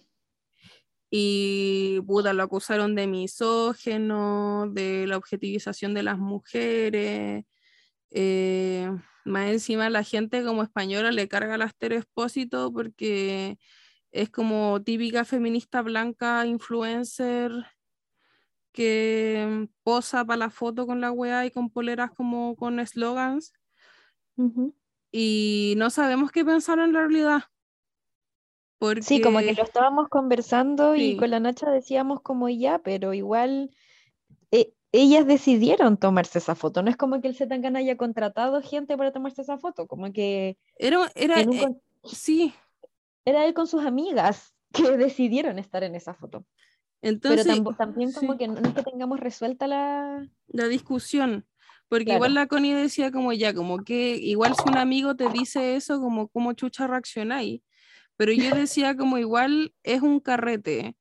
[SPEAKER 2] Y puta, lo acusaron de misógeno, de la objetivización de las mujeres. eh, más encima la gente como española le carga al Aster Expósito porque es como típica feminista blanca, influencer, que posa para la foto con la weá y con poleras como con eslogans
[SPEAKER 3] Ujú.
[SPEAKER 2] y no sabemos qué pensar en la realidad. Porque
[SPEAKER 3] Sí, como que lo estábamos conversando y con la Nacha decíamos como ya, pero igual eh, ellas decidieron tomarse esa foto. No es como que el Zetangana haya contratado gente para tomarse esa foto, como que
[SPEAKER 2] era, era
[SPEAKER 3] un
[SPEAKER 2] eh, sí,
[SPEAKER 3] era él con sus amigas que decidieron estar en esa foto. Pero
[SPEAKER 2] entonces
[SPEAKER 3] tampo- también como
[SPEAKER 2] sí.
[SPEAKER 3] que no es que tengamos resuelta la...
[SPEAKER 2] la discusión. Porque igual
[SPEAKER 3] Claro.
[SPEAKER 2] la Connie decía como ya, como que igual si un amigo te dice eso, como cómo chucha reaccionáis. Pero yo decía como igual es un carrete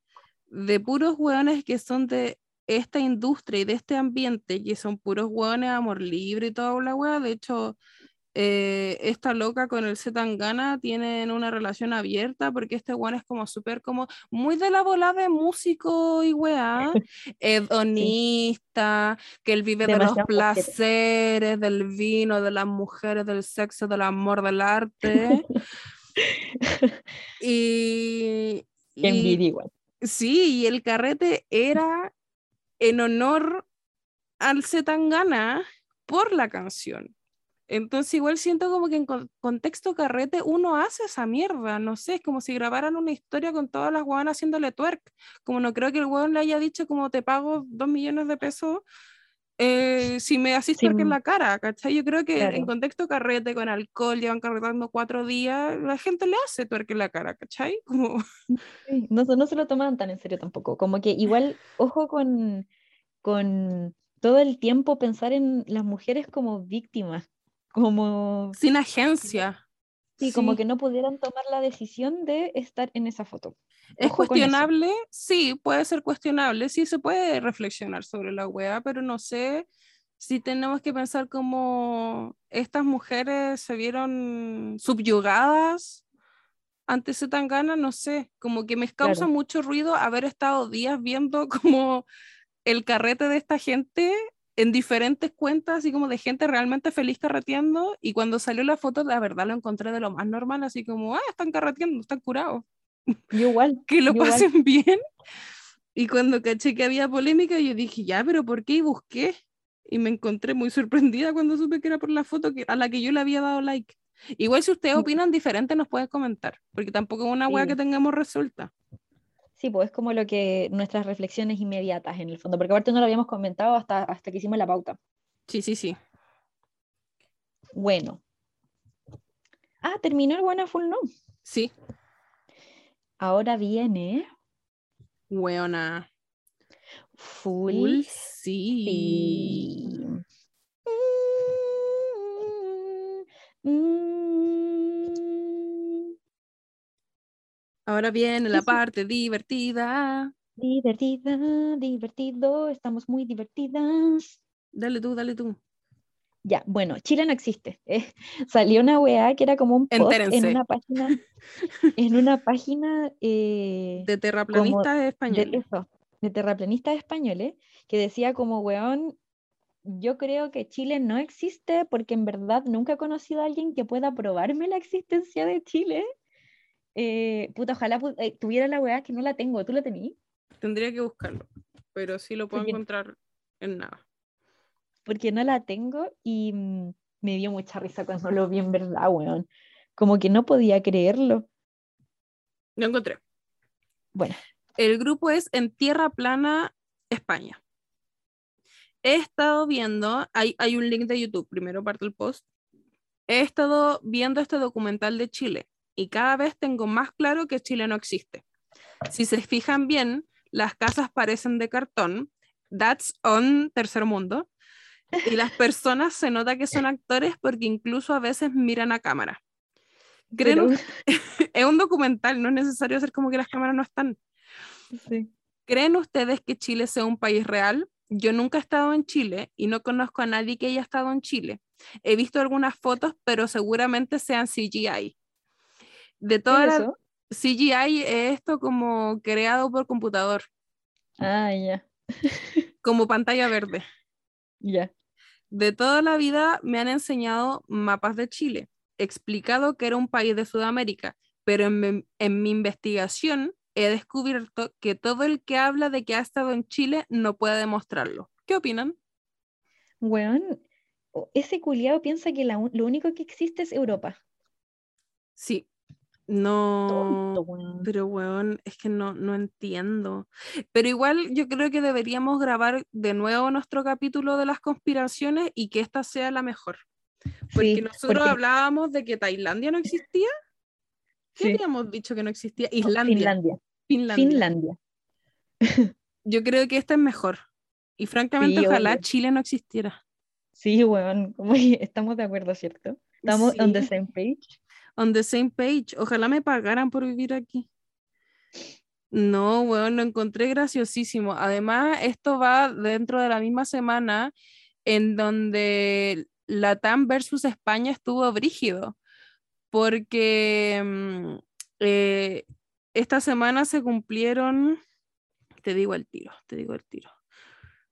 [SPEAKER 2] de puros hueones que son de esta industria y de este ambiente, que son puros hueones amor libre y toda la hueá. De hecho, eh, esta loca con el Zetangana tienen una relación abierta porque este hueón es como súper como muy de la bola de músico y weá, hedonista, que él vive de los
[SPEAKER 3] Demasiado
[SPEAKER 2] placeres, del vino, de las mujeres, del sexo, del amor, del arte. y, y-
[SPEAKER 3] envidia igual.
[SPEAKER 2] sí, y el carrete era en honor al Zetangana por la canción. Entonces igual siento como que en con- contexto carrete uno hace esa mierda, no sé, es como si grabaran una historia con todas las hueonas haciéndole twerk, como no creo que el hueón le haya dicho como te pago dos millones de pesos eh, si me haces twerk en la cara, ¿cachai? Yo creo que en
[SPEAKER 3] Claro.
[SPEAKER 2] contexto carrete con alcohol, llevan carretando cuatro días, la gente le hace twerk en la cara, ¿cachai? Como,
[SPEAKER 3] Sí, No, se- no se lo tomaban tan en serio tampoco. Como que igual, ojo con, con todo el tiempo pensar en las mujeres como víctimas, como,
[SPEAKER 2] sin agencia.
[SPEAKER 3] sí, como que no pudieran tomar la decisión de estar en esa foto.
[SPEAKER 2] ¿Es
[SPEAKER 3] Ojo
[SPEAKER 2] cuestionable? Sí, puede ser cuestionable, sí se puede reflexionar sobre la wea, pero no sé si tenemos que pensar cómo estas mujeres se vieron subyugadas ante ese tangana, no sé, como que me causa
[SPEAKER 3] Claro.
[SPEAKER 2] mucho ruido haber estado días viendo como el carrete de esta gente en diferentes cuentas, así como de gente realmente feliz carreteando, y cuando salió la foto, la verdad lo encontré de lo más normal, así como, ah, están carreteando, están curados
[SPEAKER 3] Yo igual,
[SPEAKER 2] que lo
[SPEAKER 3] igual.
[SPEAKER 2] pasen bien. Y cuando caché que había polémica, yo dije, ya, pero ¿por qué? Y busqué. Y me encontré muy sorprendida cuando supe que era por la foto que, a la que yo le había dado like. Igual si ustedes
[SPEAKER 3] Mm.
[SPEAKER 2] opinan diferente nos pueden comentar, porque tampoco es una weá
[SPEAKER 3] Sí.
[SPEAKER 2] que tengamos resuelta.
[SPEAKER 3] Sí, pues es como lo que nuestras reflexiones inmediatas en el fondo, porque aparte no lo habíamos comentado hasta, hasta que hicimos la pauta.
[SPEAKER 2] Sí, sí, sí.
[SPEAKER 3] Bueno. Ah, terminó el Buena Full No.
[SPEAKER 2] Sí,
[SPEAKER 3] Ahora viene
[SPEAKER 2] weona.
[SPEAKER 3] Full,
[SPEAKER 2] Full sí.
[SPEAKER 3] Sí. Mm,
[SPEAKER 2] Ahora viene la parte divertida.
[SPEAKER 3] Divertida, divertido, estamos muy divertidas.
[SPEAKER 2] Dale tú, dale tú.
[SPEAKER 3] Ya, bueno, Chile no existe. eh, salió una weá que era como un post en
[SPEAKER 2] Entérense.
[SPEAKER 3] una página, en una página eh,
[SPEAKER 2] De terraplanistas
[SPEAKER 3] de
[SPEAKER 2] españoles.
[SPEAKER 3] eso, de terraplanistas españoles, que decía como, weón, yo creo que Chile no existe porque en verdad nunca he conocido a alguien que pueda probarme la existencia de Chile. Eh, puta, ojalá eh, tuviera la weá que no la tengo. ¿Tú la tenías?
[SPEAKER 2] Tendría que buscarlo, pero sí lo puedo
[SPEAKER 3] Porque-
[SPEAKER 2] encontrar en nada.
[SPEAKER 3] Porque no la tengo y mm, me dio mucha risa cuando lo vi en verdad, weón. Como que no podía creerlo.
[SPEAKER 2] Lo encontré.
[SPEAKER 3] Bueno,
[SPEAKER 2] El grupo es En Tierra Plana, España. He estado viendo, hay, hay un link de YouTube, primero parte el post. He estado viendo este documental de Chile y cada vez tengo más claro que Chile no existe. Si se fijan bien, las casas parecen de cartón. That's on tercer mundo. Y las personas se nota que son actores porque incluso a veces miran a cámara. ¿Creen
[SPEAKER 3] pero-
[SPEAKER 2] es un documental, no es necesario hacer como que las cámaras no están.
[SPEAKER 3] sí.
[SPEAKER 2] ¿Creen ustedes que Chile sea un país real? Yo nunca he estado en Chile y no conozco a nadie que haya estado en Chile. He visto algunas fotos, pero seguramente sean CGI. De
[SPEAKER 3] ¿Qué
[SPEAKER 2] toda
[SPEAKER 3] es
[SPEAKER 2] la
[SPEAKER 3] eso?
[SPEAKER 2] CGI es esto como creado por computador,
[SPEAKER 3] Ah, ya,
[SPEAKER 2] como pantalla verde.
[SPEAKER 3] ya.
[SPEAKER 2] De toda la vida me han enseñado mapas de Chile, explicado que era un país de Sudamérica, pero en, mi- en mi investigación he descubierto que todo el que habla de que ha estado en Chile no puede demostrarlo. ¿Qué opinan?
[SPEAKER 3] Weón, o- ese culiao piensa que la lo único que existe es Europa.
[SPEAKER 2] Sí. No.
[SPEAKER 3] Tonto, weón.
[SPEAKER 2] Pero, weón, es que no, no entiendo. Pero igual yo creo que deberíamos grabar de nuevo nuestro capítulo de las conspiraciones y que esta sea la mejor. Porque
[SPEAKER 3] Sí,
[SPEAKER 2] nosotros
[SPEAKER 3] porque-
[SPEAKER 2] hablábamos de que Tailandia no existía. ¿Qué
[SPEAKER 3] sí,
[SPEAKER 2] habíamos dicho que no existía? Islandia.
[SPEAKER 3] Finlandia.
[SPEAKER 2] Finlandia.
[SPEAKER 3] Finlandia.
[SPEAKER 2] Yo creo que esta es mejor. Y francamente,
[SPEAKER 3] Sí,
[SPEAKER 2] ojalá
[SPEAKER 3] obvio.
[SPEAKER 2] Chile no existiera.
[SPEAKER 3] Sí, weón, estamos de acuerdo, ¿cierto? Estamos on the same page.
[SPEAKER 2] On the same page. Ojalá me pagaran por vivir aquí. No, weón, lo encontré graciosísimo. Además, esto va dentro de la misma semana en donde Latam versus España estuvo brígido, porque mm, eh, esta semana se cumplieron, te digo el tiro, te digo el tiro.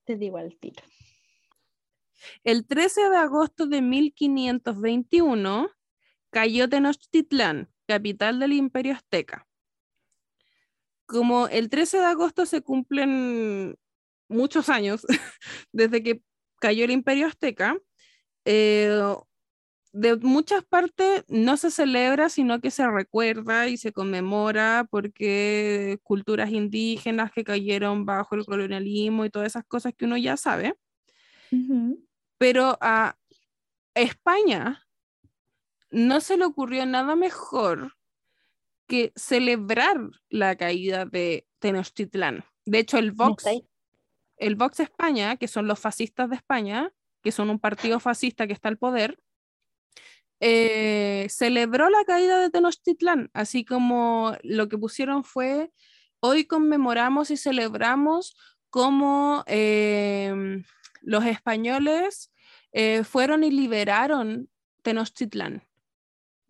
[SPEAKER 3] Te digo al tiro.
[SPEAKER 2] El 13 de agosto de 1521 cayó Tenochtitlán, capital del Imperio Azteca. Como el 13 de agosto se cumplen muchos años desde que cayó el Imperio Azteca, eh, de muchas partes no se celebra, sino que se recuerda y se conmemora porque culturas indígenas que cayeron bajo el colonialismo y todas esas cosas que uno ya sabe pero a España no se le ocurrió nada mejor que celebrar la caída de Tenochtitlán. De hecho, el Vox, el Vox España, que son los fascistas de España, que son un partido fascista que está al poder, eh, celebró la caída de Tenochtitlán, así como lo que pusieron fue, hoy conmemoramos y celebramos cómo em, los españoles eh, fueron y liberaron Tenochtitlán.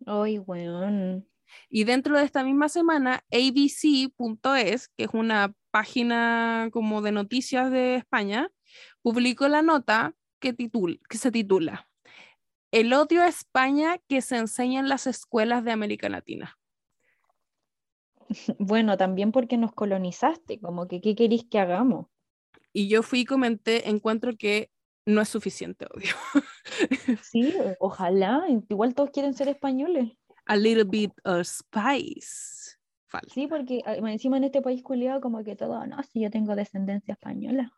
[SPEAKER 3] Ay, weón.
[SPEAKER 2] Y dentro de esta misma semana, abc.es, que es una página como de noticias de España, publicó la nota que, titul- que se titula El odio a España que se enseña en las escuelas de América Latina.
[SPEAKER 3] Bueno, también porque nos colonizaste, como que ¿qué queréis que hagamos?
[SPEAKER 2] Y yo fui y comenté, encuentro que no es suficiente odio.
[SPEAKER 3] Sí, ojalá, igual todos quieren ser españoles.
[SPEAKER 2] A little bit of spice. Falta.
[SPEAKER 3] Sí, porque ah, encima en este país culiado como que todo, no, si yo tengo descendencia española.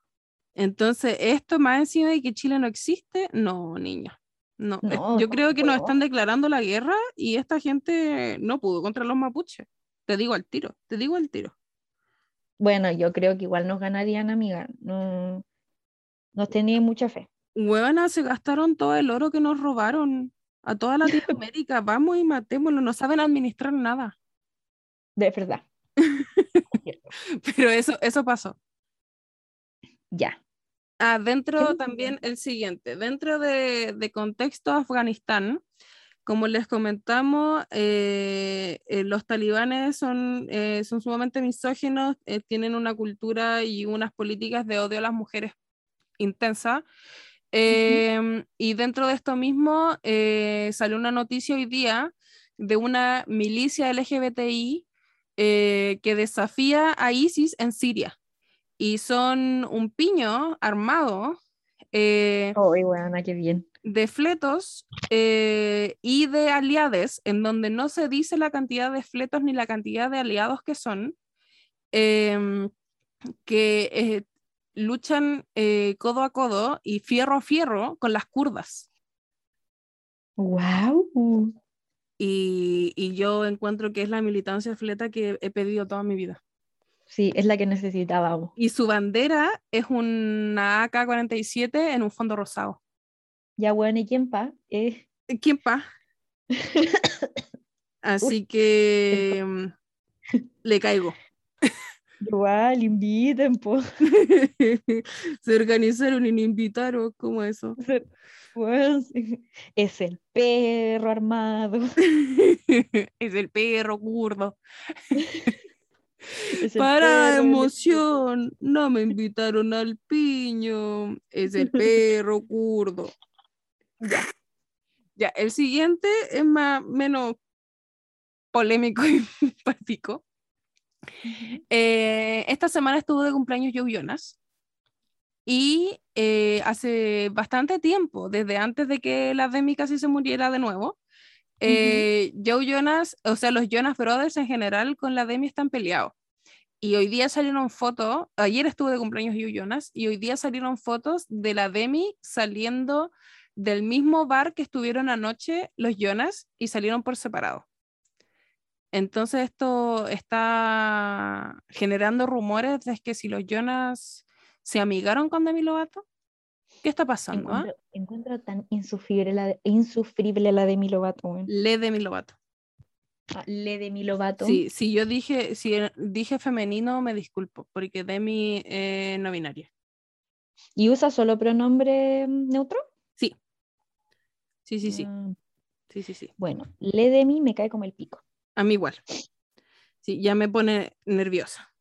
[SPEAKER 2] Entonces, esto más encima de que Chile no existe, no, niña. No,
[SPEAKER 3] No,
[SPEAKER 2] yo
[SPEAKER 3] no
[SPEAKER 2] creo que nos están declarando la guerra y esta gente no pudo contra los mapuches. Te digo al tiro, te digo al tiro.
[SPEAKER 3] Bueno, yo creo que igual nos ganarían, amiga. No, nos tenía mucha fe.
[SPEAKER 2] Huevona, se gastaron todo el oro que nos robaron a toda Latinoamérica. Vamos y matémoslo, no saben administrar nada.
[SPEAKER 3] De verdad.
[SPEAKER 2] Pero eso, eso pasó.
[SPEAKER 3] Ya.
[SPEAKER 2] Ah, dentro también el siguiente, dentro de, de contexto Afganistán, como les comentamos, eh, eh, los talibanes son, eh, son sumamente misóginos, tienen una cultura y unas políticas de odio a las mujeres intensa. Em, y dentro de esto mismo eh, salió una noticia hoy día de una milicia LGBTI eh, que desafía a ISIS en Siria y son un piño armado eh,
[SPEAKER 3] qué bien.
[SPEAKER 2] de fletos y de aliades, en donde no se dice la cantidad de fletos ni la cantidad de aliados que son, em, que eh, luchan eh, codo a codo y fierro a fierro con las kurdas.
[SPEAKER 3] Wow.
[SPEAKER 2] Y, y yo encuentro que es la militancia fleta que he pedido toda mi vida.
[SPEAKER 3] Sí, es la que necesitábamos.
[SPEAKER 2] Y su bandera es una AK-47 en un fondo rosado.
[SPEAKER 3] Ya, weón, ¿y quién pa? Eh,
[SPEAKER 2] ¿Quién pa? Así que le caigo.
[SPEAKER 3] Igual, inviten, po.
[SPEAKER 2] Se organizaron y me invitaron, ¿cómo eso?
[SPEAKER 3] Sí. Es el perro armado.
[SPEAKER 2] es el perro kurdo. Para
[SPEAKER 3] perro
[SPEAKER 2] emoción, no me invitaron al piño. Es el perro kurdo.
[SPEAKER 3] Ya.
[SPEAKER 2] Ya, el siguiente es más menos polémico y Eh, esta semana estuvo de cumpleaños Joe Jonas. Y eh, hace bastante tiempo, desde antes de que la Demi casi se muriera de nuevo, eh, Joe Jonas, o sea, los Jonas Brothers en general con la Demi están peleados. Y hoy día salieron fotos, ayer estuve de cumpleaños Joe Jonas, y hoy día salieron fotos de la Demi saliendo del mismo bar que estuvieron anoche los Jonas y salieron por separado. Entonces esto está generando rumores de que si los Jonas se amigaron con Demi Lovato, ¿qué está pasando?
[SPEAKER 3] Encuentro, encuentro tan insufrible la, de, insufrible la Demi Lovato.
[SPEAKER 2] Le Demi Lovato.
[SPEAKER 3] Ah, Le Demi Lovato.
[SPEAKER 2] Sí, si yo dije, si dije femenino, me disculpo, porque Demi eh, no binaria.
[SPEAKER 3] ¿Y usa solo pronombre mm, neutro?
[SPEAKER 2] Sí. Sí, sí, sí.
[SPEAKER 3] Ah,
[SPEAKER 2] Sí, sí, sí.
[SPEAKER 3] bueno, Le Demi me cae como el pico.
[SPEAKER 2] A mí igual. Sí, ya me pone nerviosa.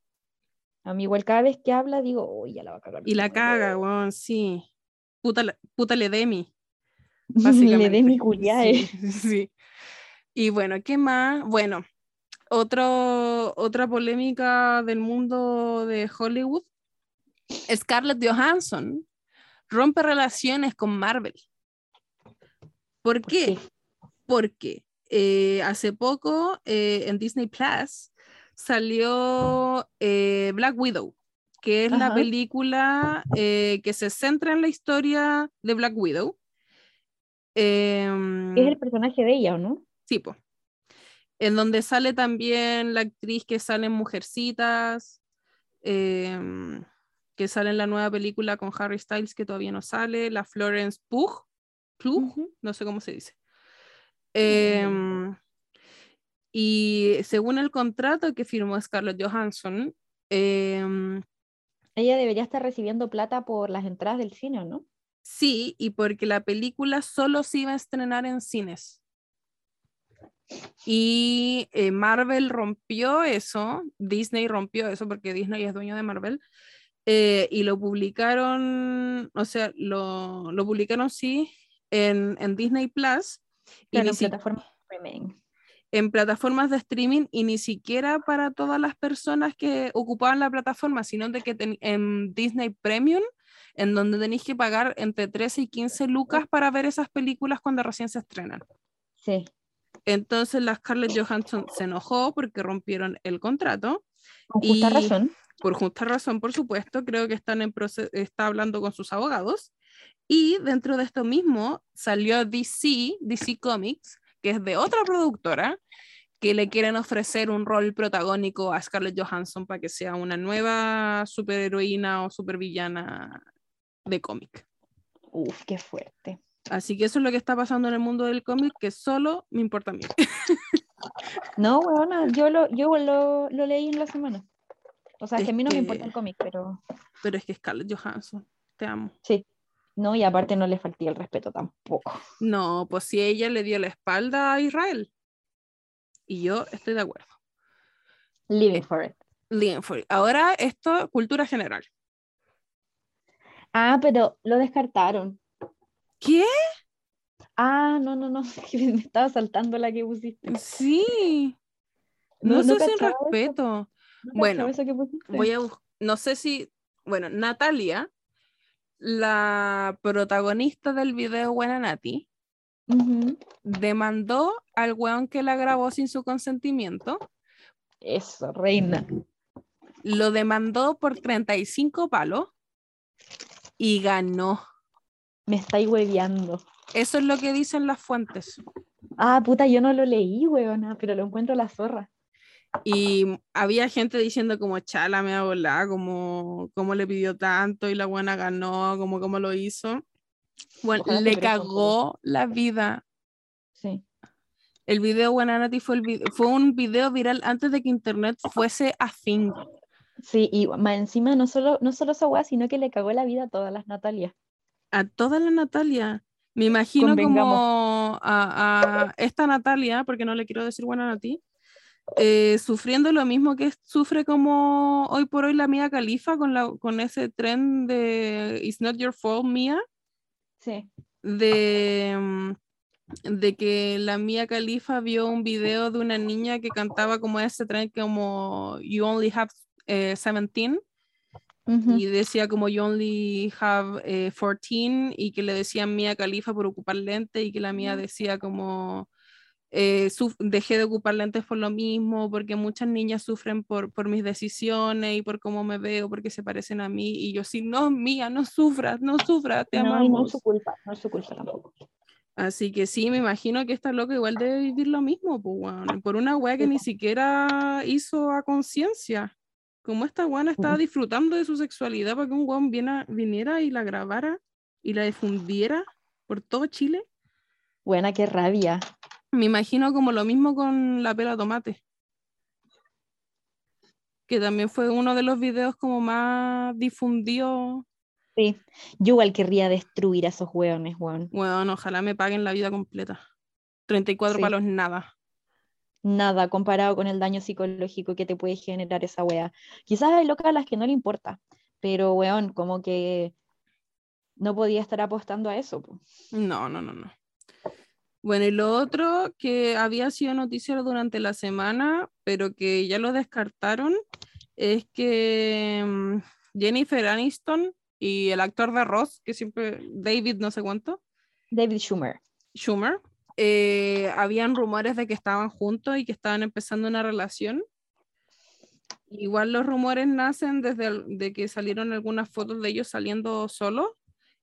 [SPEAKER 3] A mí igual cada vez que habla digo, uy, ya la va a cagar. de
[SPEAKER 2] Y la
[SPEAKER 3] nuevo".
[SPEAKER 2] caga, weón, sí. Puta, puta le Demi.
[SPEAKER 3] Le
[SPEAKER 2] básicamente.
[SPEAKER 3] Demi culiae.
[SPEAKER 2] Sí, sí. Y bueno, ¿qué más? Bueno, otro, otra polémica del mundo de Hollywood. Scarlett Johansson rompe relaciones con Marvel. ¿Por qué? Porque eh, hace poco eh, en Disney Plus salió eh, Black Widow, que es la película que se centra en la historia de Black Widow. Em,
[SPEAKER 3] Es el personaje de ella, ¿o no?
[SPEAKER 2] Sí, po. En donde sale también la actriz que sale en Mujercitas, em, que sale en la nueva película con Harry Styles que todavía no sale, la Florence Pugh, Pugh, no sé cómo se dice. Em, y según el contrato que firmó Scarlett Johansson, em,
[SPEAKER 3] Ella debería estar recibiendo plata por las entradas del cine, ¿o ¿no?
[SPEAKER 2] sí, y porque la película solo se iba a estrenar en cines. Y eh, Marvel rompió eso, Disney rompió eso porque Disney es dueño de Marvel, eh, y lo publicaron, o sea, lo, lo publicaron sí en, en Disney Plus y
[SPEAKER 3] Claro, en
[SPEAKER 2] si-
[SPEAKER 3] plataforma de streaming.
[SPEAKER 2] en plataformas de streaming y ni siquiera para todas las personas que ocupaban la plataforma, sino de que ten- en Disney Premium, en donde tenéis que pagar entre 13 y 15 lucas para ver esas películas cuando recién se estrenan.
[SPEAKER 3] Sí.
[SPEAKER 2] Entonces la Scarlett Johansson se enojó porque rompieron el contrato,
[SPEAKER 3] Con justa
[SPEAKER 2] Y-
[SPEAKER 3] razón.
[SPEAKER 2] por justa razón, por supuesto, creo que están en está hablando con sus abogados. Y dentro de esto mismo salió DC, DC Comics, que es de otra productora, que le quieren ofrecer un rol protagónico a Scarlett Johansson para que sea una nueva superheroína o supervillana de cómic.
[SPEAKER 3] Uf, qué fuerte.
[SPEAKER 2] Así que eso es lo que está pasando en el mundo del cómic, que solo me importa a mí.
[SPEAKER 3] No, weona, yo lo, yo lo, lo leí en la semana. O sea,
[SPEAKER 2] Es
[SPEAKER 3] que a mí no me
[SPEAKER 2] que-
[SPEAKER 3] importa el cómic, pero
[SPEAKER 2] Pero es que Scarlett Johansson, te amo.
[SPEAKER 3] sí. No, y aparte no le falté el respeto tampoco.
[SPEAKER 2] No, pues si ella le dio la espalda a Israel. Y yo estoy de acuerdo.
[SPEAKER 3] Living for it.
[SPEAKER 2] Liam Ford. Ahora esto, cultura general.
[SPEAKER 3] Ah, pero lo descartaron.
[SPEAKER 2] ¿Qué?
[SPEAKER 3] Ah, no, no, no. Me estaba saltando la que pusiste.
[SPEAKER 2] Sí. No,
[SPEAKER 3] No-
[SPEAKER 2] sé
[SPEAKER 3] no
[SPEAKER 2] sin
[SPEAKER 3] eso.
[SPEAKER 2] respeto.
[SPEAKER 3] ¿No
[SPEAKER 2] Bueno,
[SPEAKER 3] eso que?
[SPEAKER 2] Voy a no sé si, bueno, Natalia, la protagonista del video Buena Nati, demandó al weón que la grabó sin su consentimiento,
[SPEAKER 3] Eso, reina.
[SPEAKER 2] lo demandó por 35 palos y ganó.
[SPEAKER 3] Me estáis hueveando.
[SPEAKER 2] Eso es lo que dicen las fuentes.
[SPEAKER 3] Ah, puta, yo no lo leí, weona, pero lo encuentro la zorra.
[SPEAKER 2] Y había gente diciendo como chala me va a como, como le pidió tanto y la buena ganó, como cómo lo hizo. Bueno,
[SPEAKER 3] Ojalá
[SPEAKER 2] le cagó la vida.
[SPEAKER 3] Sí.
[SPEAKER 2] El video Buena Nati fue, el vi- fue un video viral antes de que internet fuese a fin.
[SPEAKER 3] Sí, y más encima no solo, no solo esa weá, sino que le cagó la vida a todas las Natalias.
[SPEAKER 2] A toda la Natalia. Me imagino como a, a esta Natalia, porque no le quiero decir Buena Nati, eh, sufriendo lo mismo que sufre como hoy por hoy la Mía Califa con, la, con ese tren de It's not your fault, Mía.
[SPEAKER 3] Sí.
[SPEAKER 2] de, mm, de que la Mía Califa vio un video de una niña que cantaba como ese tren como You Only Have 17 y decía como You Only Have 14 y que le decían Mía Califa por ocupar lentes y que la mía decía como eh, dejé de ocupar lentes por lo mismo, porque muchas niñas sufren por, por mis decisiones y por cómo me veo, porque se parecen a mí, y yo sí, no, mía, no sufras, no sufras, te
[SPEAKER 3] no, No es su culpa, no es su culpa tampoco.
[SPEAKER 2] Así que sí, me imagino que esta loca igual debe vivir lo mismo, pues, por una wea que ni siquiera hizo a conciencia. Como esta weá estaba disfrutando de su sexualidad para que un weón viniera y la grabara y la difundiera por todo Chile.
[SPEAKER 3] Buena, qué rabia.
[SPEAKER 2] Me imagino como lo mismo con la pela tomate. Que también fue uno de los videos como más difundidos.
[SPEAKER 3] Sí, yo igual querría destruir a esos hueones, weón.
[SPEAKER 2] Bueno, ojalá me paguen la vida completa. 34 palos, nada.
[SPEAKER 3] Nada comparado con el daño psicológico que te puede generar esa wea. Quizás hay locas a las que no le importa, pero weón, como que no podía estar apostando a eso.
[SPEAKER 2] No, no, no, no. Bueno, y lo otro que había sido noticia durante la semana, pero que ya lo descartaron, es que mm, Jennifer Aniston y el actor de Ross, que siempre, David no sé cuánto.
[SPEAKER 3] David Schumer.
[SPEAKER 2] Schumer. Eh, habían rumores de que estaban juntos y que estaban empezando una relación. Igual los rumores nacen desde de que salieron algunas fotos de ellos saliendo solos.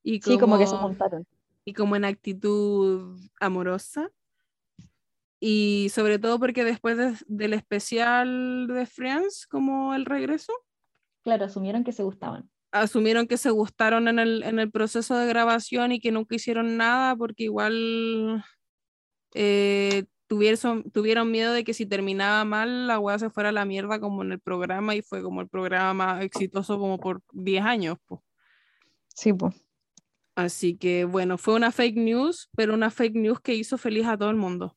[SPEAKER 2] Y
[SPEAKER 3] sí, como que se montaron
[SPEAKER 2] y como en actitud amorosa. Y sobre todo porque después del especial de Friends, como el regreso.
[SPEAKER 3] Claro, asumieron que se gustaban.
[SPEAKER 2] Asumieron que se gustaron en el, en el proceso de grabación y que nunca hicieron nada porque igual eh, tuvieron, tuvieron miedo de que si terminaba mal la weá se fuera a la mierda como en el programa y fue como el programa más exitoso como por 10 años.
[SPEAKER 3] Sí, pues.
[SPEAKER 2] Así que bueno, fue una fake news, pero una fake news que hizo feliz a todo el mundo.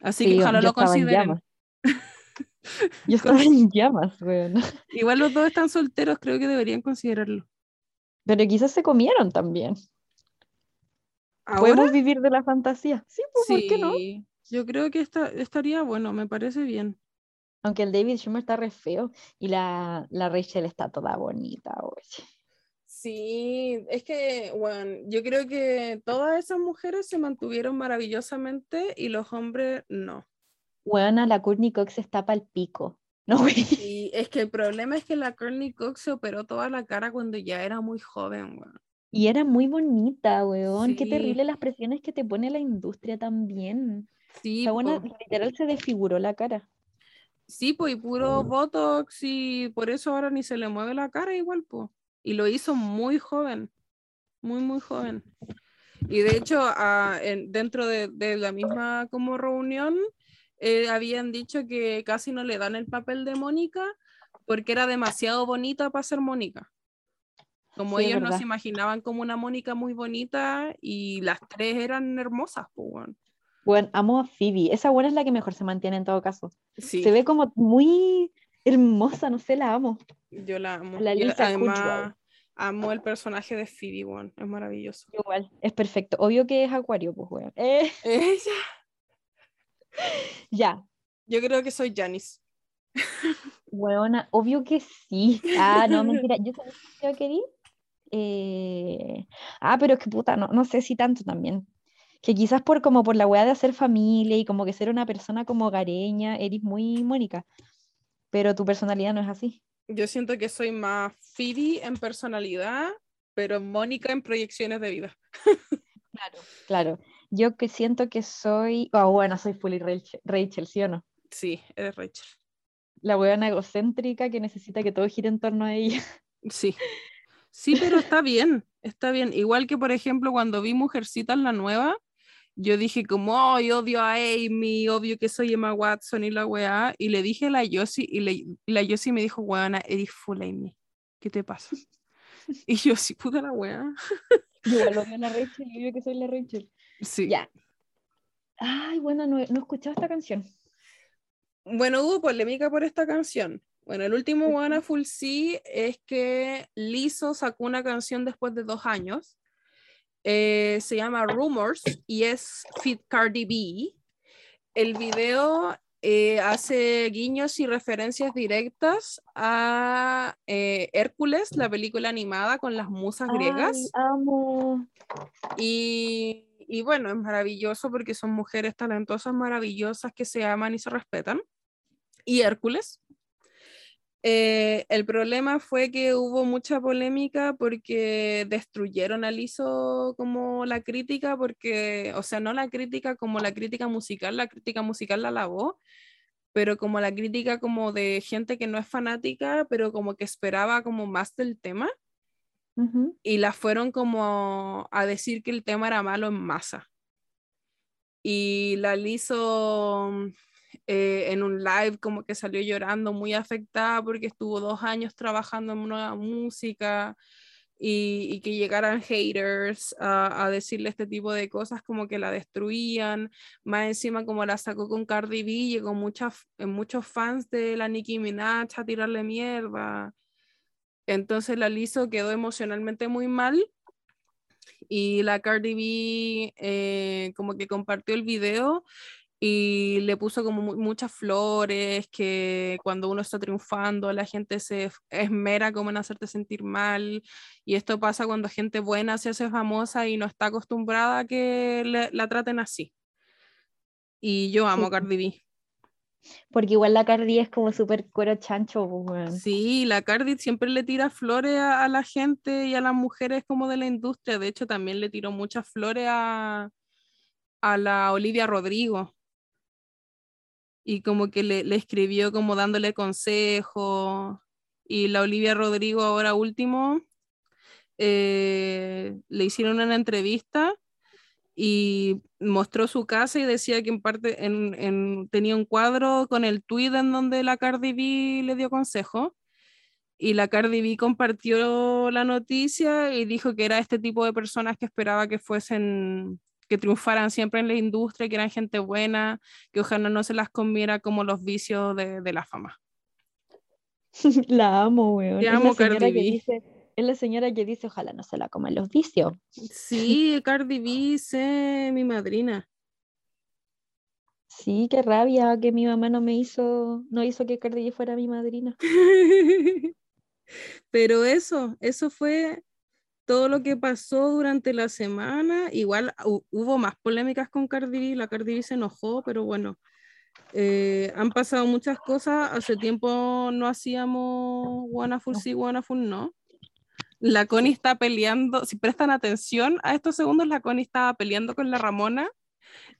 [SPEAKER 2] Así que ojalá lo consideren.
[SPEAKER 3] yo estaba en llamas, weón.
[SPEAKER 2] Igual los dos están solteros, creo que deberían considerarlo.
[SPEAKER 3] Pero quizás se comieron también. Podemos vivir de la fantasía. Sí, pues, ¿por qué no?
[SPEAKER 2] Yo creo que estaría bueno, me parece bien.
[SPEAKER 3] Aunque el David Schumer está re feo y la, la Rachel está toda bonita, oye.
[SPEAKER 2] Sí, es que, bueno, yo creo que todas esas mujeres se mantuvieron maravillosamente y los hombres no.
[SPEAKER 3] Bueno, la Courtney Cox está para el pico. No,
[SPEAKER 2] Y es que el problema es que la Courtney Cox se operó toda la cara cuando ya era muy joven, weón.
[SPEAKER 3] Y era muy bonita, weón. Qué terrible las presiones que te pone la industria también. Sí. La buena, literal se desfiguró la cara.
[SPEAKER 2] Sí, pues, y puro Botox y por eso ahora ni se le mueve la cara igual, pues y lo hizo muy joven, muy, muy joven. Y de hecho, ah, dentro de, la misma como reunión, eh, habían dicho que casi no le dan el papel de Mónica porque era demasiado bonita para ser Mónica. Como ellos no se imaginaban como una Mónica muy bonita y las tres eran hermosas, pues, bueno.
[SPEAKER 3] bueno. amo a Phoebe. Esa buena es la que mejor se mantiene en todo caso. Se ve como muy hermosa, no sé, la amo.
[SPEAKER 2] Yo la amo. La Lisa además, amo el personaje de Phoebe, one. es maravilloso.
[SPEAKER 3] Igual, es perfecto. Obvio que es Acuario, pues, weón. Eh.
[SPEAKER 2] Ella.
[SPEAKER 3] ya.
[SPEAKER 2] Yo creo que soy Janice.
[SPEAKER 3] Weona, obvio que sí. Ah, no, mentira. Yo sabía que quería. Eh... Ah, pero es que puta, no, no sé si tanto también. Que quizás por como por la weá de hacer familia y como que ser una persona como gareña, eres muy Mónica pero tu personalidad no es así.
[SPEAKER 2] Yo siento que soy más Phoebe en personalidad, pero Mónica en proyecciones de vida.
[SPEAKER 3] claro, claro. Yo que siento que soy, oh, bueno, soy fully Rachel, ¿sí o no?
[SPEAKER 2] Sí, eres Rachel.
[SPEAKER 3] La buena egocéntrica que necesita que todo gire en torno a ella.
[SPEAKER 2] Sí. Sí, pero está bien, está bien. Igual que, por ejemplo, cuando vi Mujercitas la nueva, yo dije como, oh, yo odio a Amy, obvio que soy Emma Watson y la weá, y le dije a la Yossi, y la Yossi me dijo, weona, eres full Amy, ¿qué te pasa? y yo, sí, puta la weá.
[SPEAKER 3] lo odio a la Rachel, yo que soy la Rachel.
[SPEAKER 2] Sí.
[SPEAKER 3] Ya. Ay, bueno, no, no he escuchado esta canción.
[SPEAKER 2] Bueno, hubo polémica por esta canción. Bueno, el último Wanna Full C es que Lizzo sacó una canción después de dos años eh, se llama Rumors y es Fit Cardi B. El video eh, hace guiños y referencias directas a eh, Hércules, la película animada con las musas griegas.
[SPEAKER 3] Ay, amo.
[SPEAKER 2] Y, y bueno, es maravilloso porque son mujeres talentosas, maravillosas que se aman y se respetan. Y Hércules. Eh, el problema fue que hubo mucha polémica porque destruyeron a Lizo como la crítica, porque, o sea, no la crítica como la crítica musical, la crítica musical la lavó, pero como la crítica como de gente que no es fanática, pero como que esperaba como más del tema, y la fueron como a decir que el tema era malo en masa. Y la Lizo eh, en un live como que salió llorando muy afectada porque estuvo dos años trabajando en nueva música y, y que llegaran haters a, a decirle este tipo de cosas como que la destruían. Más encima como la sacó con Cardi B, llegó muchas, muchos fans de la Nicki Minaj a tirarle mierda. Entonces la Lizzo quedó emocionalmente muy mal y la Cardi B eh, como que compartió el video y le puso como mu- muchas flores, que cuando uno está triunfando la gente se esmera como en hacerte sentir mal y esto pasa cuando gente buena se hace famosa y no está acostumbrada a que le- la traten así. Y yo amo a
[SPEAKER 3] Sí.
[SPEAKER 2] Cardi B.
[SPEAKER 3] Porque igual la Cardi es como súper cuero chancho, weón.
[SPEAKER 2] Sí, la Cardi siempre le tira flores a, a la gente y a las mujeres como de la industria. De hecho, también le tiró muchas flores a, a la Olivia Rodrigo. Y como que le, escribió como dándole consejos. Y la Olivia Rodrigo ahora último eh, le hicieron una entrevista y mostró su casa y decía que en parte en, en- tenía un cuadro con el tweet en donde la Cardi B le dio consejo y la Cardi B compartió la noticia y dijo que era este tipo de personas que esperaba que fuesen que triunfaran siempre en la industria, que eran gente buena, que ojalá no se las comiera como los vicios de, de la fama.
[SPEAKER 3] La amo, weón.
[SPEAKER 2] Te
[SPEAKER 3] Es
[SPEAKER 2] amo,
[SPEAKER 3] la señora
[SPEAKER 2] Cardi B.
[SPEAKER 3] dice, es la señora que dice, ojalá no se la coman los vicios.
[SPEAKER 2] Sí, Cardi B, sé mi madrina.
[SPEAKER 3] Sí, qué rabia que mi mamá no me hizo, no hizo que Cardi B fuera mi madrina.
[SPEAKER 2] Pero eso, eso fue todo lo que pasó durante la semana. Igual hu- hubo más polémicas con Cardi B, la Cardi B se enojó, pero bueno, eh, han pasado muchas cosas. Hace tiempo no hacíamos
[SPEAKER 3] No.
[SPEAKER 2] sí, Full no. La Connie está peleando, si prestan atención a estos segundos, la Connie estaba peleando con la Ramona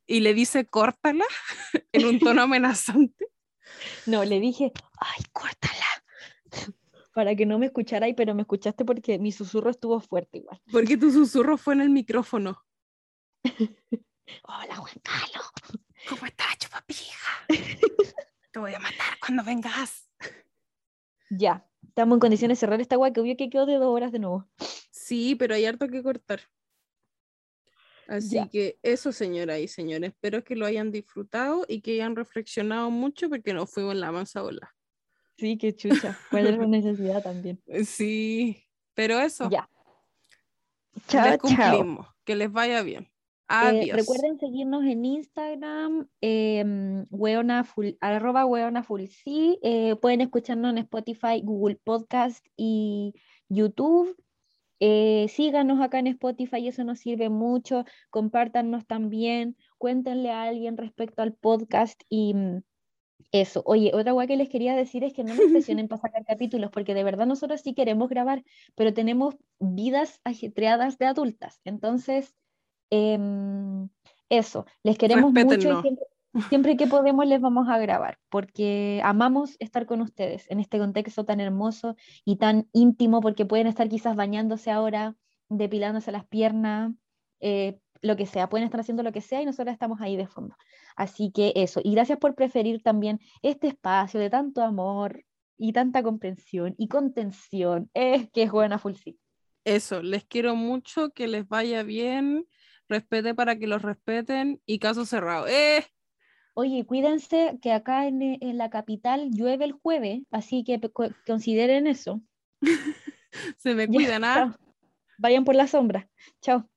[SPEAKER 2] y le dice córtala en un tono amenazante.
[SPEAKER 3] No, le dije, ay, córtala. Para que no me escucharais, pero me escuchaste porque mi susurro estuvo fuerte igual.
[SPEAKER 2] Porque tu susurro fue en el micrófono.
[SPEAKER 3] Hola, Juan Carlos.
[SPEAKER 2] ¿Cómo estás, chupapija? Te voy a matar cuando vengas.
[SPEAKER 3] Ya, estamos en condiciones de cerrar esta guay que obvio que quedó de dos horas de nuevo.
[SPEAKER 2] Sí, pero hay harto que cortar. Así
[SPEAKER 3] Ya.
[SPEAKER 2] que eso, señora y señores, espero que lo hayan disfrutado y que hayan reflexionado mucho porque nos fuimos en la mansa.
[SPEAKER 3] Sí, qué chucha. ¿Cuál era la necesidad también?
[SPEAKER 2] Eh, Sí, pero eso,
[SPEAKER 3] Ya.
[SPEAKER 2] les
[SPEAKER 3] Chao, chao.
[SPEAKER 2] cumplimos. Que les vaya bien.
[SPEAKER 3] Eh,
[SPEAKER 2] Adiós.
[SPEAKER 3] recuerden seguirnos en Instagram, em, weona full- arroba weona full sí. eh, pueden escucharnos en Spotify, Google Podcast y YouTube. Eh, síganos acá en Spotify, eso nos sirve mucho. Compártanos también, cuéntenle a alguien respecto al podcast y mm, eso. Oye, otra cosa que les quería decir es que no nos presionen para sacar capítulos, porque de verdad nosotros sí queremos grabar, pero tenemos vidas ajetreadas de adultas. Entonces, em, eso, les queremos mucho y siempre, siempre que podemos les vamos a grabar, porque amamos estar con ustedes en este contexto tan hermoso y tan íntimo, porque pueden estar quizás bañándose ahora, depilándose las piernas, eh, lo que sea, pueden estar haciendo lo que sea y nosotros estamos ahí de fondo. Así que eso, y gracias por preferir también este espacio de tanto amor y tanta comprensión y contención, es que es buena full sí.
[SPEAKER 2] Eso, les quiero mucho, que les vaya bien. Respete para que los respeten y caso cerrado. ¡Eh!
[SPEAKER 3] Oye, cuídense que acá en, en la capital llueve el jueves, así que consideren eso.
[SPEAKER 2] Se me cuidan, ¿ah?
[SPEAKER 3] Vayan por la sombra. Chao.